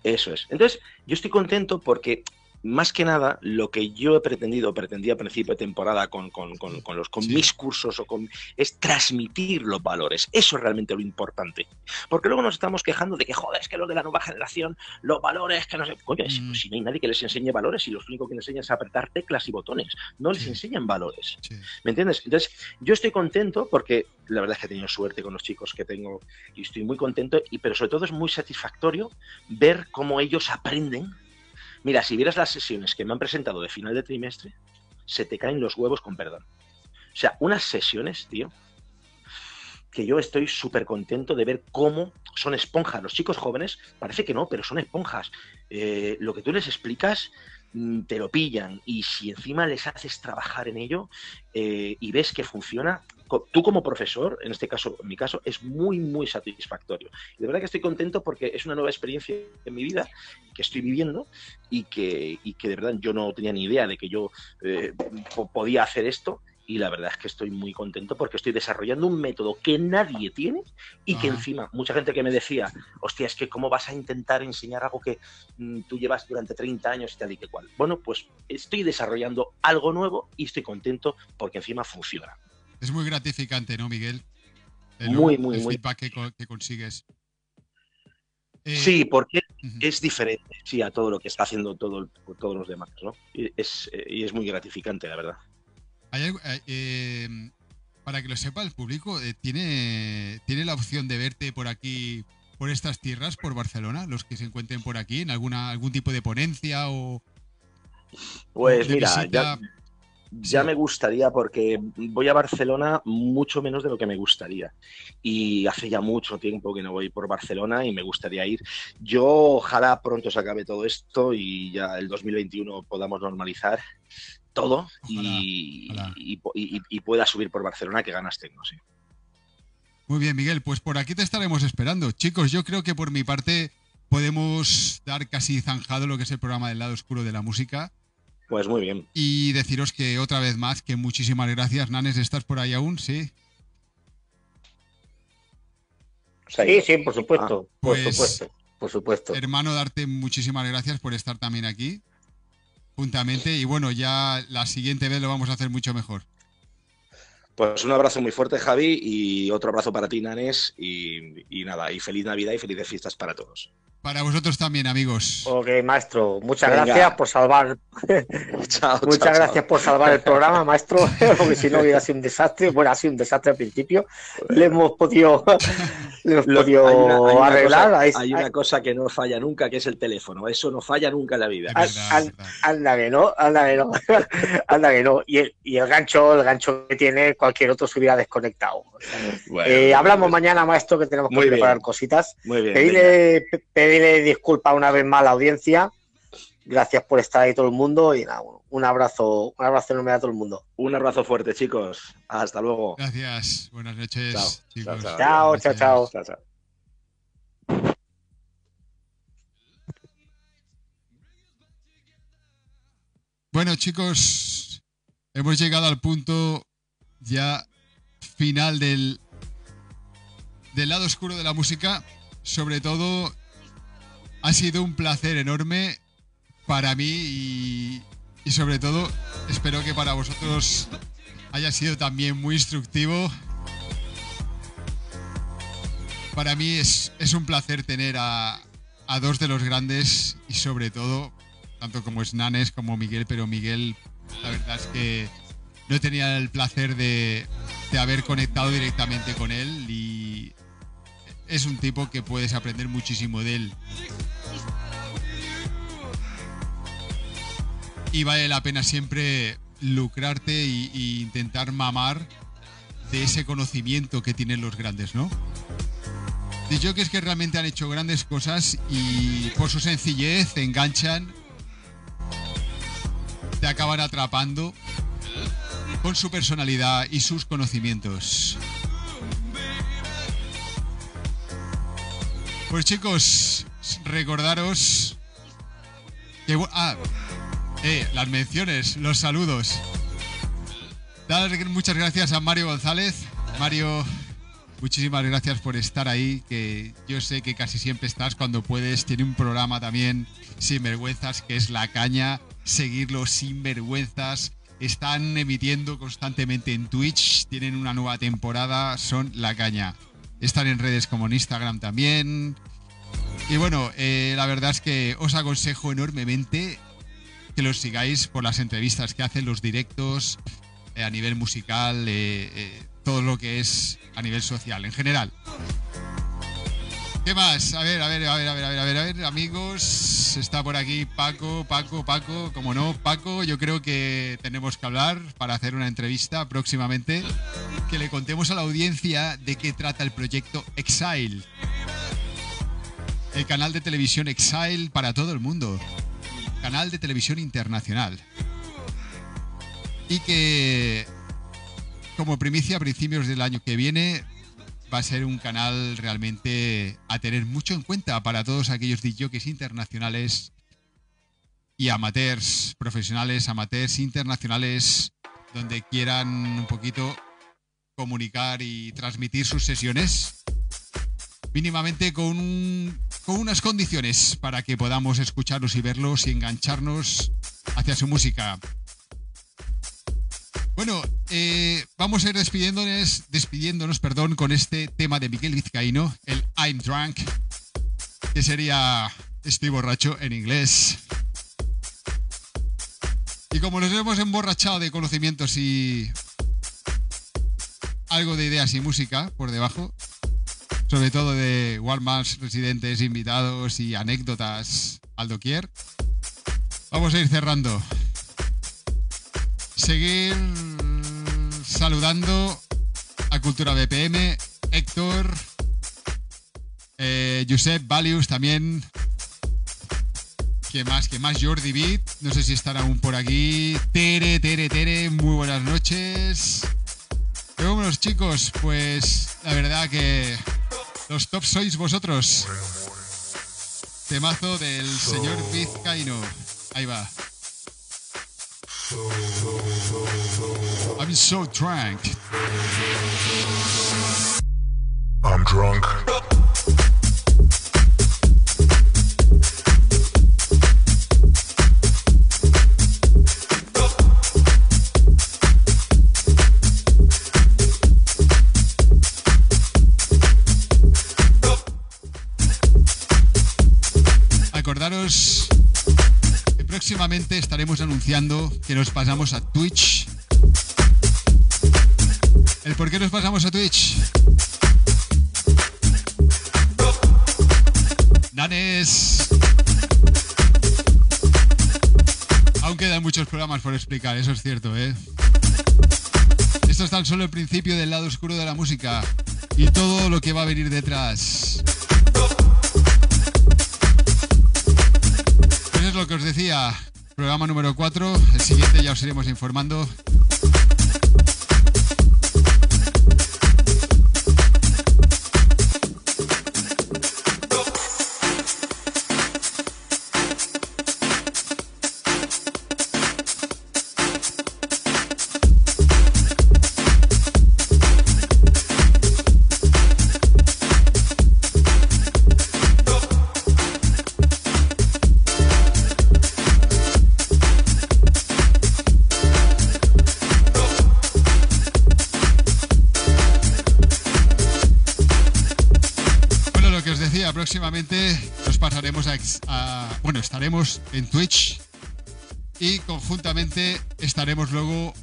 S3: Eso es. Entonces, yo estoy contento porque más que nada, lo que yo he pretendido, pretendía a principio de temporada con, con, los, con mis cursos o con, es transmitir los valores. Eso es realmente lo importante. Porque luego nos estamos quejando de que, joder, es que los de la nueva generación, los valores que no sé. Coño, mm. si no hay nadie que les enseñe valores y los únicos que les enseñan es apretar teclas y botones. No les enseñan valores. ¿Me entiendes? Entonces, yo estoy contento porque la verdad es que he tenido suerte con los chicos que tengo y estoy muy contento, y, pero sobre todo es muy satisfactorio ver cómo ellos aprenden Mira, si vieras las sesiones que me han presentado de final de trimestre, se te caen los huevos con perdón. O sea, unas sesiones, tío, que yo estoy súper contento de ver cómo son esponjas. Los chicos jóvenes, parece que no, pero son esponjas. Eh, lo que tú les explicas te lo pillan y si encima les haces trabajar en ello eh, y ves que funciona, tú como profesor, en este caso, en mi caso, es muy, muy satisfactorio. Y de verdad que estoy contento porque es una nueva experiencia en mi vida que estoy viviendo y que, y que de verdad yo no tenía ni idea de que yo eh, podía hacer esto y la verdad es que estoy muy contento porque estoy desarrollando un método que nadie tiene y que encima mucha gente que me decía, hostia, es que cómo vas a intentar enseñar algo que mm, tú llevas durante 30 años y tal y que cual. Bueno, pues estoy desarrollando algo nuevo y estoy contento porque encima funciona.
S2: Es muy gratificante, ¿no, Miguel?
S3: muy, muy,
S2: el
S3: muy.
S2: feedback que, consigues.
S3: Eh, sí, porque es diferente sí, a todo lo que está haciendo todo, todos los demás, ¿no? Y es, eh, y es muy gratificante, la verdad.
S2: Eh, para que lo sepa el público, ¿tiene, ¿tiene la opción de verte por aquí, por estas tierras, por Barcelona, los que se encuentren por aquí, en alguna algún tipo de ponencia o...
S3: Pues mira, ya, ya me gustaría porque voy a Barcelona mucho menos de lo que me gustaría. Y hace ya mucho tiempo que no voy por Barcelona y me gustaría ir. Yo ojalá pronto se acabe todo esto y ya el 2021 podamos normalizar todo y, pueda subir por Barcelona, que ganas tengo, sí.
S2: Muy bien, Miguel, pues por aquí te estaremos esperando. Chicos, yo creo que por mi parte podemos dar casi zanjado lo que es el programa del lado oscuro de la música.
S3: Pues muy bien.
S2: Y deciros que otra vez más, que muchísimas gracias. Nanes, ¿estás por ahí aún? Sí.
S1: Sí, sí, por supuesto. por
S2: pues,
S1: supuesto. Por supuesto.
S2: Hermano, darte muchísimas gracias por estar también aquí. Y bueno, ya la siguiente vez lo vamos a hacer mucho mejor.
S3: Pues un abrazo muy fuerte, Javi, y otro abrazo para ti, Nanes. Y, y nada, y feliz Navidad y felices fiestas para todos.
S2: Para vosotros también, amigos.
S1: Ok, maestro, muchas gracias por salvar. muchas gracias por salvar el programa, maestro, porque si no hubiera sido un desastre. Bueno, ha sido un desastre al principio. Le hemos podido, le hemos podido arreglar.
S3: hay, una cosa, que no falla nunca, que es el teléfono. Eso no falla nunca en la vida.
S1: anda que no, anda que no, anda que no. Y el, y el gancho, el gancho que tiene, cualquier otro se hubiera desconectado. Eh, hablamos mañana, maestro, que tenemos que preparar cositas.
S3: Muy bien
S1: pedirle disculpas una vez más a la audiencia. Gracias por estar ahí todo el mundo y nada, un abrazo, un abrazo enorme a todo el mundo.
S3: Un abrazo fuerte, chicos. Hasta luego.
S2: Gracias. Buenas noches.
S1: Chao, chao, chao. chao, chao.
S2: Bueno, chicos, hemos llegado al punto ya final del, del lado oscuro de la música. Sobre todo ha sido un placer enorme para mí y, sobre todo espero que para vosotros haya sido también muy instructivo. Para mí es, un placer tener a, dos de los grandes y sobre todo, tanto como es Nanes como Miguel, pero Miguel, la verdad es que no tenía el placer de, de haber conectado directamente con él y es un tipo que puedes aprender muchísimo de él. Y vale la pena siempre lucrarte e intentar mamar de ese conocimiento que tienen los grandes, ¿no? Yo que es que realmente han hecho grandes cosas y por su sencillez enganchan, te acaban atrapando con su personalidad y sus conocimientos. Pues chicos, recordaros que... Ah, eh, las menciones, los saludos. Dar muchas gracias a Mario González. Mario, muchísimas gracias por estar ahí, que yo sé que casi siempre estás cuando puedes. Tiene un programa también sin vergüenzas que es La Caña. Seguirlo sin vergüenzas. Están emitiendo constantemente en Twitch. Tienen una nueva temporada. Son La Caña. Están en redes como en Instagram también. Y bueno, eh, la verdad es que os aconsejo enormemente que los sigáis por las entrevistas que hacen, los directos eh, a nivel musical, eh, todo lo que es a nivel social en general. ¿Qué más? A ver, a ver, a ver, a ver, a ver, a ver, a ver, amigos. Está por aquí Paco, Paco, Paco. Como no, Paco, yo creo que tenemos que hablar para hacer una entrevista próximamente. Que le contemos a la audiencia de qué trata el proyecto Exile. El canal de televisión Exile para todo el mundo. Canal de televisión internacional. Y que, como primicia a principios del año que viene, va a ser un canal realmente a tener mucho en cuenta para todos aquellos DJs internacionales y amateurs, profesionales, amateurs internacionales donde quieran un poquito comunicar y transmitir sus sesiones mínimamente con, con unas condiciones para que podamos escucharlos y verlos y engancharnos hacia su música. Bueno, eh, vamos a ir despidiéndonos, despidiéndonos perdón, con este tema de Miguel Vizcaíno, el I'm Drunk, que sería estoy borracho en inglés. Y como nos hemos emborrachado de conocimientos y algo de ideas y música por debajo, sobre todo de Walmart, residentes, invitados y anécdotas al doquier, vamos a ir cerrando seguir saludando a Cultura BPM, Héctor, eh, Josep Valius también. ¿Qué más? ¿Qué más? Jordi Beat. No sé si están aún por aquí. Tere, Tere, Tere. Muy buenas noches. Pero bueno, chicos, pues la verdad que los tops sois vosotros. Temazo del señor Vizcaíno. Ahí va. I'm so drunk.
S8: I'm drunk.
S2: Próximamente estaremos anunciando que nos pasamos a Twitch ¿El por qué nos pasamos a Twitch? Nanes. Aún quedan muchos programas por explicar, eso es cierto, ¿eh? Esto es tan solo el principio del lado oscuro de la música y todo lo que va a venir detrás. Que os decía, programa número 4, el siguiente ya os iremos informando. En Twitch y conjuntamente estaremos luego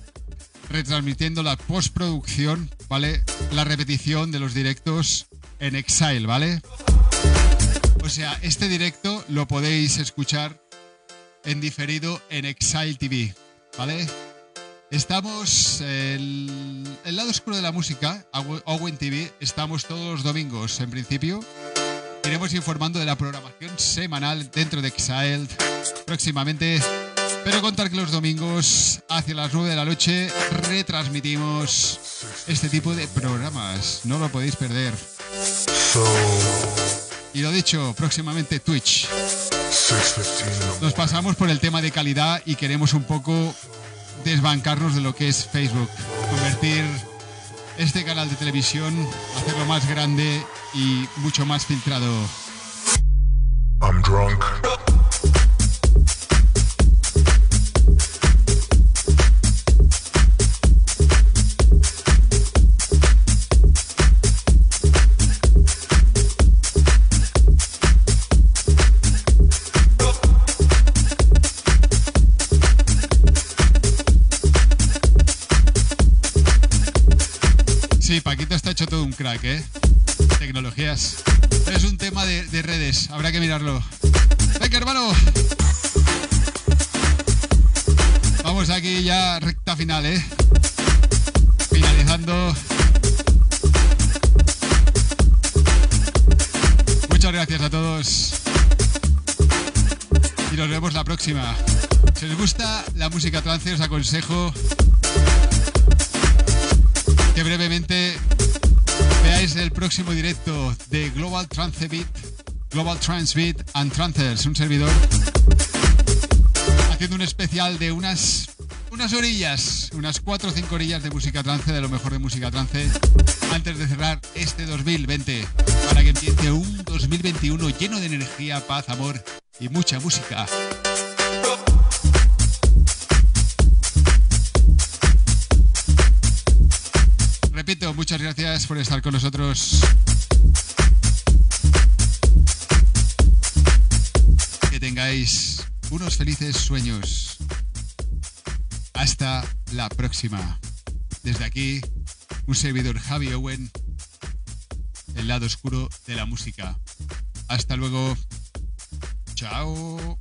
S2: retransmitiendo la postproducción, ¿vale? La repetición de los directos en Exile, ¿vale? O sea, este directo lo podéis escuchar en diferido en Exile TV, ¿vale? Estamos en el lado oscuro de la música, Owen TV, estamos todos los domingos en principio iremos informando de la programación semanal dentro de Exile próximamente. Pero contar que los domingos, hacia las 9 de la noche, retransmitimos este tipo de programas. No lo podéis perder. Y lo dicho, próximamente Twitch. Nos pasamos por el tema de calidad y queremos un poco desbancarnos de lo que es Facebook. Convertir este canal de televisión, hacerlo más grande y mucho más filtrado. I'm drunk. Sí, Paquito está hecho todo un crack, ¿eh? Tecnologías. Es un tema de, redes, habrá que mirarlo. Venga, hermano. Vamos aquí ya recta final, ¿eh? Finalizando. Muchas gracias a todos. Y nos vemos la próxima. Si os gusta la música trance, os aconsejo que brevemente veáis el próximo directo de Global Trance Beat, Global Trance Beat and Trancers, un servidor, haciendo un especial de unas unas orillas, unas 4 o 5 orillas de música trance, de lo mejor de música trance, antes de cerrar este 2020, para que empiece un 2021 lleno de energía, paz, amor y mucha música. Repito, muchas gracias por estar con nosotros. Que tengáis unos felices sueños. Hasta la próxima. Desde aquí, un servidor Javi Owen, el lado oscuro de la música. Hasta luego. Chao.